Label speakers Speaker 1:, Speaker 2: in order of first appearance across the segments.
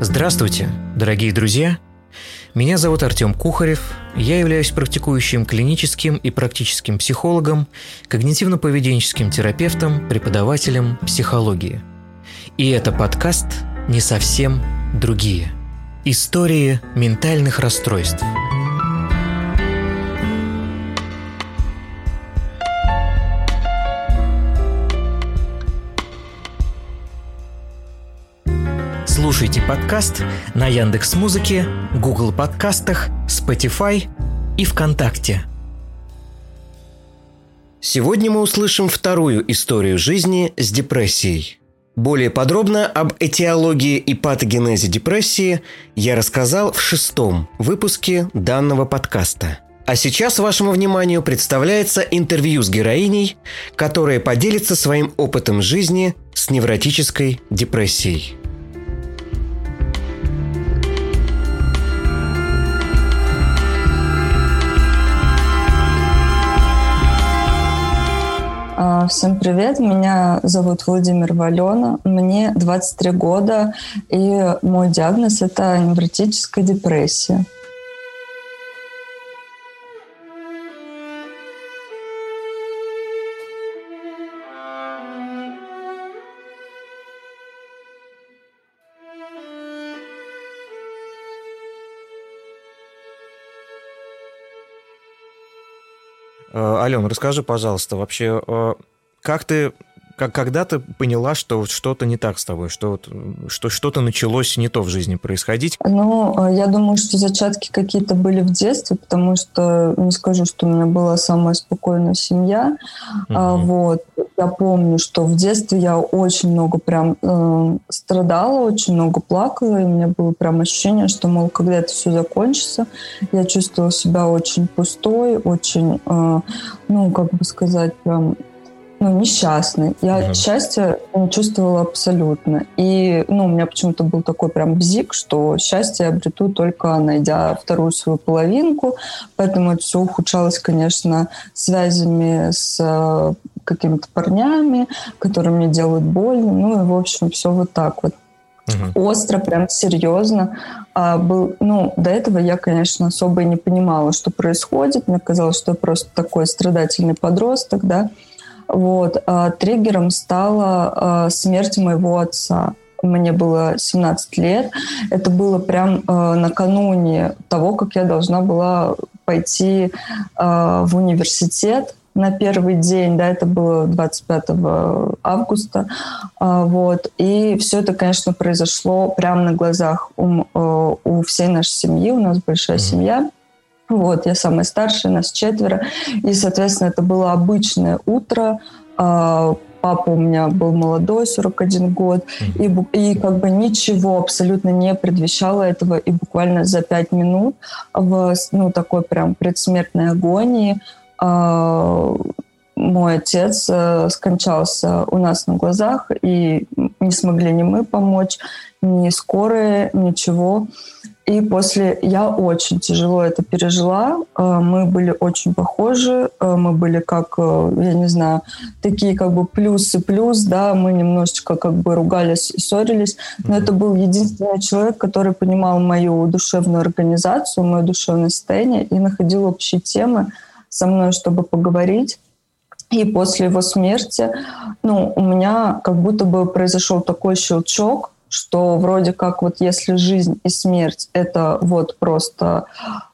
Speaker 1: Здравствуйте, дорогие друзья! Меня зовут Артем Кухарев, я являюсь практикующим клиническим и практическим психологом, когнитивно-поведенческим терапевтом, преподавателем психологии. И это подкаст «Не совсем другие». Истории ментальных расстройств – Слушайте подкаст на Яндекс Музыке, Google подкастах, Spotify и ВКонтакте. Сегодня мы услышим вторую историю жизни с депрессией. Более подробно об этиологии и патогенезе депрессии я рассказал в шестом выпуске данного подкаста. А сейчас вашему вниманию представляется интервью с героиней, которая поделится своим опытом жизни с невротической депрессией.
Speaker 2: Всем привет, меня зовут Владимир Валена, мне 23 года, и мой диагноз – это невротическая депрессия.
Speaker 1: Э, Ален, расскажи, пожалуйста, вообще, э, как ты как когда ты поняла, что что-то не так с тобой, что, что что-то началось не то в жизни происходить?
Speaker 2: Ну, э, я думаю, что зачатки какие-то были в детстве, потому что не скажу, что у меня была самая спокойная семья. Угу. А, вот. Я помню, что в детстве я очень много прям э, страдала, очень много плакала, и у меня было прям ощущение, что, мол, когда это все закончится, я чувствовала себя очень пустой, очень, э, ну, как бы сказать, прям ну, несчастный. Я угу. счастья не чувствовала абсолютно. И, ну, у меня почему-то был такой прям бзик, что счастье я обрету только найдя вторую свою половинку. Поэтому это все ухудшалось, конечно, связями с э, какими-то парнями, которые мне делают больно. Ну, и, в общем, все вот так вот. Угу. Остро, прям серьезно. А был, ну, до этого я, конечно, особо и не понимала, что происходит. Мне казалось, что я просто такой страдательный подросток, да. Вот. А триггером стала а, смерть моего отца. Мне было 17 лет. Это было прям а, накануне того, как я должна была пойти в университет на первый день, да, это было 25 августа, вот, и все это, конечно, произошло прямо на глазах у, у всей нашей семьи, у нас большая mm-hmm. семья, вот, я самая старшая, нас четверо. И, соответственно, это было обычное утро. А, папа у меня был молодой, 41 год, и, и как бы ничего абсолютно не предвещало этого, и буквально за пять минут в ну, такой прям предсмертной агонии э, мой отец э, скончался у нас на глазах, и не смогли ни мы помочь, ни скорые, ничего. И после я очень тяжело это пережила. Э, мы были очень похожи. Э, мы были как, э, я не знаю, такие как бы плюс и плюс, да. Мы немножечко как бы ругались и ссорились. Но это был единственный человек, который понимал мою душевную организацию, мое душевное состояние и находил общие темы со мной, чтобы поговорить. И после его смерти, ну, у меня как будто бы произошел такой щелчок, что вроде как вот если жизнь и смерть это вот просто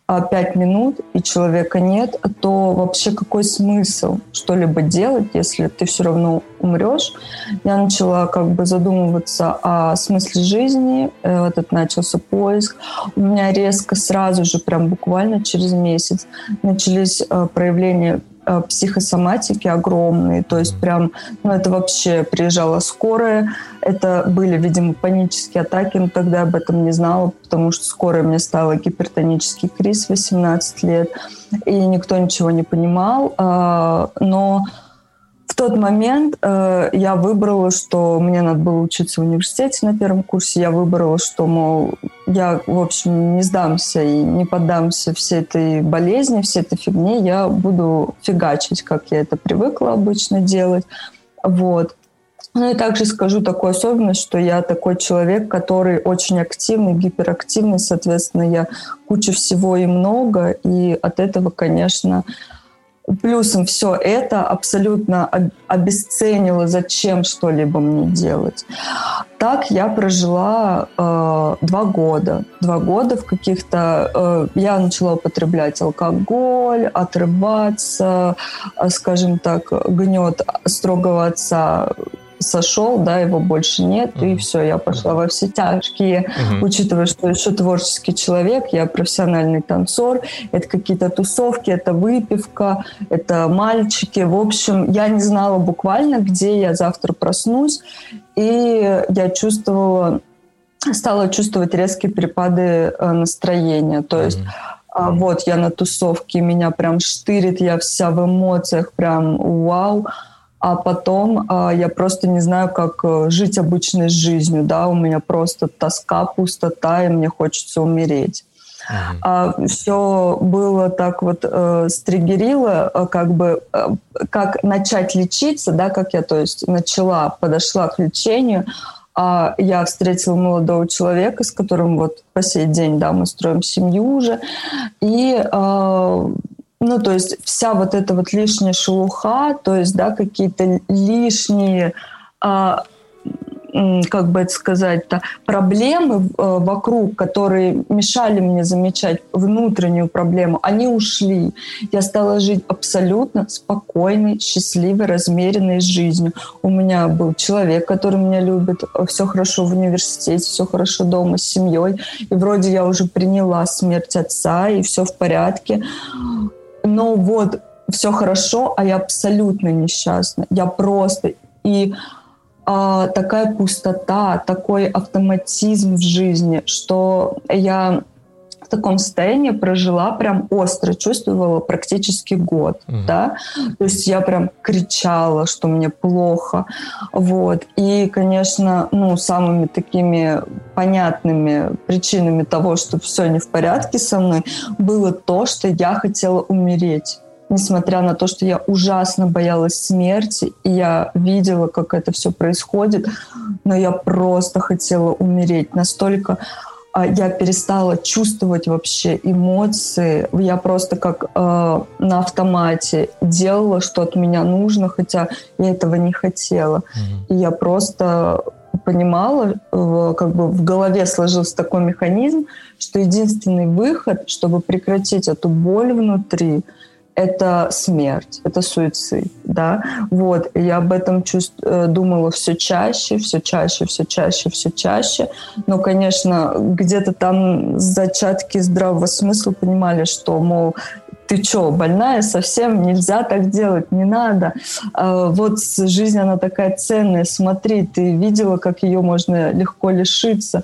Speaker 2: а, пять минут и человека нет, то вообще какой смысл что-либо делать, если ты все равно умрешь? Я начала как бы задумываться о смысле жизни, э, этот начался поиск. У меня резко сразу же, прям буквально через месяц, начались э, проявления психосоматики огромные, то есть прям, ну это вообще приезжала скорая, это были, видимо, панические атаки, но тогда об этом не знала, потому что скорая мне стала гипертонический криз 18 лет, и никто ничего не понимал, а, но в тот момент э, я выбрала, что мне надо было учиться в университете на первом курсе. Я выбрала, что, мол, я, в общем, не сдамся и не поддамся всей этой болезни, всей этой фигне. Я буду фигачить, как я это привыкла обычно делать. Вот. Ну и также скажу такую особенность, что я такой человек, который очень активный, гиперактивный, соответственно, я куча всего и много, и от этого, конечно, плюсом все это абсолютно обесценило, зачем что-либо мне делать. Так я прожила э, два года. Два года в каких-то... Э, я начала употреблять алкоголь, отрываться, э, скажем так, гнет строгого отца сошел, да, его больше нет, uh-huh. и все, я пошла во все тяжкие, uh-huh. учитывая, что еще творческий человек, я профессиональный танцор, это какие-то тусовки, это выпивка, это мальчики, в общем, я не знала буквально, где я завтра проснусь, и я чувствовала, стала чувствовать резкие перепады э, настроения, то есть uh-huh. вот я на тусовке, меня прям штырит, я вся в эмоциях, прям вау, а потом э, я просто не знаю, как э, жить обычной жизнью, да, у меня просто тоска, пустота, и мне хочется умереть. Uh-huh. А, все было так вот э, стригерило, э, как бы э, как начать лечиться, да, как я, то есть начала, подошла к лечению, а я встретила молодого человека, с которым вот по сей день, да, мы строим семью уже, и э, ну, то есть вся вот эта вот лишняя шелуха, то есть, да, какие-то лишние, а, как бы это сказать-то, проблемы а, вокруг, которые мешали мне замечать внутреннюю проблему, они ушли. Я стала жить абсолютно спокойной, счастливой, размеренной жизнью. У меня был человек, который меня любит, все хорошо в университете, все хорошо дома с семьей, и вроде я уже приняла смерть отца, и все в порядке но вот все хорошо, а я абсолютно несчастна. Я просто... И а, такая пустота, такой автоматизм в жизни, что я таком состоянии прожила, прям остро чувствовала практически год, угу. да, то есть я прям кричала, что мне плохо, вот, и, конечно, ну, самыми такими понятными причинами того, что все не в порядке со мной, было то, что я хотела умереть несмотря на то, что я ужасно боялась смерти, и я видела, как это все происходит, но я просто хотела умереть. Настолько я перестала чувствовать вообще эмоции. Я просто как э, на автомате делала, что от меня нужно, хотя я этого не хотела. Mm-hmm. И я просто понимала, э, как бы в голове сложился такой механизм, что единственный выход, чтобы прекратить эту боль внутри, это смерть, это суицид, да, вот, я об этом чувств, э, думала все чаще, все чаще, все чаще, все чаще, но, конечно, где-то там зачатки здравого смысла понимали, что, мол, ты что, больная совсем, нельзя так делать, не надо. А вот жизнь, она такая ценная, смотри, ты видела, как ее можно легко лишиться.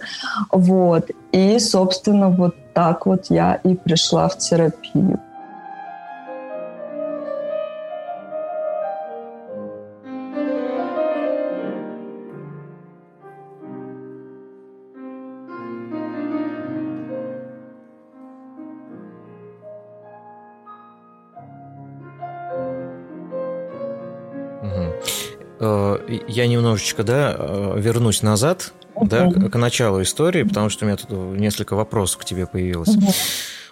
Speaker 2: Вот. И, собственно, вот так вот я и пришла в терапию.
Speaker 3: Я немножечко, да, э, вернусь назад, uh-huh. да, к, к началу истории, потому что у меня тут несколько вопросов к тебе появилось. Uh-huh.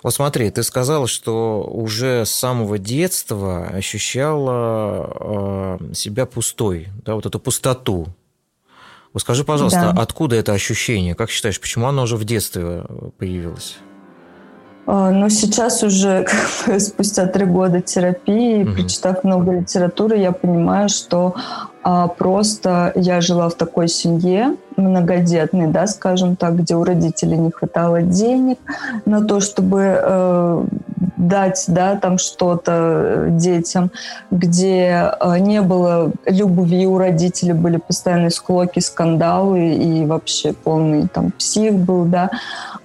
Speaker 3: Вот смотри, ты сказала, что уже с самого детства ощущала э, себя пустой, да, вот эту пустоту. Вот скажи, пожалуйста, да. откуда это ощущение? Как считаешь, почему оно уже в детстве появилось?
Speaker 2: А, но сейчас уже спустя три года терапии, угу. прочитав много литературы, я понимаю, что а, просто я жила в такой семье, многодетной, да, скажем так, где у родителей не хватало денег на то, чтобы э, дать, да, там что-то э, детям, где э, не было любви у родителей, были постоянные склоки, скандалы и вообще полный там псих был, да.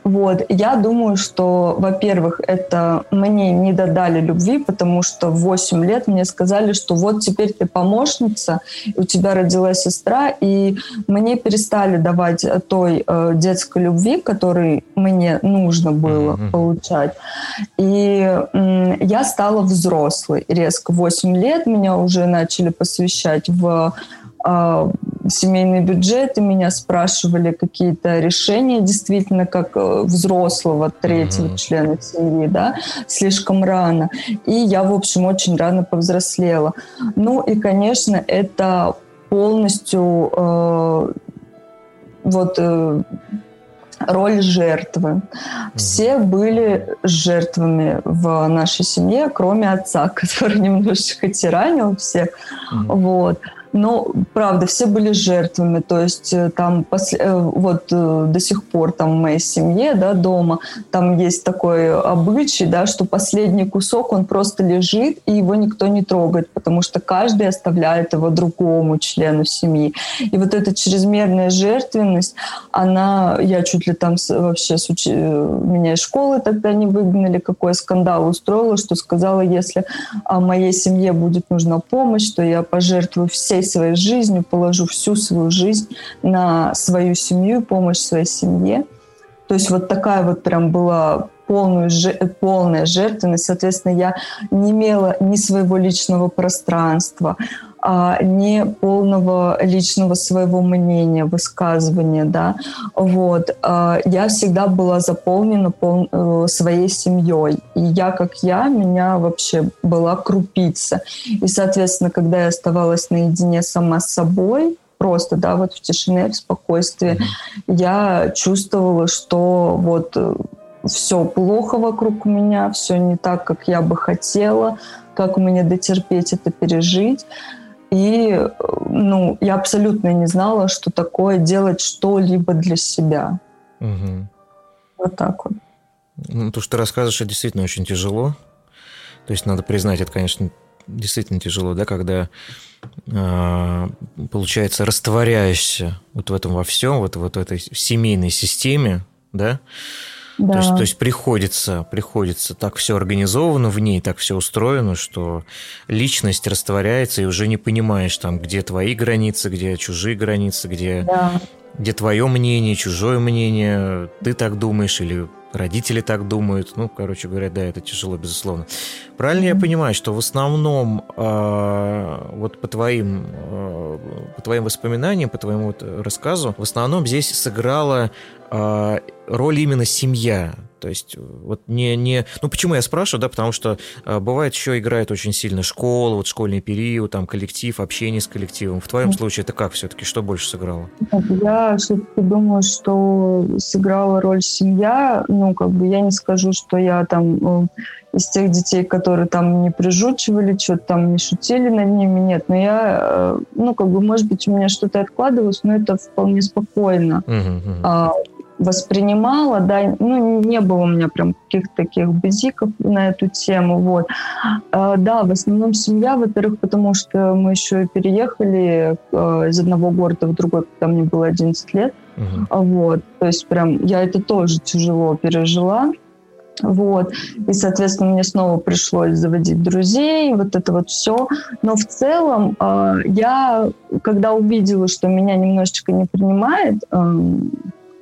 Speaker 2: Вот. Я думаю, что, во-первых, это мне не додали любви, потому что в 8 лет мне сказали, что вот теперь ты помощница, у тебя родилась сестра, и мне перестали давать той э, детской любви, которой мне нужно было mm-hmm. получать. И э, я стала взрослой резко. В 8 лет меня уже начали посвящать в э, семейный бюджет, и меня спрашивали какие-то решения, действительно, как э, взрослого третьего mm-hmm. члена семьи, да, слишком рано. И я, в общем, очень рано повзрослела. Ну и, конечно, это полностью э, вот э, роль жертвы. Все были жертвами в нашей семье, кроме отца, который немножечко тиранил всех. Вот. Но, правда, все были жертвами, то есть э, там после, э, вот э, до сих пор там в моей семье, да, дома, там есть такой обычай, да, что последний кусок, он просто лежит, и его никто не трогает, потому что каждый оставляет его другому члену семьи. И вот эта чрезмерная жертвенность, она, я чуть ли там вообще, с уч... меня из школы тогда не выгнали, какой скандал устроила, что сказала, если моей семье будет нужна помощь, то я пожертвую всей всей своей жизнью, положу всю свою жизнь на свою семью, помощь своей семье. То есть вот такая вот прям была полную, полная жертвенность. Соответственно, я не имела ни своего личного пространства, а, не полного личного своего мнения, высказывания, да, вот. А, я всегда была заполнена пол, э, своей семьей, и я как я, меня вообще была крупица. И, соответственно, когда я оставалась наедине сама с собой, просто, да, вот в тишине, в спокойствии, я чувствовала, что вот э, все плохо вокруг меня, все не так, как я бы хотела, как мне дотерпеть это пережить. И ну, я абсолютно не знала, что такое делать что-либо для себя. Угу. Вот так вот.
Speaker 1: Ну, то, что ты рассказываешь, это действительно очень тяжело. То есть, надо признать, это, конечно, действительно тяжело, да, когда, э, получается, растворяешься вот в этом во всем, вот, вот в этой семейной системе, да, да. То, есть, то есть приходится, приходится так все организовано в ней, так все устроено, что личность растворяется и уже не понимаешь, там, где твои границы, где чужие границы, где, да. где твое мнение, чужое мнение, ты так думаешь или родители так думают. Ну, короче говоря, да, это тяжело, безусловно. Правильно mm-hmm. я понимаю, что в основном э, вот по твоим, э, по твоим воспоминаниям, по твоему вот рассказу, в основном здесь сыграла э, роль именно семья. То есть вот не, не... Ну, почему я спрашиваю, да, потому что э, бывает еще играет очень сильно школа, вот школьный период, там коллектив, общение с коллективом. В твоем случае это как все-таки? Что больше сыграло?
Speaker 2: Я все-таки думаю, что сыграла роль семья. Ну, как бы я не скажу, что я там э, из тех детей, которые там не прижучивали, что-то там не шутили над ними, нет. Но я, э, ну, как бы, может быть, у меня что-то откладывалось, но это вполне спокойно. Uh-huh, uh-huh воспринимала, да, ну, не было у меня прям каких-то таких базиков на эту тему, вот. А, да, в основном семья, во-первых, потому что мы еще переехали а, из одного города в другой, когда мне было 11 лет, uh-huh. вот, то есть прям я это тоже тяжело пережила, вот. И, соответственно, мне снова пришлось заводить друзей, вот это вот все. Но в целом э, я, когда увидела, что меня немножечко не принимает э,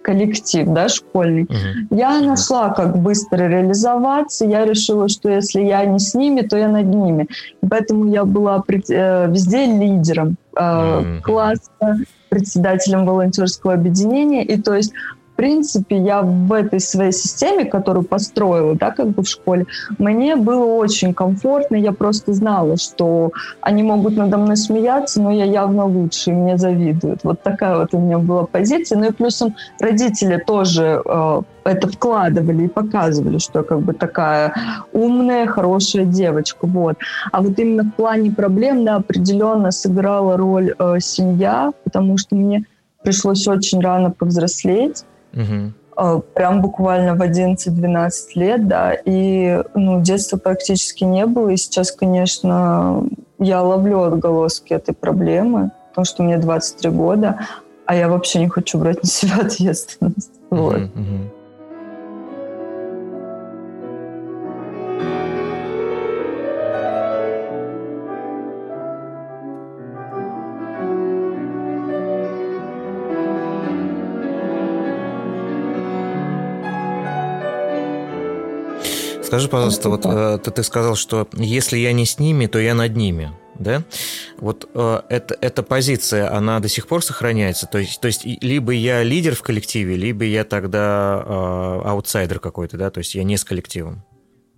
Speaker 2: коллектив, да, школьный. Угу. Я нашла, как быстро реализоваться. Я решила, что если я не с ними, то я над ними. Поэтому я была э, везде лидером угу. класса, председателем волонтерского объединения. И то есть принципе, я в этой своей системе, которую построила, да, как бы в школе, мне было очень комфортно. Я просто знала, что они могут надо мной смеяться, но я явно лучше, и мне завидуют. Вот такая вот у меня была позиция. Ну и плюсом родители тоже э, это вкладывали и показывали, что я как бы такая умная, хорошая девочка. Вот. А вот именно в плане проблем, да, определенно сыграла роль э, семья, потому что мне пришлось очень рано повзрослеть. Угу. Прям буквально в 11-12 лет, да, и ну, детства практически не было, и сейчас, конечно, я ловлю отголоски этой проблемы, потому что мне 23 года, а я вообще не хочу брать на себя ответственность. Вот. Угу.
Speaker 1: Скажи, пожалуйста, вот э, ты, ты сказал, что если я не с ними, то я над ними. да? Вот э, это, эта позиция, она до сих пор сохраняется? То есть, то есть либо я лидер в коллективе, либо я тогда э, аутсайдер какой-то, да? То есть я не с коллективом?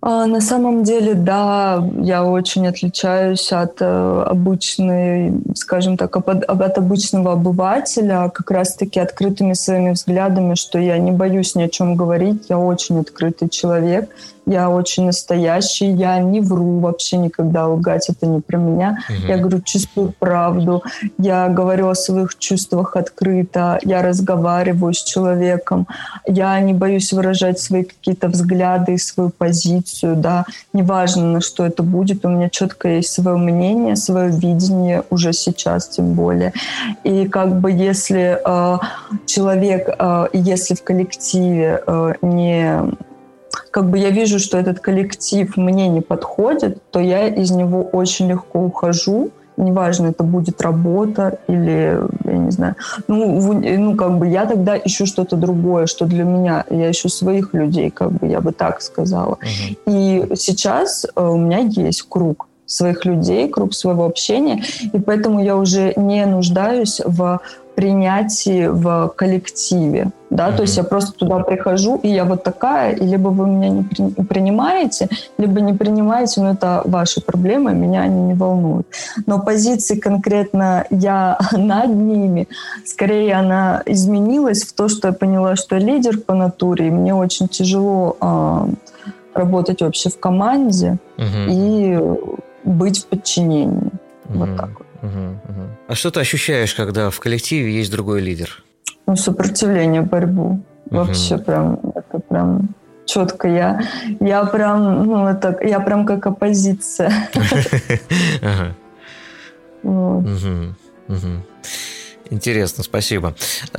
Speaker 2: А, на самом деле, да, я очень отличаюсь от э, обычной, скажем так, от, от обычного обывателя, как раз-таки открытыми своими взглядами, что я не боюсь ни о чем говорить, я очень открытый человек, я очень настоящий, я не вру вообще никогда, лгать это не про меня. Угу. Я говорю чистую правду, я говорю о своих чувствах открыто, я разговариваю с человеком, я не боюсь выражать свои какие-то взгляды и свою позицию, да, неважно, на что это будет, у меня четко есть свое мнение, свое видение уже сейчас тем более. И как бы если э, человек, э, если в коллективе э, не как бы я вижу, что этот коллектив мне не подходит, то я из него очень легко ухожу. Неважно, это будет работа или, я не знаю, ну, в, ну, как бы я тогда ищу что-то другое, что для меня, я ищу своих людей, как бы я бы так сказала. Uh-huh. И сейчас э, у меня есть круг своих людей, круг своего общения, и поэтому я уже не нуждаюсь в принятии в коллективе, да, mm-hmm. то есть я просто туда прихожу, и я вот такая, и либо вы меня не при, принимаете, либо не принимаете, но это ваши проблемы, меня они не волнуют. Но позиции конкретно я над ними, скорее она изменилась в то, что я поняла, что я лидер по натуре, и мне очень тяжело э, работать вообще в команде mm-hmm. и быть в подчинении. Mm-hmm. Вот так вот.
Speaker 1: А что ты ощущаешь, когда в коллективе есть другой лидер?
Speaker 2: Ну, сопротивление, борьбу. Вообще прям, это прям четко. Я, я прям, ну, это, я прям как оппозиция.
Speaker 1: Интересно, спасибо.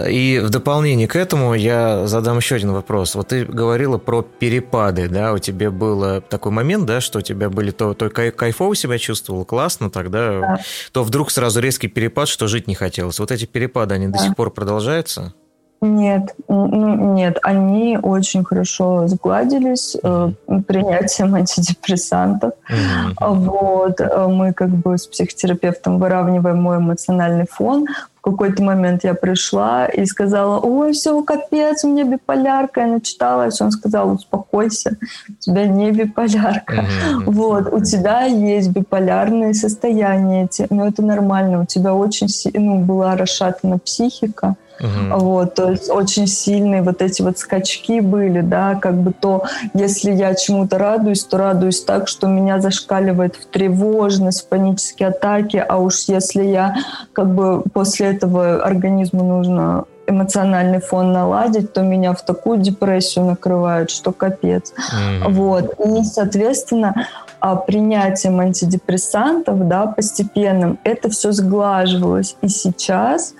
Speaker 1: И в дополнение к этому я задам еще один вопрос. Вот ты говорила про перепады, да, у тебя был такой момент, да, что у тебя были то, то кайфово себя чувствовал, классно, тогда, да. то вдруг сразу резкий перепад, что жить не хотелось. Вот эти перепады, они да. до сих пор продолжаются?
Speaker 2: Нет, ну, нет, они очень хорошо сгладились э, принятием антидепрессантов. Mm-hmm. Вот, э, мы как бы с психотерапевтом выравниваем мой эмоциональный фон какой-то момент я пришла и сказала, ой, все, капец, у меня биполярка. Я начиталась, он сказал, успокойся, у тебя не биполярка. Mm-hmm. Вот, у тебя есть биполярные состояния, но это нормально, у тебя очень ну, была расшатана психика, Угу. Вот, то есть очень сильные вот эти вот скачки были, да, как бы то, если я чему-то радуюсь, то радуюсь так, что меня зашкаливает в тревожность, в панические атаки, а уж если я как бы после этого организму нужно эмоциональный фон наладить, то меня в такую депрессию накрывает, что капец. Mm-hmm. Вот. И, соответственно, а, принятием антидепрессантов, да, постепенным, это все сглаживалось. И сейчас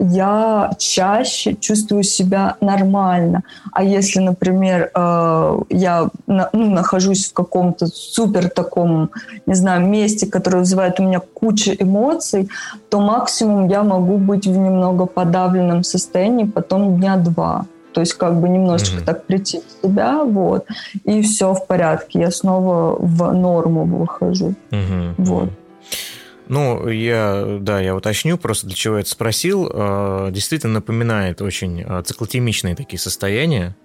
Speaker 2: я чаще чувствую себя нормально. А если, например, э, я ну, нахожусь в каком-то супер таком, не знаю, месте, которое вызывает у меня кучу эмоций, то максимум я могу быть в немного подавленном состоянии потом дня два. То есть как бы немножечко mm-hmm. так прийти в себя, вот, и все в порядке. Я снова в норму выхожу. Mm-hmm. Вот.
Speaker 1: Ну, я, да, я уточню, просто для чего я это спросил. А, действительно напоминает очень а, циклотемичные такие состояния.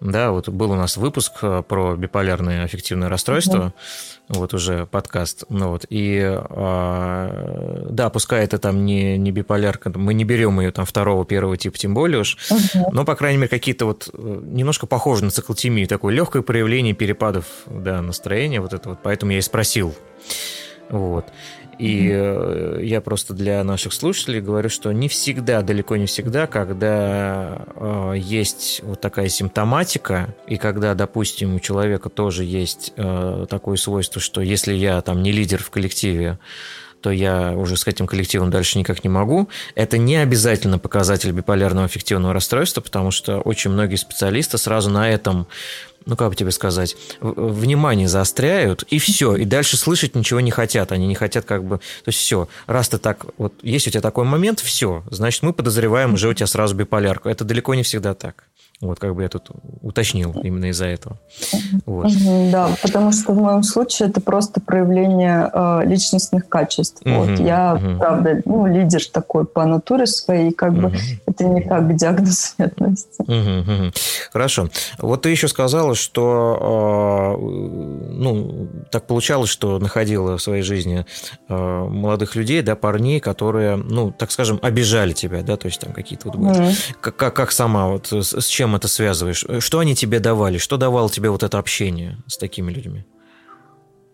Speaker 1: Да, вот был у нас выпуск а, про биполярное аффективное расстройство, mm-hmm. вот уже подкаст, ну вот, и да, пускай это там не, не биполярка, мы не берем ее там второго, первого типа, тем более уж, mm-hmm. но, по крайней мере, какие-то вот э, немножко похожи на циклотемию, такое легкое проявление перепадов, да, настроения, вот это вот, поэтому я и спросил. Вот. И mm-hmm. я просто для наших слушателей говорю, что не всегда, далеко не всегда, когда э, есть вот такая симптоматика, и когда, допустим, у человека тоже есть э, такое свойство, что если я там не лидер в коллективе, то я уже с этим коллективом дальше никак не могу. Это не обязательно показатель биполярного аффективного расстройства, потому что очень многие специалисты сразу на этом ну как бы тебе сказать, внимание заостряют, и все, и дальше слышать ничего не хотят. Они не хотят как бы... То есть все, раз ты так... Вот есть у тебя такой момент, все, значит, мы подозреваем уже у тебя сразу биполярку. Это далеко не всегда так.
Speaker 3: Вот как бы я тут уточнил именно из-за этого.
Speaker 2: Вот. Да, потому что в моем случае это просто проявление э, личностных качеств. Угу, вот. Я, угу. правда, ну, лидер такой по натуре своей, как угу. бы это никак к диагнозу не относится. Угу.
Speaker 3: Хорошо. Вот ты еще сказала, что э, ну, так получалось, что находила в своей жизни э, молодых людей, да, парней, которые, ну, так скажем, обижали тебя, да, то есть там какие-то вот... Угу. Как, как, как сама, вот с чем чем это связываешь? Что они тебе давали? Что давало тебе вот это общение с такими людьми?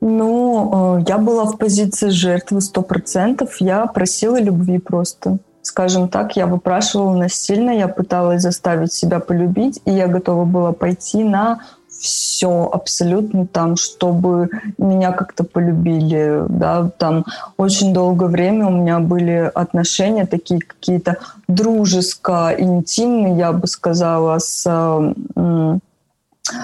Speaker 2: Ну, э, я была в позиции жертвы сто процентов. Я просила любви просто. Скажем так, я выпрашивала насильно, я пыталась заставить себя полюбить, и я готова была пойти на все абсолютно там, чтобы меня как-то полюбили, да, там очень долгое время у меня были отношения такие какие-то дружеско-интимные, я бы сказала, с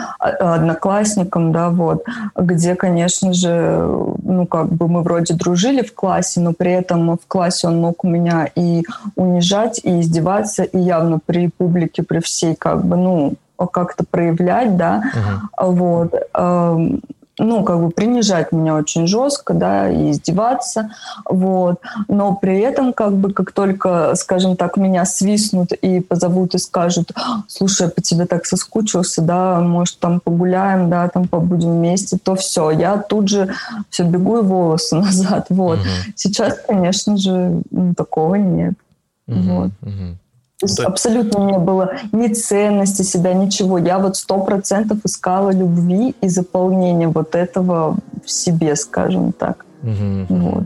Speaker 2: одноклассником, да, вот, где, конечно же, ну, как бы мы вроде дружили в классе, но при этом в классе он мог меня и унижать, и издеваться, и явно при публике, при всей, как бы, ну, как-то проявлять, да, uh-huh. вот, эм, ну, как бы принижать меня очень жестко, да, и издеваться, вот, но при этом, как бы, как только, скажем так, меня свистнут и позовут и скажут, слушай, я по тебе так соскучился, да, может, там погуляем, да, там побудем вместе, то все, я тут же все бегу и волосы назад, вот. Uh-huh. Сейчас, конечно же, такого нет, uh-huh. вот. Uh-huh. То есть да. абсолютно не было ни ценности себя, ничего. Я вот сто процентов искала любви и заполнения вот этого в себе, скажем так. Угу.
Speaker 3: Вот.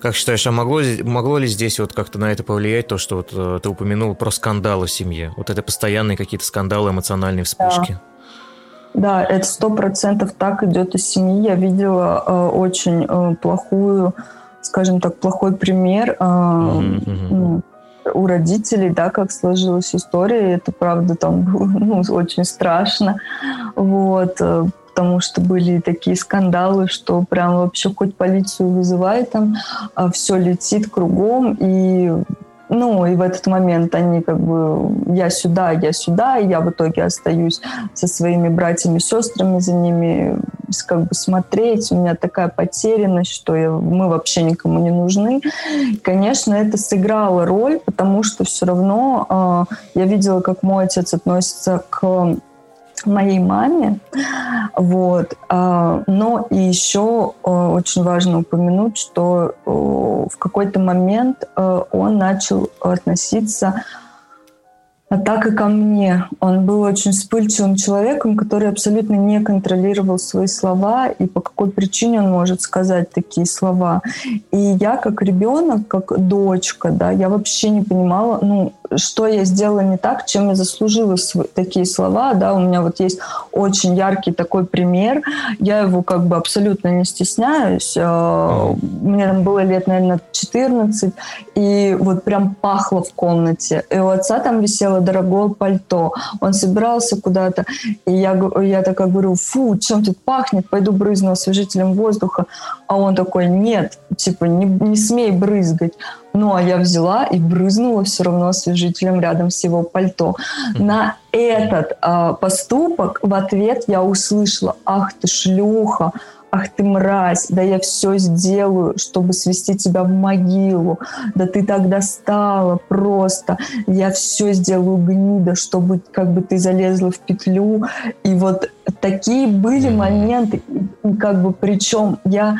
Speaker 3: Как считаешь, а могло, могло ли здесь вот как-то на это повлиять то, что вот э, ты упомянул про скандалы в семье? Вот это постоянные какие-то скандалы, эмоциональные вспышки?
Speaker 2: Да, да это сто процентов так идет из семьи. Я видела э, очень э, плохую, скажем так, плохой пример. Э, угу у родителей, да, как сложилась история, это правда там было ну, очень страшно, вот, э, потому что были такие скандалы, что прям вообще хоть полицию вызывай там, а все летит кругом, и ну, и в этот момент они как бы я сюда, я сюда, и я в итоге остаюсь со своими братьями, сестрами, за ними как бы смотреть. У меня такая потерянность, что я, мы вообще никому не нужны. Конечно, это сыграло роль, потому что все равно э, я видела, как мой отец относится к моей маме. Вот. А, но и еще очень важно упомянуть, что в какой-то момент он начал относиться а так и ко мне. Он был очень вспыльчивым человеком, который абсолютно не контролировал свои слова и по какой причине он может сказать такие слова. И я как ребенок, как дочка, да, я вообще не понимала, ну, что я сделала не так, чем я заслужила такие слова, да, у меня вот есть очень яркий такой пример, я его как бы абсолютно не стесняюсь, а, мне там было лет, наверное, 14, и вот прям пахло в комнате, и у отца там висело дорогое пальто. Он собирался куда-то, и я, я такая говорю, фу, чем тут пахнет, пойду брызну освежителем воздуха. А он такой, нет, типа, не, не смей брызгать. Ну, а я взяла и брызнула все равно освежителем рядом с его пальто. На этот э, поступок в ответ я услышала, ах ты шлюха, ах ты мразь, да я все сделаю, чтобы свести тебя в могилу, да ты так достала просто, я все сделаю гнида, чтобы как бы ты залезла в петлю. И вот такие были моменты, как бы причем я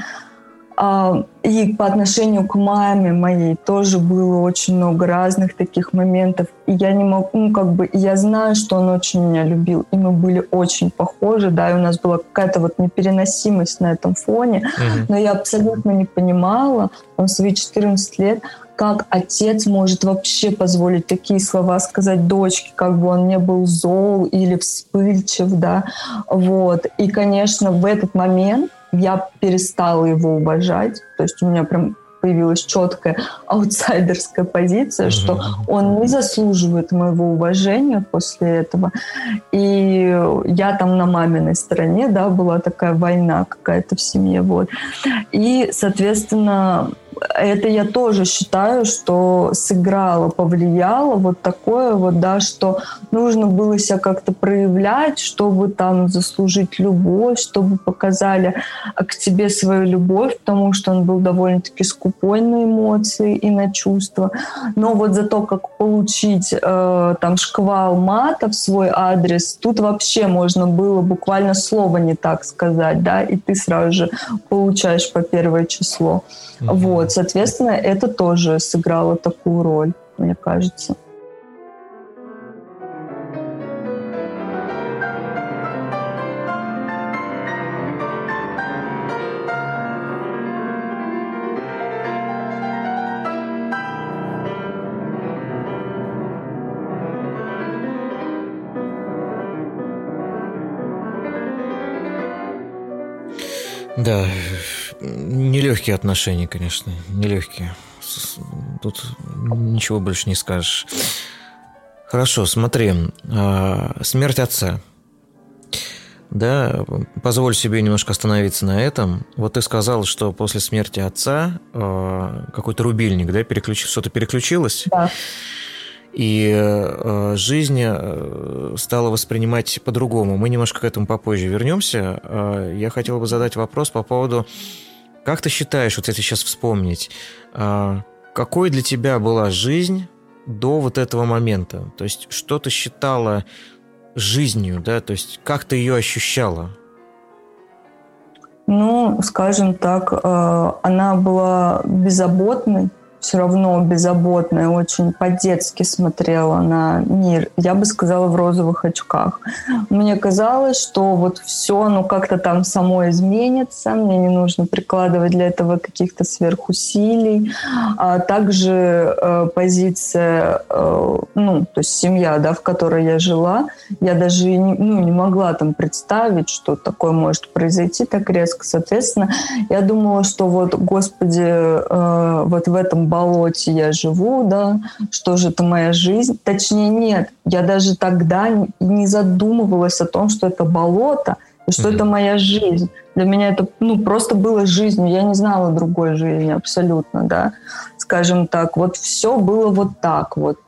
Speaker 2: и по отношению к маме моей тоже было очень много разных таких моментов. И я не могу, ну, как бы, я знаю, что он очень меня любил, и мы были очень похожи, да, и у нас была какая-то вот непереносимость на этом фоне, mm-hmm. но я абсолютно не понимала, он в свои 14 лет, как отец может вообще позволить такие слова сказать дочке, как бы он не был зол или вспыльчив, да, вот. И, конечно, в этот момент я перестала его уважать. То есть у меня прям появилась четкая аутсайдерская позиция, mm-hmm. что он не заслуживает моего уважения после этого. И я там на маминой стороне, да, была такая война какая-то в семье, вот. И, соответственно, это я тоже считаю, что сыграло, повлияло вот такое вот, да, что нужно было себя как-то проявлять, чтобы там заслужить любовь, чтобы показали к тебе свою любовь, потому что он был довольно-таки скупой на эмоции и на чувства. Но вот за то, как получить э, там шквал мата в свой адрес, тут вообще можно было буквально слово не так сказать, да, и ты сразу же получаешь по первое число. Mm-hmm. Вот, соответственно, это тоже сыграло такую роль, мне кажется.
Speaker 1: Да, нелегкие отношения, конечно, нелегкие. Тут ничего больше не скажешь. Хорошо, смотри. А, смерть отца. Да, позволь себе немножко остановиться на этом. Вот ты сказал, что после смерти отца а, какой-то рубильник, да, переключ... что-то переключилось. Да и э, жизнь стала воспринимать по-другому. Мы немножко к этому попозже вернемся. Я хотел бы задать вопрос по поводу, как ты считаешь, вот если сейчас вспомнить, э, какой для тебя была жизнь до вот этого момента? То есть, что ты считала жизнью, да? То есть, как ты ее ощущала?
Speaker 2: Ну, скажем так, э, она была беззаботной, все равно беззаботная, очень по-детски смотрела на мир. Я бы сказала, в розовых очках. Мне казалось, что вот все, ну, как-то там само изменится, мне не нужно прикладывать для этого каких-то сверхусилий. А также э, позиция, э, ну, то есть семья, да, в которой я жила, я даже не, ну, не могла там представить, что такое может произойти так резко. Соответственно, я думала, что вот, Господи, э, вот в этом болоте я живу, да, что же это моя жизнь. Точнее, нет, я даже тогда не задумывалась о том, что это болото, и что mm-hmm. это моя жизнь. Для меня это ну, просто было жизнью. Я не знала другой жизни абсолютно, да, скажем так. Вот все было вот так вот.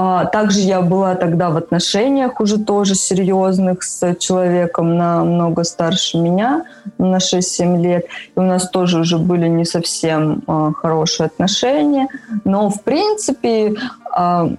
Speaker 2: А также я была тогда в отношениях уже тоже серьезных с человеком намного старше меня, на 6-7 лет. И у нас тоже уже были не совсем а, хорошие отношения. Но, в принципе, а,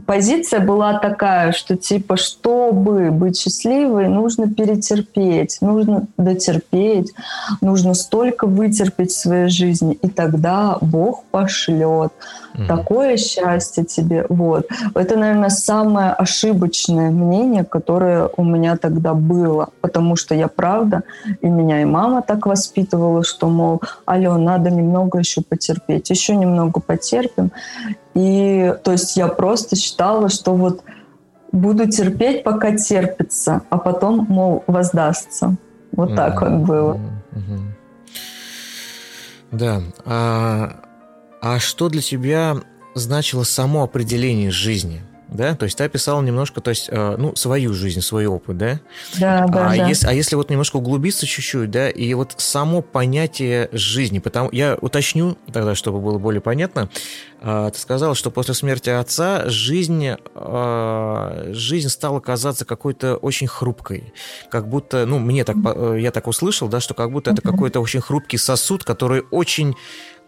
Speaker 2: позиция была такая, что типа, чтобы быть счастливой, нужно перетерпеть, нужно дотерпеть, нужно столько вытерпеть в своей жизни, и тогда Бог пошлет mm-hmm. такое счастье тебе. Вот. Это, наверное, самое ошибочное мнение, которое у меня тогда было, потому что я правда, и меня и мама так воспитывала, что, мол, Ален, надо немного еще потерпеть, еще немного потерпим. И то есть я просто считала, что вот буду терпеть, пока терпится, а потом, мол, воздастся. Вот mm-hmm. так вот было. Mm-hmm.
Speaker 1: Да. А, а что для тебя значило само определение жизни? Да, то есть ты описал немножко, то есть, э, ну, свою жизнь, свой опыт, да?
Speaker 2: Да, да,
Speaker 1: а
Speaker 2: да.
Speaker 1: Если, а если вот немножко углубиться чуть-чуть, да, и вот само понятие жизни, потому я уточню тогда, чтобы было более понятно, э, ты сказал, что после смерти отца жизнь, э, жизнь стала казаться какой-то очень хрупкой, как будто, ну, мне так, я так услышал, да, что как будто это какой-то очень хрупкий сосуд, который очень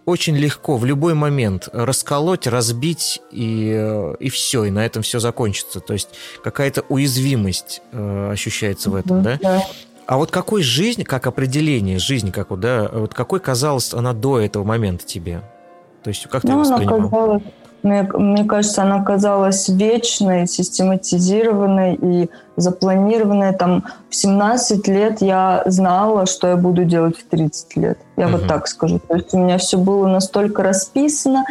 Speaker 1: очень легко в любой момент расколоть, разбить и, э, и все, и на этом все закончится. То есть какая-то уязвимость э, ощущается в этом, да? да? А вот какой жизнь, как определение жизни, как вот, да, вот какой казалась она до этого момента тебе? То есть как ты ну, воспринимал? Она казалась,
Speaker 2: мне, мне кажется, она казалась вечной, систематизированной и запланированной. Там в 17 лет я знала, что я буду делать в 30 лет. Я угу. вот так скажу. То есть у меня все было настолько расписано,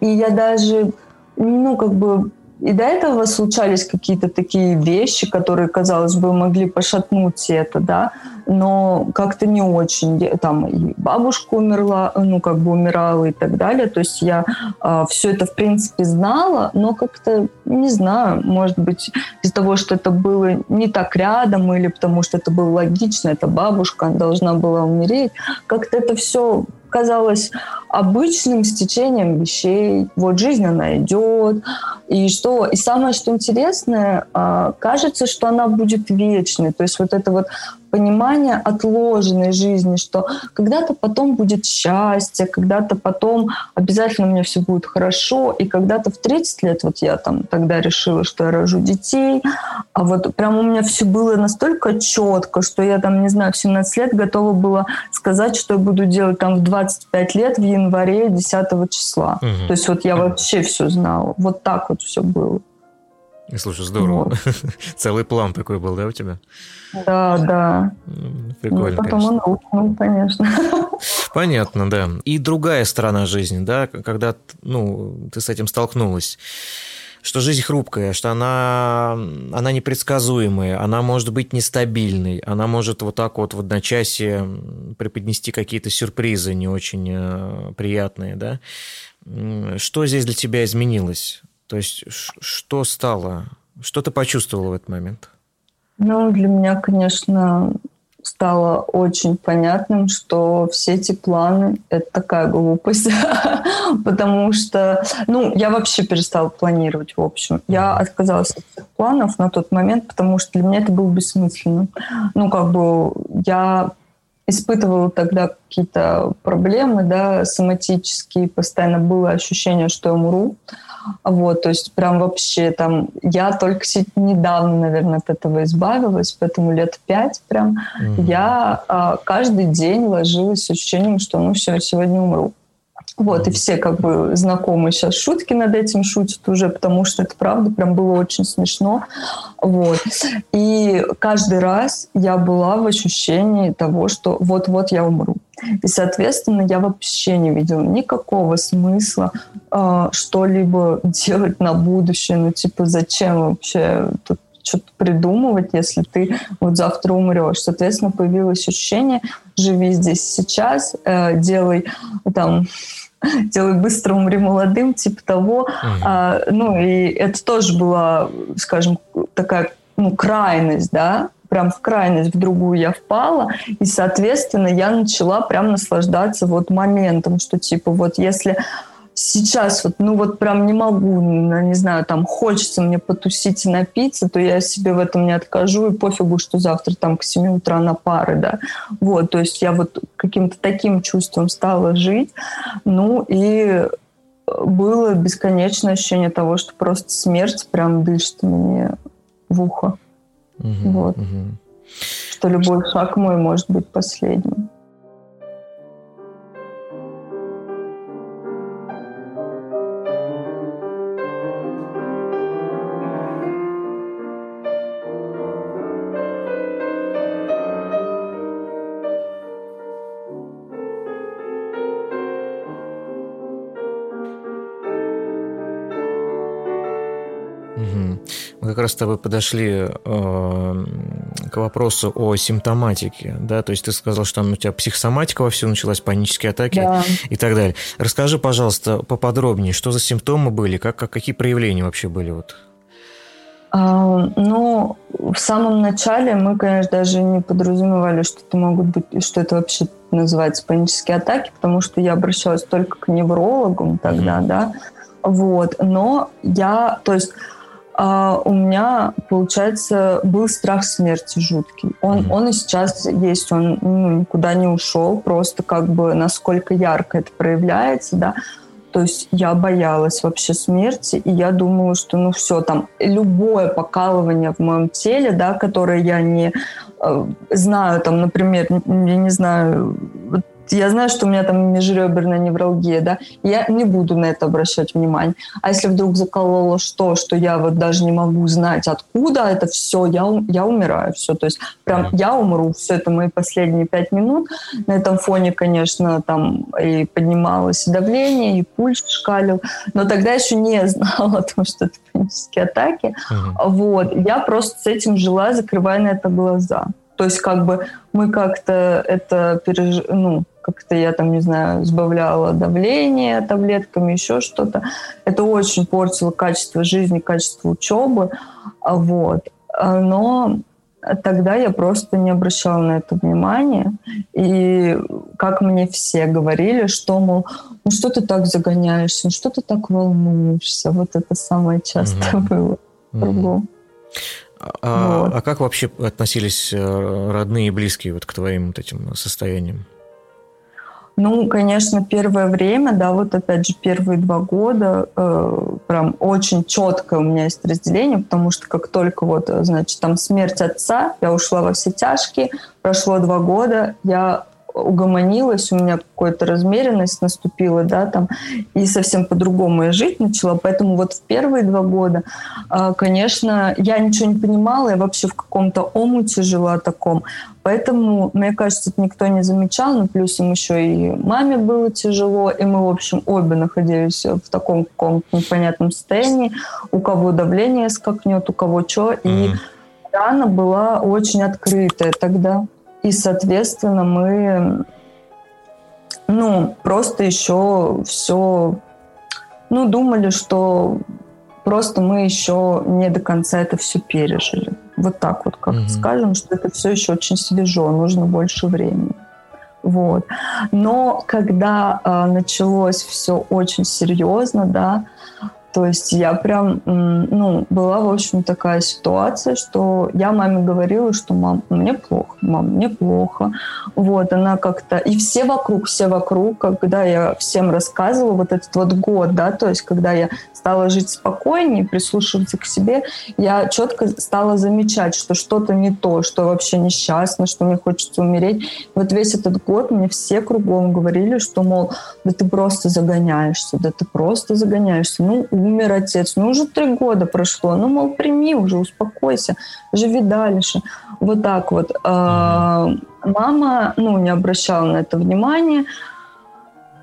Speaker 2: и я даже, ну, как бы и до этого случались какие-то такие вещи, которые, казалось бы, могли пошатнуть это, да, но как-то не очень. Там и бабушка умерла, ну, как бы умирала и так далее. То есть я э, а, все это, в принципе, знала, но как-то, не знаю, может быть, из-за того, что это было не так рядом, или потому что это было логично, это бабушка, должна была умереть, как-то это все казалось обычным стечением вещей. Вот жизнь, она идет. И что, и самое, что интересное, а, кажется, что она будет вечной. То есть вот это вот понимание отложенной жизни, что когда-то потом будет счастье, когда-то потом обязательно у меня все будет хорошо, и когда-то в 30 лет вот я там тогда решила, что я рожу детей, а вот прям у меня все было настолько четко, что я там, не знаю, в 17 лет готова была сказать, что я буду делать там в 25 лет в январе 10 числа. Угу. То есть вот я вообще все знала. Вот так вот все было.
Speaker 1: Слушай, здорово. Вот. Целый план такой был, да, у тебя?
Speaker 2: Да, да.
Speaker 1: Прикольно, ну,
Speaker 2: Потом конечно. он рухнул, конечно.
Speaker 1: Понятно, да. И другая сторона жизни, да, когда ну, ты с этим столкнулась что жизнь хрупкая, что она, она непредсказуемая, она может быть нестабильной, она может вот так вот в одночасье преподнести какие-то сюрпризы не очень э, приятные, да? Что здесь для тебя изменилось? То есть что стало? Что ты почувствовала в этот момент?
Speaker 2: Ну, для меня, конечно, стало очень понятным, что все эти планы — это такая глупость, потому что, ну, я вообще перестала планировать, в общем. Я отказалась от всех планов на тот момент, потому что для меня это было бессмысленно. Ну, как бы я испытывала тогда какие-то проблемы, да, соматические, постоянно было ощущение, что я умру. Вот, то есть прям вообще там, я только недавно, наверное, от этого избавилась, поэтому лет пять прям mm-hmm. я а, каждый день ложилась с ощущением, что ну все, сегодня умру. Вот, и все как бы знакомые сейчас шутки над этим шутят уже, потому что это правда прям было очень смешно. Вот. И каждый раз я была в ощущении того, что вот-вот я умру. И, соответственно, я вообще не видела никакого смысла э, что-либо делать на будущее. Ну, типа, зачем вообще тут что-то придумывать, если ты вот завтра умрешь. Соответственно, появилось ощущение, живи здесь сейчас, э, делай там делай быстро, умри молодым, типа того. Mm-hmm. Ну, и это тоже была, скажем, такая ну, крайность, да, прям в крайность, в другую я впала, и, соответственно, я начала прям наслаждаться вот моментом, что, типа, вот если сейчас вот, ну вот прям не могу, не знаю, там хочется мне потусить и напиться, то я себе в этом не откажу, и пофигу, что завтра там к 7 утра на пары, да. Вот, то есть я вот каким-то таким чувством стала жить, ну и было бесконечное ощущение того, что просто смерть прям дышит мне в ухо. Угу, вот. Угу. Что любой шаг мой может быть последним.
Speaker 1: Как раз с тобой подошли э, к вопросу о симптоматике, да, то есть ты сказал, что там у тебя психосоматика во все началась, панические атаки да. и так далее. Расскажи, пожалуйста, поподробнее, что за симптомы были, как, как какие проявления вообще были вот?
Speaker 2: А, ну, в самом начале мы, конечно, даже не подразумевали, что это могут быть, что это вообще называется панические атаки, потому что я обращалась только к неврологам тогда, mm-hmm. да, вот, но я, то есть а у меня, получается, был страх смерти жуткий. Он, mm-hmm. он и сейчас есть, он ну, никуда не ушел, просто как бы насколько ярко это проявляется, да. То есть я боялась вообще смерти, и я думала, что ну все, там любое покалывание в моем теле, да, которое я не э, знаю, там, например, я не знаю, я знаю, что у меня там межреберная невралгия, да, я не буду на это обращать внимание. А если вдруг закололо что, что я вот даже не могу знать, откуда это все, я, я умираю, все. То есть прям я умру, все это мои последние пять минут. На этом фоне, конечно, там и поднималось давление, и пульс шкалил. Но тогда еще не знала о том, что это панические атаки. Uh-huh. Вот. Я просто с этим жила, закрывая на это глаза. То есть как бы мы как-то это переж... ну, как-то я там, не знаю, сбавляла давление таблетками, еще что-то. Это очень портило качество жизни, качество учебы. Вот. Но тогда я просто не обращала на это внимания. И как мне все говорили, что, мол, ну что ты так загоняешься, ну что ты так волнуешься. Вот это самое частое mm-hmm. было кругом.
Speaker 1: А, вот. а как вообще относились э, родные и близкие вот к твоим вот этим состояниям?
Speaker 2: Ну, конечно, первое время, да, вот опять же первые два года э, прям очень четкое у меня есть разделение, потому что как только вот, значит, там смерть отца, я ушла во все тяжкие, прошло два года, я угомонилась, у меня какая-то размеренность наступила, да, там, и совсем по-другому я жить начала. Поэтому вот в первые два года, а, конечно, я ничего не понимала, я вообще в каком-то омуте жила таком. Поэтому, мне кажется, это никто не замечал, но плюс им еще и маме было тяжело, и мы, в общем, обе находились в таком каком-то непонятном состоянии. У кого давление скакнет, у кого что. И рана была очень открытая тогда. И, соответственно, мы, ну, просто еще все, ну, думали, что просто мы еще не до конца это все пережили. Вот так вот, как mm-hmm. скажем, что это все еще очень свежо, нужно больше времени. Вот. Но когда э, началось все очень серьезно, да, то есть я прям, ну, была, в общем, такая ситуация, что я маме говорила, что мам, мне плохо, мам, мне плохо. Вот, она как-то... И все вокруг, все вокруг, когда я всем рассказывала вот этот вот год, да, то есть когда я стала жить спокойнее, прислушиваться к себе, я четко стала замечать, что что-то не то, что вообще несчастно, что мне хочется умереть. Вот весь этот год мне все кругом говорили, что, мол, да ты просто загоняешься, да ты просто загоняешься. Ну, умер отец, ну уже три года прошло, ну, мол, прими уже, успокойся, живи дальше. Вот так вот. Mm-hmm. Мама, ну, не обращала на это внимания,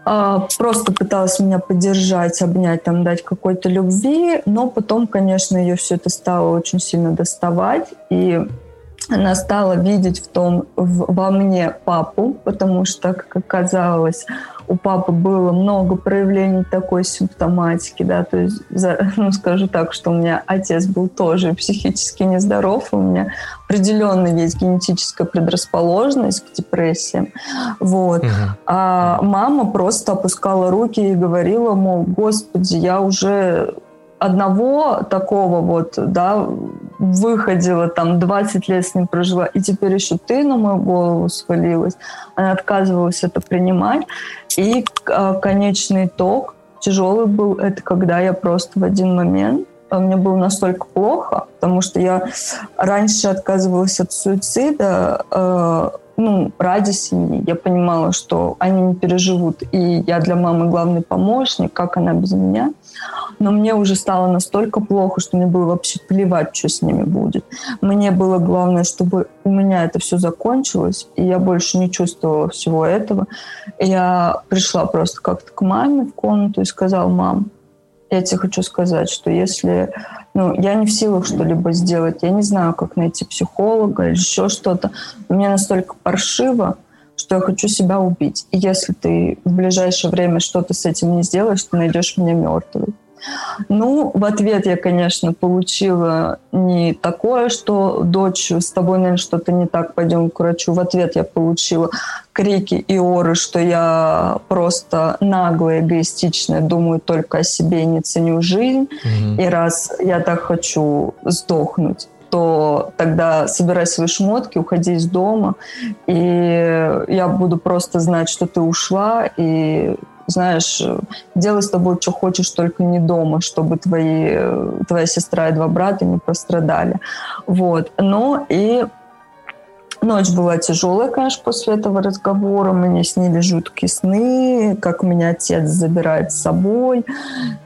Speaker 2: а, просто пыталась меня поддержать, обнять, там, дать какой-то любви, но потом, конечно, ее все это стало очень сильно доставать, и она стала видеть в том, в, во мне папу, потому что, как оказалось, у папы было много проявлений такой симптоматики, да, то есть, за, ну, скажу так, что у меня отец был тоже психически нездоров, у меня определенно есть генетическая предрасположенность к депрессиям, вот. Угу. А мама просто опускала руки и говорила, мол, господи, я уже одного такого вот, да, выходила, там 20 лет с ним прожила, и теперь еще ты на мою голову свалилась. Она отказывалась это принимать. И э, конечный итог тяжелый был, это когда я просто в один момент а, мне было настолько плохо, потому что я раньше отказывалась от суицида, э, ну, ради семьи. Я понимала, что они не переживут, и я для мамы главный помощник, как она без меня но мне уже стало настолько плохо, что мне было вообще плевать, что с ними будет. Мне было главное, чтобы у меня это все закончилось, и я больше не чувствовала всего этого. Я пришла просто как-то к маме в комнату и сказала, мам, я тебе хочу сказать, что если ну, я не в силах что-либо сделать, я не знаю, как найти психолога или еще что-то, мне настолько паршиво, что я хочу себя убить. И если ты в ближайшее время что-то с этим не сделаешь, ты найдешь меня мертвой. Ну, в ответ я, конечно, получила не такое, что дочь, с тобой, наверное, что-то не так, пойдем к врачу. В ответ я получила крики и оры, что я просто наглая, эгоистичная, думаю только о себе и не ценю жизнь. Mm-hmm. И раз я так хочу сдохнуть, то тогда собирай свои шмотки, уходи из дома, и я буду просто знать, что ты ушла, и знаешь, делай с тобой, что хочешь, только не дома, чтобы твои, твоя сестра и два брата не пострадали. Вот. Но и Ночь была тяжелая, конечно, после этого разговора. Мне снились жуткие сны, как меня отец забирает с собой.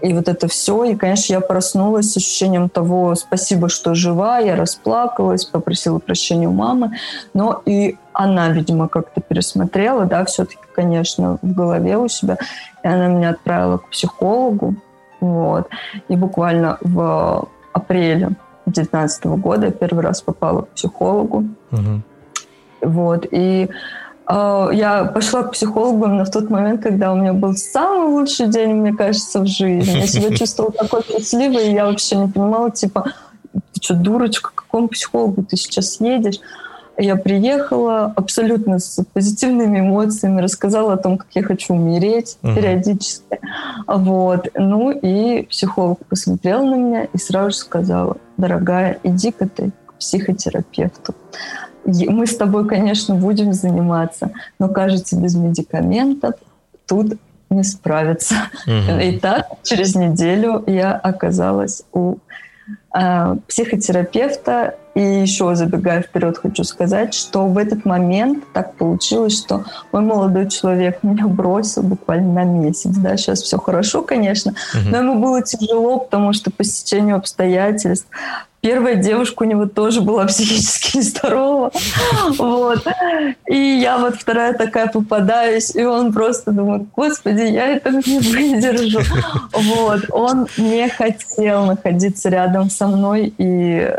Speaker 2: И вот это все. И, конечно, я проснулась с ощущением того, спасибо, что жива. Я расплакалась, попросила прощения у мамы. Но и она, видимо, как-то пересмотрела, да, все-таки, конечно, в голове у себя. И она меня отправила к психологу. Вот. И буквально в апреле 2019 года я первый раз попала к психологу. Угу. Вот. И э, я пошла к психологу именно в тот момент, когда у меня был самый лучший день, мне кажется, в жизни. Я себя чувствовала такой счастливой, и я вообще не понимала, типа, ты что, дурочка, к какому психологу ты сейчас едешь? Я приехала абсолютно с позитивными эмоциями, рассказала о том, как я хочу умереть угу. периодически. Вот. Ну и психолог посмотрел на меня и сразу же сказала, дорогая, иди-ка ты к психотерапевту. Мы с тобой, конечно, будем заниматься, но, кажется, без медикаментов тут не справиться. Угу. И так через неделю я оказалась у э, психотерапевта. И еще забегая вперед, хочу сказать, что в этот момент так получилось, что мой молодой человек меня бросил буквально на месяц. Да, сейчас все хорошо, конечно, угу. но ему было тяжело, потому что по стечению обстоятельств Первая девушка у него тоже была психически нездорова. Вот. И я вот вторая такая попадаюсь, и он просто думает, господи, я это не выдержу. Вот. Он не хотел находиться рядом со мной и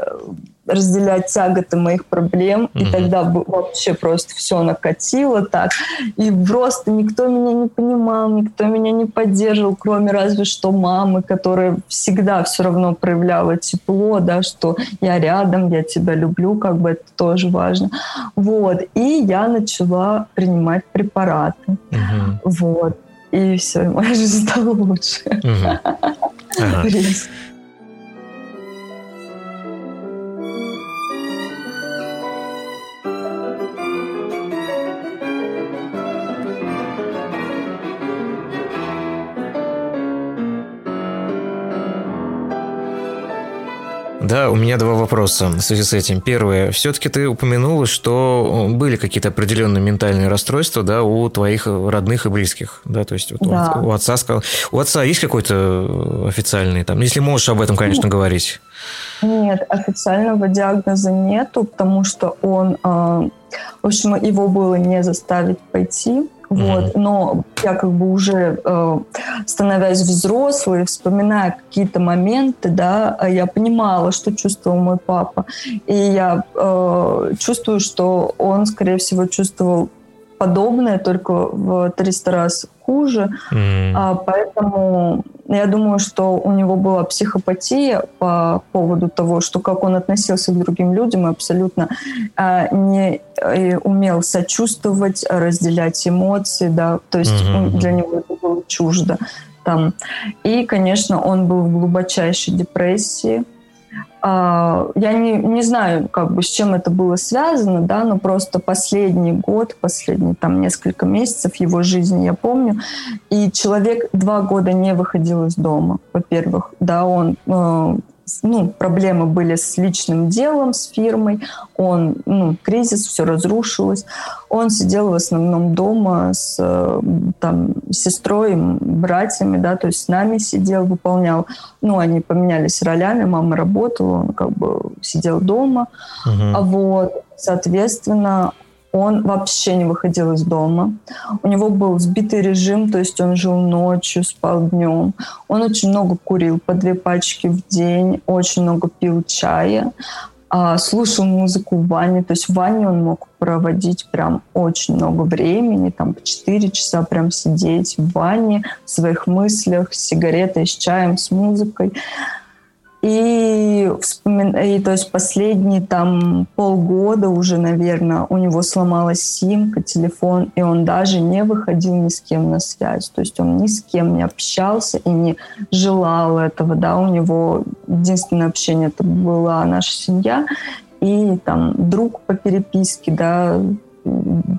Speaker 2: разделять тяготы моих проблем, mm-hmm. и тогда вообще просто все накатило так, и просто никто меня не понимал, никто меня не поддерживал, кроме разве что мамы, которая всегда все равно проявляла тепло, да, что я рядом, я тебя люблю, как бы это тоже важно. Вот, и я начала принимать препараты. Mm-hmm. Вот, и все, моя жизнь стала лучше. Mm-hmm. Ага.
Speaker 1: Да, у меня два вопроса в связи с этим. Первое. Все-таки ты упомянула, что были какие-то определенные ментальные расстройства да, у твоих родных и близких. Да, то есть вот да. у, отца сказал. У отца есть какой-то официальный там? Если можешь об этом, конечно, говорить.
Speaker 2: Нет, официального диагноза нету, потому что он, э, в общем, его было не заставить пойти вот, но я как бы уже э, становясь взрослой, вспоминая какие-то моменты, да, я понимала, что чувствовал мой папа, и я э, чувствую, что он, скорее всего, чувствовал подобное, только в 300 раз хуже. Mm. А, поэтому я думаю, что у него была психопатия по поводу того, что как он относился к другим людям и абсолютно а, не и умел сочувствовать, разделять эмоции, да, то есть mm-hmm. для него это было чуждо. Там. И, конечно, он был в глубочайшей депрессии. А, я не, не знаю, как бы с чем это было связано, да, но просто последний год, последние там несколько месяцев его жизни я помню, и человек два года не выходил из дома, во-первых, да, он э, ну, проблемы были с личным делом, с фирмой, он, ну, кризис, все разрушилось. Он сидел в основном дома с там, сестрой, братьями, да, то есть с нами сидел, выполнял, ну, они поменялись ролями, мама работала, он как бы сидел дома, uh-huh. а вот, соответственно, он вообще не выходил из дома. У него был сбитый режим, то есть он жил ночью, спал днем. Он очень много курил, по две пачки в день, очень много пил чая, а, слушал музыку в ванне. То есть в ванне он мог проводить прям очень много времени, там по 4 часа прям сидеть в ванне, в своих мыслях, с сигаретой, с чаем, с музыкой. И, вспомин... и то есть последние там полгода уже, наверное, у него сломалась симка, телефон, и он даже не выходил ни с кем на связь. То есть он ни с кем не общался и не желал этого, да, у него единственное общение это была наша семья и там друг по переписке, да,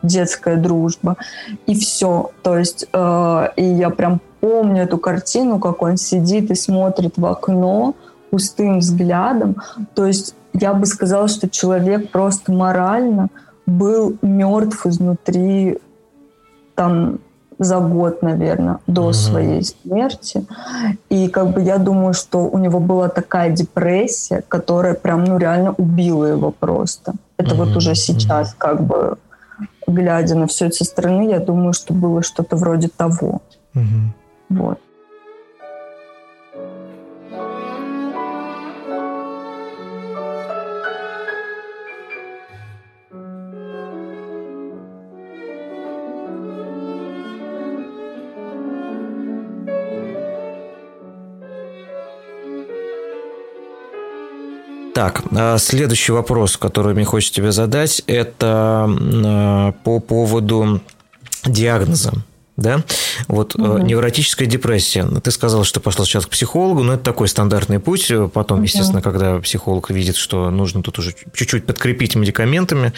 Speaker 2: детская дружба, и все. То есть, э, и я прям помню эту картину, как он сидит и смотрит в окно, пустым взглядом. То есть я бы сказала, что человек просто морально был мертв изнутри там за год, наверное, до mm-hmm. своей смерти. И как бы я думаю, что у него была такая депрессия, которая прям, ну, реально убила его просто. Это mm-hmm. вот уже сейчас, как бы, глядя на все это со стороны, я думаю, что было что-то вроде того. Mm-hmm. Вот.
Speaker 1: Так, а следующий вопрос, который мне хочется тебе задать, это а, по поводу диагноза да, вот угу. невротическая депрессия. Ты сказал, что пошла сейчас к психологу, но это такой стандартный путь. Потом, угу. естественно, когда психолог видит, что нужно тут уже чуть-чуть подкрепить медикаментами,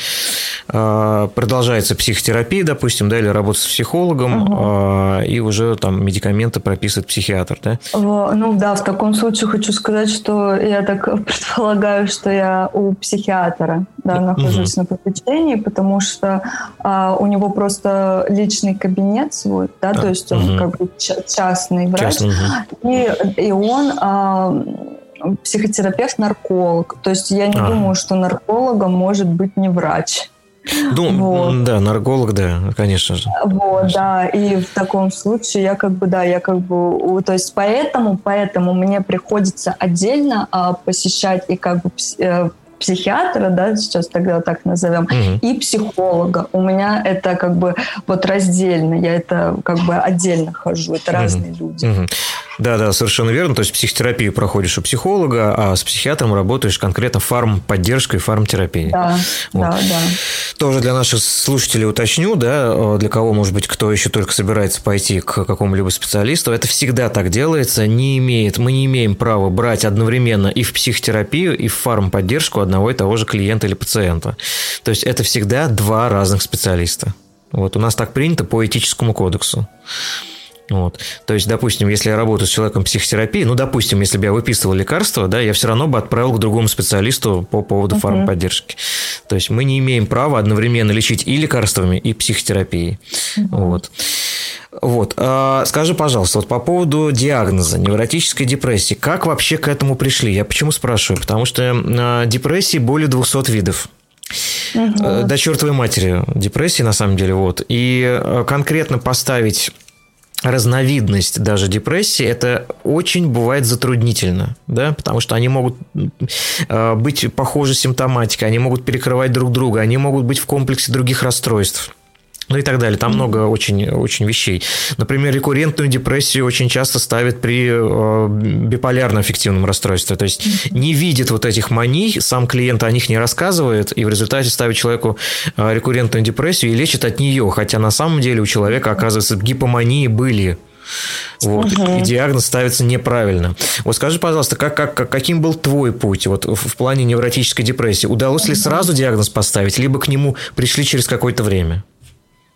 Speaker 1: а, продолжается психотерапия, допустим, да, или работа с психологом, угу. и уже там медикаменты прописывает психиатр, да?
Speaker 2: Ну да, в таком случае хочу сказать, что я так предполагаю, что я у психиатра да, нахожусь угу. на попечении, потому что а, у него просто личный кабинет свой, да, да. то есть он угу. как бы частный врач, частный, угу. и, и он а, психотерапевт-нарколог, то есть я не а. думаю, что наркологом может быть не врач.
Speaker 1: Ну, вот. да, нарколог, да, конечно же.
Speaker 2: Вот, конечно. да, и в таком случае я как бы, да, я как бы, то есть поэтому, поэтому мне приходится отдельно а, посещать и как бы э, психиатра, да, сейчас тогда так назовем, угу. и психолога. У меня это как бы вот раздельно, я это как бы отдельно хожу, это угу. разные люди. Угу.
Speaker 1: Да, да, совершенно верно. То есть психотерапию проходишь у психолога, а с психиатром работаешь конкретно фармподдержкой, фармтерапией.
Speaker 2: Да, вот. да, да.
Speaker 1: Тоже для наших слушателей уточню, да, для кого, может быть, кто еще только собирается пойти к какому-либо специалисту, это всегда так делается, не имеет, мы не имеем права брать одновременно и в психотерапию, и в фармподдержку одного и того же клиента или пациента. То есть это всегда два разных специалиста. Вот у нас так принято по этическому кодексу. Вот. То есть, допустим, если я работаю с человеком психотерапии, ну, допустим, если бы я выписывал лекарства, да, я все равно бы отправил к другому специалисту по поводу uh-huh. фармподдержки. То есть мы не имеем права одновременно лечить и лекарствами, и психотерапией. Uh-huh. Вот. Вот. А, скажи, пожалуйста, вот по поводу диагноза невротической депрессии, как вообще к этому пришли? Я почему спрашиваю? Потому что а, депрессии более 200 видов. Угу. До чертовой матери депрессии, на самом деле, вот. И а, конкретно поставить разновидность даже депрессии, это очень бывает затруднительно, да, потому что они могут э, быть похожи симптоматикой, они могут перекрывать друг друга, они могут быть в комплексе других расстройств ну и так далее. Там много очень, очень вещей. Например, рекуррентную депрессию очень часто ставят при э, биполярном аффективном расстройстве. То есть не видит вот этих маний, сам клиент о них не рассказывает, и в результате ставит человеку э, рекуррентную депрессию и лечит от нее. Хотя на самом деле у человека, оказывается, гипомании были. Вот. Угу. И диагноз ставится неправильно. Вот скажи, пожалуйста, как, как, каким был твой путь вот, в плане невротической депрессии? Удалось ли сразу диагноз поставить, либо к нему пришли через какое-то время?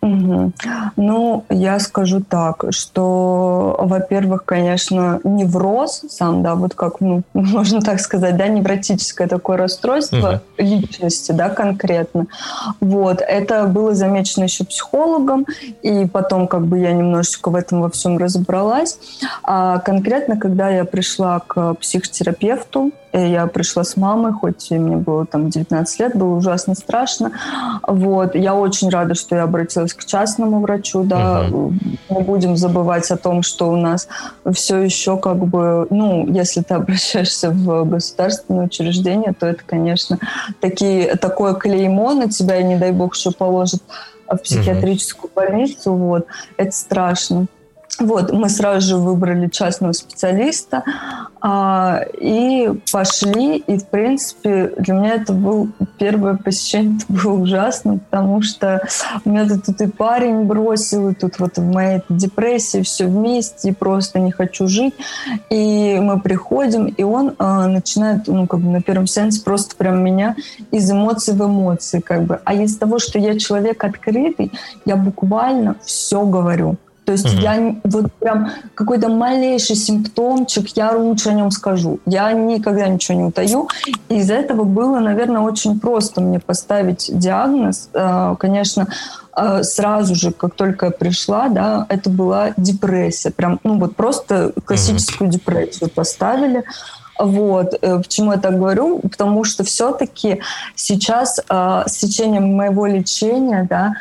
Speaker 2: Угу. Ну, я скажу так, что, во-первых, конечно, невроз сам, да, вот как, ну, можно так сказать, да, невротическое такое расстройство угу. личности, да, конкретно. Вот, это было замечено еще психологом, и потом как бы я немножечко в этом во всем разобралась. А конкретно, когда я пришла к психотерапевту, я пришла с мамой, хоть мне было там 19 лет, было ужасно страшно. Вот. Я очень рада, что я обратилась к частному врачу, да. Угу. Не будем забывать о том, что у нас все еще как бы, ну, если ты обращаешься в государственное учреждение, то это, конечно, такие, такое клеймо на тебя, и не дай бог еще положат в психиатрическую угу. больницу, вот. Это страшно. Вот, мы сразу же выбрали частного специалиста а, и пошли. И, в принципе, для меня это был первое посещение, это было ужасно, потому что меня тут, тут и парень бросил, и тут вот в моей депрессии все вместе, и просто не хочу жить. И мы приходим, и он а, начинает, ну, как бы на первом сеансе просто прям меня из эмоций в эмоции, как бы. А из того, что я человек открытый, я буквально все говорю. То есть угу. я вот прям какой-то малейший симптомчик, я лучше о нем скажу. Я никогда ничего не утаю. И из-за этого было, наверное, очень просто мне поставить диагноз. Э, конечно, э, сразу же, как только я пришла, да, это была депрессия. Прям, ну вот просто классическую угу. депрессию поставили. Вот. Э, почему я так говорю? Потому что все-таки сейчас с течением моего лечения, да,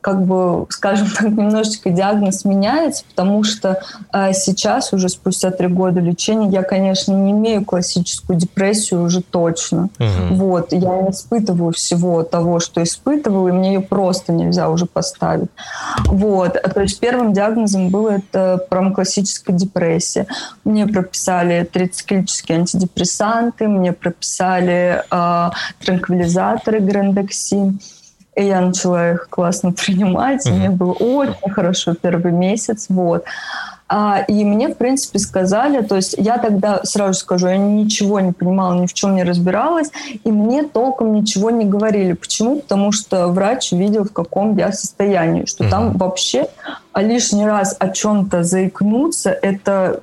Speaker 2: как бы, скажем так, немножечко диагноз меняется, потому что э, сейчас, уже спустя три года лечения, я, конечно, не имею классическую депрессию уже точно. Угу. Вот, я не испытываю всего того, что испытывала, и мне ее просто нельзя уже поставить. Вот, то есть первым диагнозом было это промоклассическая депрессия. Мне прописали трициклические антидепрессанты, мне прописали э, транквилизаторы грандексин. И я начала их классно принимать. Mm-hmm. Мне было очень хорошо первый месяц. Вот. А, и мне, в принципе, сказали, то есть я тогда, сразу скажу, я ничего не понимала, ни в чем не разбиралась, и мне толком ничего не говорили. Почему? Потому что врач видел, в каком я состоянии, что mm-hmm. там вообще лишний раз о чем-то заикнуться, это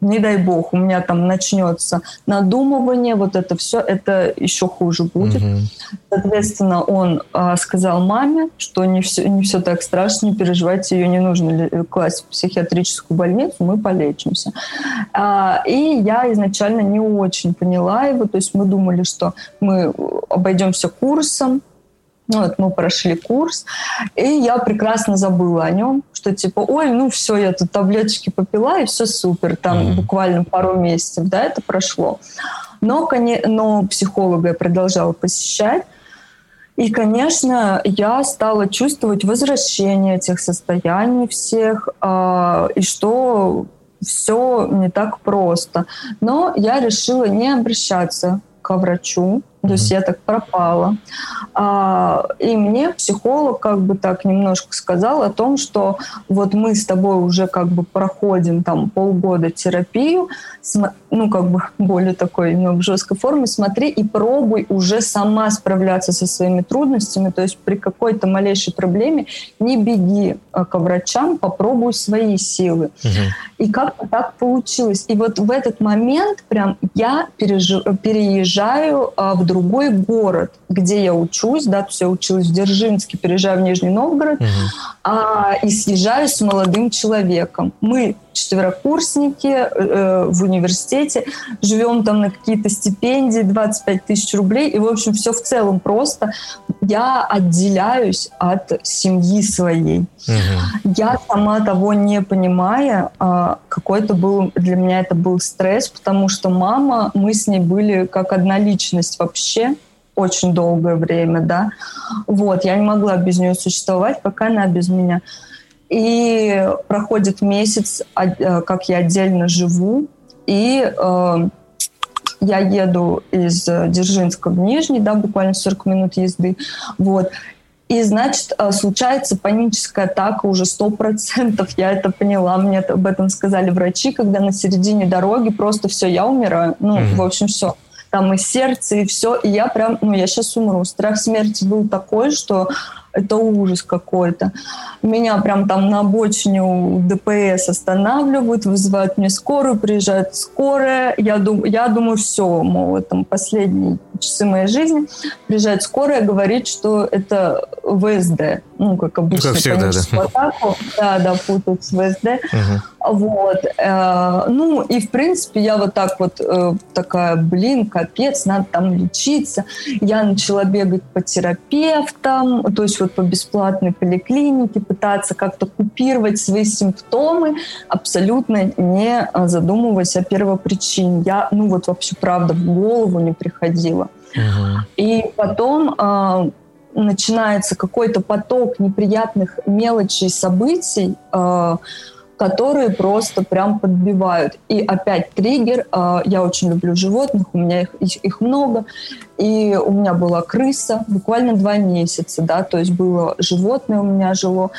Speaker 2: не дай бог, у меня там начнется надумывание, вот это все, это еще хуже будет. Угу. Соответственно, он а, сказал маме, что не все, не все так страшно, не переживайте, ее не нужно класть в психиатрическую больницу, мы полечимся. А, и я изначально не очень поняла его, то есть мы думали, что мы обойдемся курсом, ну, вот мы прошли курс, и я прекрасно забыла о нем, что типа, ой, ну все, я тут таблеточки попила, и все супер, там mm-hmm. буквально пару месяцев, да, это прошло. Но, но психолога я продолжала посещать, и, конечно, я стала чувствовать возвращение этих состояний всех, э, и что все не так просто. Но я решила не обращаться к врачу, то есть я так пропала. А, и мне психолог как бы так немножко сказал о том, что вот мы с тобой уже как бы проходим там полгода терапию, ну как бы более такой но в жесткой форме, смотри и пробуй уже сама справляться со своими трудностями, то есть при какой-то малейшей проблеме не беги а, к врачам, попробуй свои силы. Угу. И как-то так получилось. И вот в этот момент прям я пережи, переезжаю а, в другой другой город, где я учусь, да, то есть я училась в Дзержинске, переезжаю в Нижний Новгород, угу. а, и съезжаю с молодым человеком. Мы четверокурсники э, в университете, живем там на какие-то стипендии, 25 тысяч рублей, и, в общем, все в целом просто. Я отделяюсь от семьи своей. Угу. Я сама того не понимая, э, какой-то был, для меня это был стресс, потому что мама, мы с ней были как одна личность вообще, очень долгое время, да. Вот, я не могла без нее существовать, пока она без меня. И проходит месяц, э, как я отдельно живу, и э, я еду из Дзержинска в Нижний, да, буквально 40 минут езды, вот, и, значит, э, случается паническая атака уже сто процентов. Я это поняла, мне об этом сказали врачи, когда на середине дороги просто все, я умираю. Ну, mm-hmm. в общем, все. Там и сердце, и все. И я прям, ну, я сейчас умру. Страх смерти был такой, что это ужас какой-то. Меня прям там на обочине у ДПС останавливают, вызывают мне скорую, приезжает скорая. Я, дум, я думаю, все, мол, это последние часы моей жизни. Приезжает скорая, говорит, что это ВСД. Ну, как обычно, как всегда, да. атаку. Да, да, путают с ВСД. Угу. Вот. Э, ну, и, в принципе, я вот так вот э, такая, блин, капец, надо там лечиться. Я начала бегать по терапевтам, то есть вот по бесплатной поликлинике, пытаться как-то купировать свои симптомы, абсолютно не задумываясь о первопричине. Я, ну вот вообще, правда, в голову не приходила. Угу. И потом э, начинается какой-то поток неприятных мелочей событий, которые просто прям подбивают. И опять триггер. Э, я очень люблю животных, у меня их, их много. И у меня была крыса буквально два месяца, да, то есть было животное у меня жило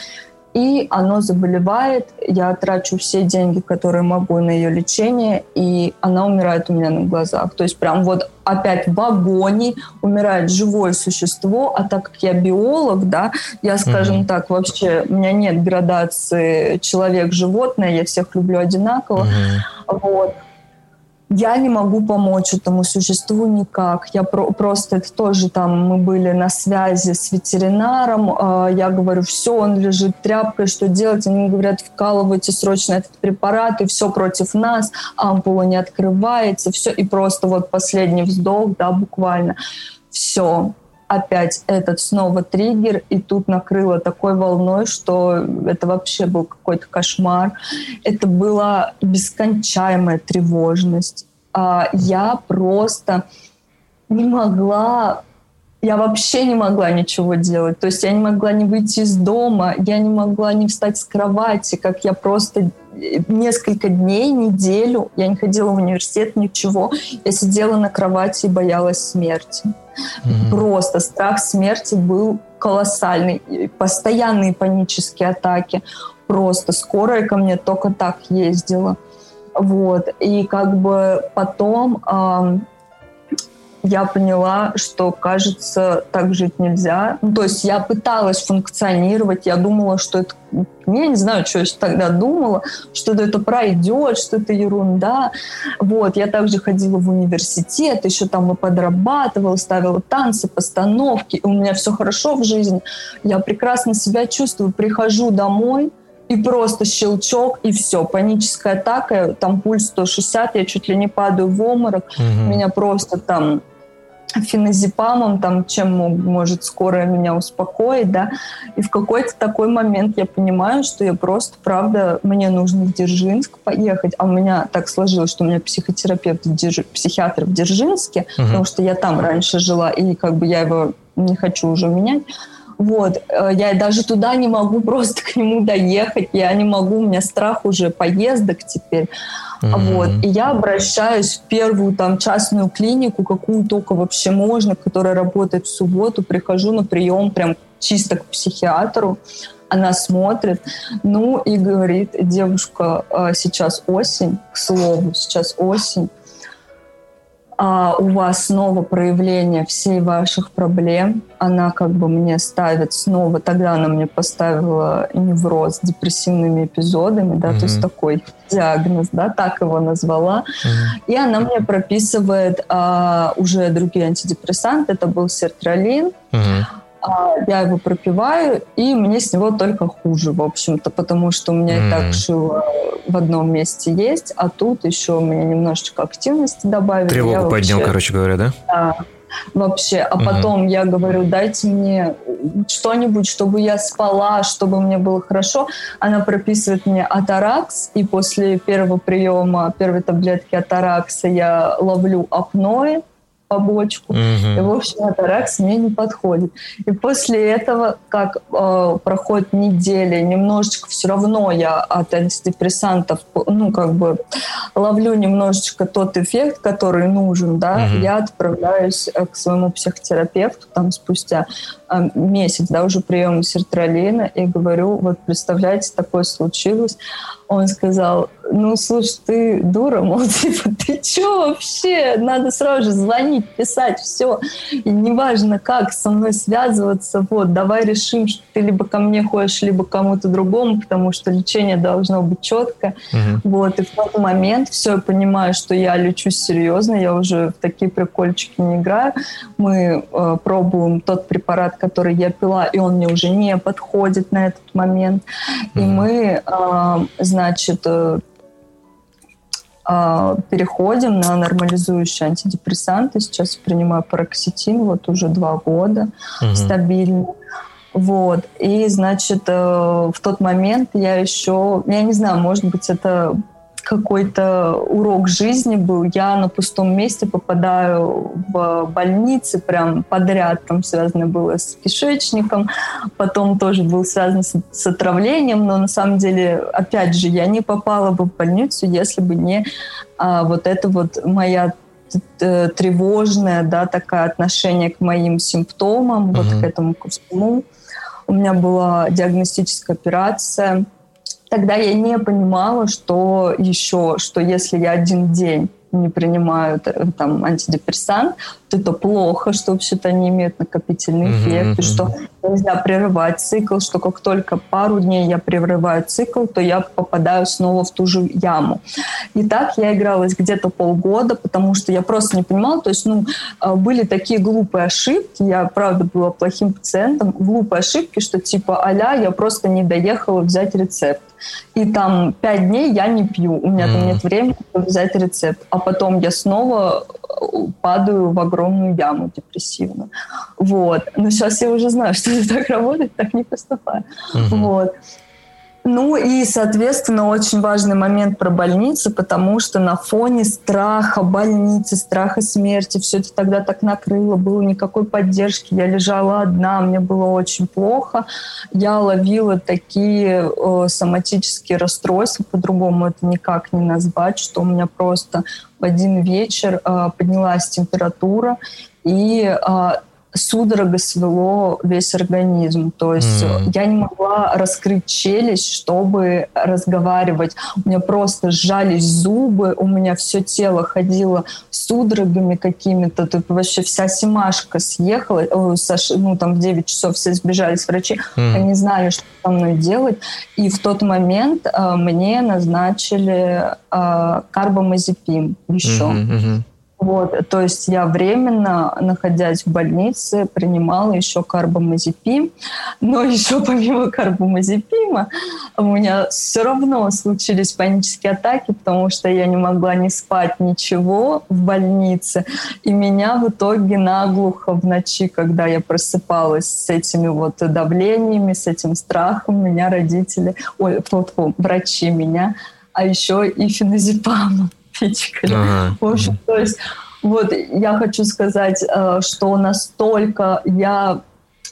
Speaker 2: и оно заболевает, я трачу все деньги, которые могу на ее лечение, и она умирает у меня на глазах. То есть прям вот опять в агонии умирает живое существо, а так как я биолог, да, я, скажем mm-hmm. так, вообще у меня нет градации человек-животное, я всех люблю одинаково, mm-hmm. вот я не могу помочь этому существу никак. Я про просто это тоже там мы были на связи с ветеринаром. Э, я говорю, все, он лежит тряпкой, что делать? Они говорят, вкалывайте срочно этот препарат, и все против нас. Ампула не открывается, все. И просто вот последний вздох, да, буквально. Все, опять этот снова триггер, и тут накрыло такой волной, что это вообще был какой-то кошмар. Это была бескончаемая тревожность. А, я просто не могла я вообще не могла ничего делать. То есть я не могла не выйти из дома, я не могла не встать с кровати, как я просто несколько дней, неделю, я не ходила в университет, ничего. Я сидела на кровати и боялась смерти. Mm-hmm. Просто страх смерти был колоссальный. Постоянные панические атаки. Просто скорая ко мне только так ездила. Вот. И как бы потом я поняла, что, кажется, так жить нельзя. Ну, то есть я пыталась функционировать, я думала, что это... Я не знаю, что я тогда думала, что это пройдет, что это ерунда. Вот, я также ходила в университет, еще там и подрабатывала, ставила танцы, постановки. У меня все хорошо в жизни. Я прекрасно себя чувствую. Прихожу домой, и просто щелчок, и все. Паническая атака, там пульс 160, я чуть ли не падаю в обморок. Угу. Меня просто там феназепамом, там, чем может скорая меня успокоить, да, и в какой-то такой момент я понимаю, что я просто, правда, мне нужно в Дзержинск поехать, а у меня так сложилось, что у меня психотерапевт, Дзерж... психиатр в Дзержинске, uh-huh. потому что я там раньше жила, и как бы я его не хочу уже менять, вот, э, я даже туда не могу просто к нему доехать, я не могу, у меня страх уже поездок теперь. Mm-hmm. Вот. И я обращаюсь в первую там частную клинику, какую только вообще можно, которая работает в субботу, прихожу на прием прям чисто к психиатру, она смотрит, ну и говорит, девушка, э, сейчас осень, к слову, сейчас осень, а у вас снова проявление всей ваших проблем. Она как бы мне ставит снова, тогда она мне поставила невроз с депрессивными эпизодами, да, mm-hmm. то есть такой диагноз, да, так его назвала. Mm-hmm. И она мне прописывает а, уже другие антидепрессанты, это был сертралин. Mm-hmm. А, я его пропиваю, и мне с него только хуже, в общем-то, потому что у меня mm. и так шило в одном месте есть, а тут еще у меня немножечко активности добавили.
Speaker 1: Тревогу я поднял, вообще, короче говоря, да?
Speaker 2: Да, вообще. А потом я говорю, дайте мне что-нибудь, чтобы я спала, чтобы мне было хорошо. Она прописывает мне атаракс, и после первого приема, первой таблетки атаракса я ловлю апноэ, побочку. Угу. И, в общем, атаракс мне не подходит. И после этого, как э, проходит неделя, немножечко все равно я от антидепрессантов, ну, как бы ловлю немножечко тот эффект, который нужен, да, угу. я отправляюсь э, к своему психотерапевту там спустя месяц, да, уже приема сертралина, и говорю, вот представляете, такое случилось. Он сказал, ну, слушай, ты дура, мол, типа, ты чё вообще? Надо сразу же звонить, писать, все. И неважно, как со мной связываться, вот, давай решим, что ты либо ко мне ходишь, либо кому-то другому, потому что лечение должно быть четко. Угу. Вот, и в тот момент все, я понимаю, что я лечусь серьезно, я уже в такие прикольчики не играю. Мы э, пробуем тот препарат, который я пила, и он мне уже не подходит на этот момент. И мы, э, значит, э, а, переходим на нормализующие антидепрессанты. Сейчас принимаю пароксетин вот уже два года угу. стабильно. Вот. И, значит, э, в тот момент я еще, я не знаю, может быть, это какой-то урок жизни был. Я на пустом месте попадаю в больницы прям подряд. Там связано было с кишечником, потом тоже был связан с, с отравлением, но на самом деле, опять же, я не попала бы в больницу, если бы не а, вот это вот моя тревожное, да, такое отношение к моим симптомам, uh-huh. вот к этому ко всему. У меня была диагностическая операция – Тогда я не понимала, что еще, что если я один день не принимаю э, там антидепрессант, то это плохо, что вообще-то они имеют накопительный эффект, mm-hmm. и что нельзя прерывать цикл, что как только пару дней я прерываю цикл, то я попадаю снова в ту же яму. И так я игралась где-то полгода, потому что я просто не понимала, то есть, ну, э, были такие глупые ошибки, я, правда, была плохим пациентом, глупые ошибки, что типа, аля, я просто не доехала взять рецепт и там пять дней я не пью, у меня mm. там нет времени взять рецепт, а потом я снова падаю в огромную яму депрессивную. Вот. Но сейчас я уже знаю, что это так работает, так не поступаю. Угу. Вот. Ну и, соответственно, очень важный момент про больницы, потому что на фоне страха больницы, страха смерти, все это тогда так накрыло, было никакой поддержки, я лежала одна, мне было очень плохо, я ловила такие э, соматические расстройства, по-другому это никак не назвать, что у меня просто в один вечер э, поднялась температура, и э, судорога свело весь организм. То есть mm. я не могла раскрыть челюсть, чтобы разговаривать. У меня просто сжались зубы, у меня все тело ходило судорогами какими-то. Тут вообще вся семашка съехала. Ну, там в 9 часов все сбежались врачи. Mm. Они знали, что со мной делать. И в тот момент э, мне назначили э, карбамазепин еще. Mm-hmm, mm-hmm. Вот, то есть я временно, находясь в больнице, принимала еще карбамазепин, но еще помимо карбамазепима у меня все равно случились панические атаки, потому что я не могла не спать ничего в больнице, и меня в итоге наглухо в ночи, когда я просыпалась с этими вот давлениями, с этим страхом, меня родители, ой, фу, врачи меня, а еще и феназепамом пичкали. Ага. В общем, то есть вот я хочу сказать, э, что настолько я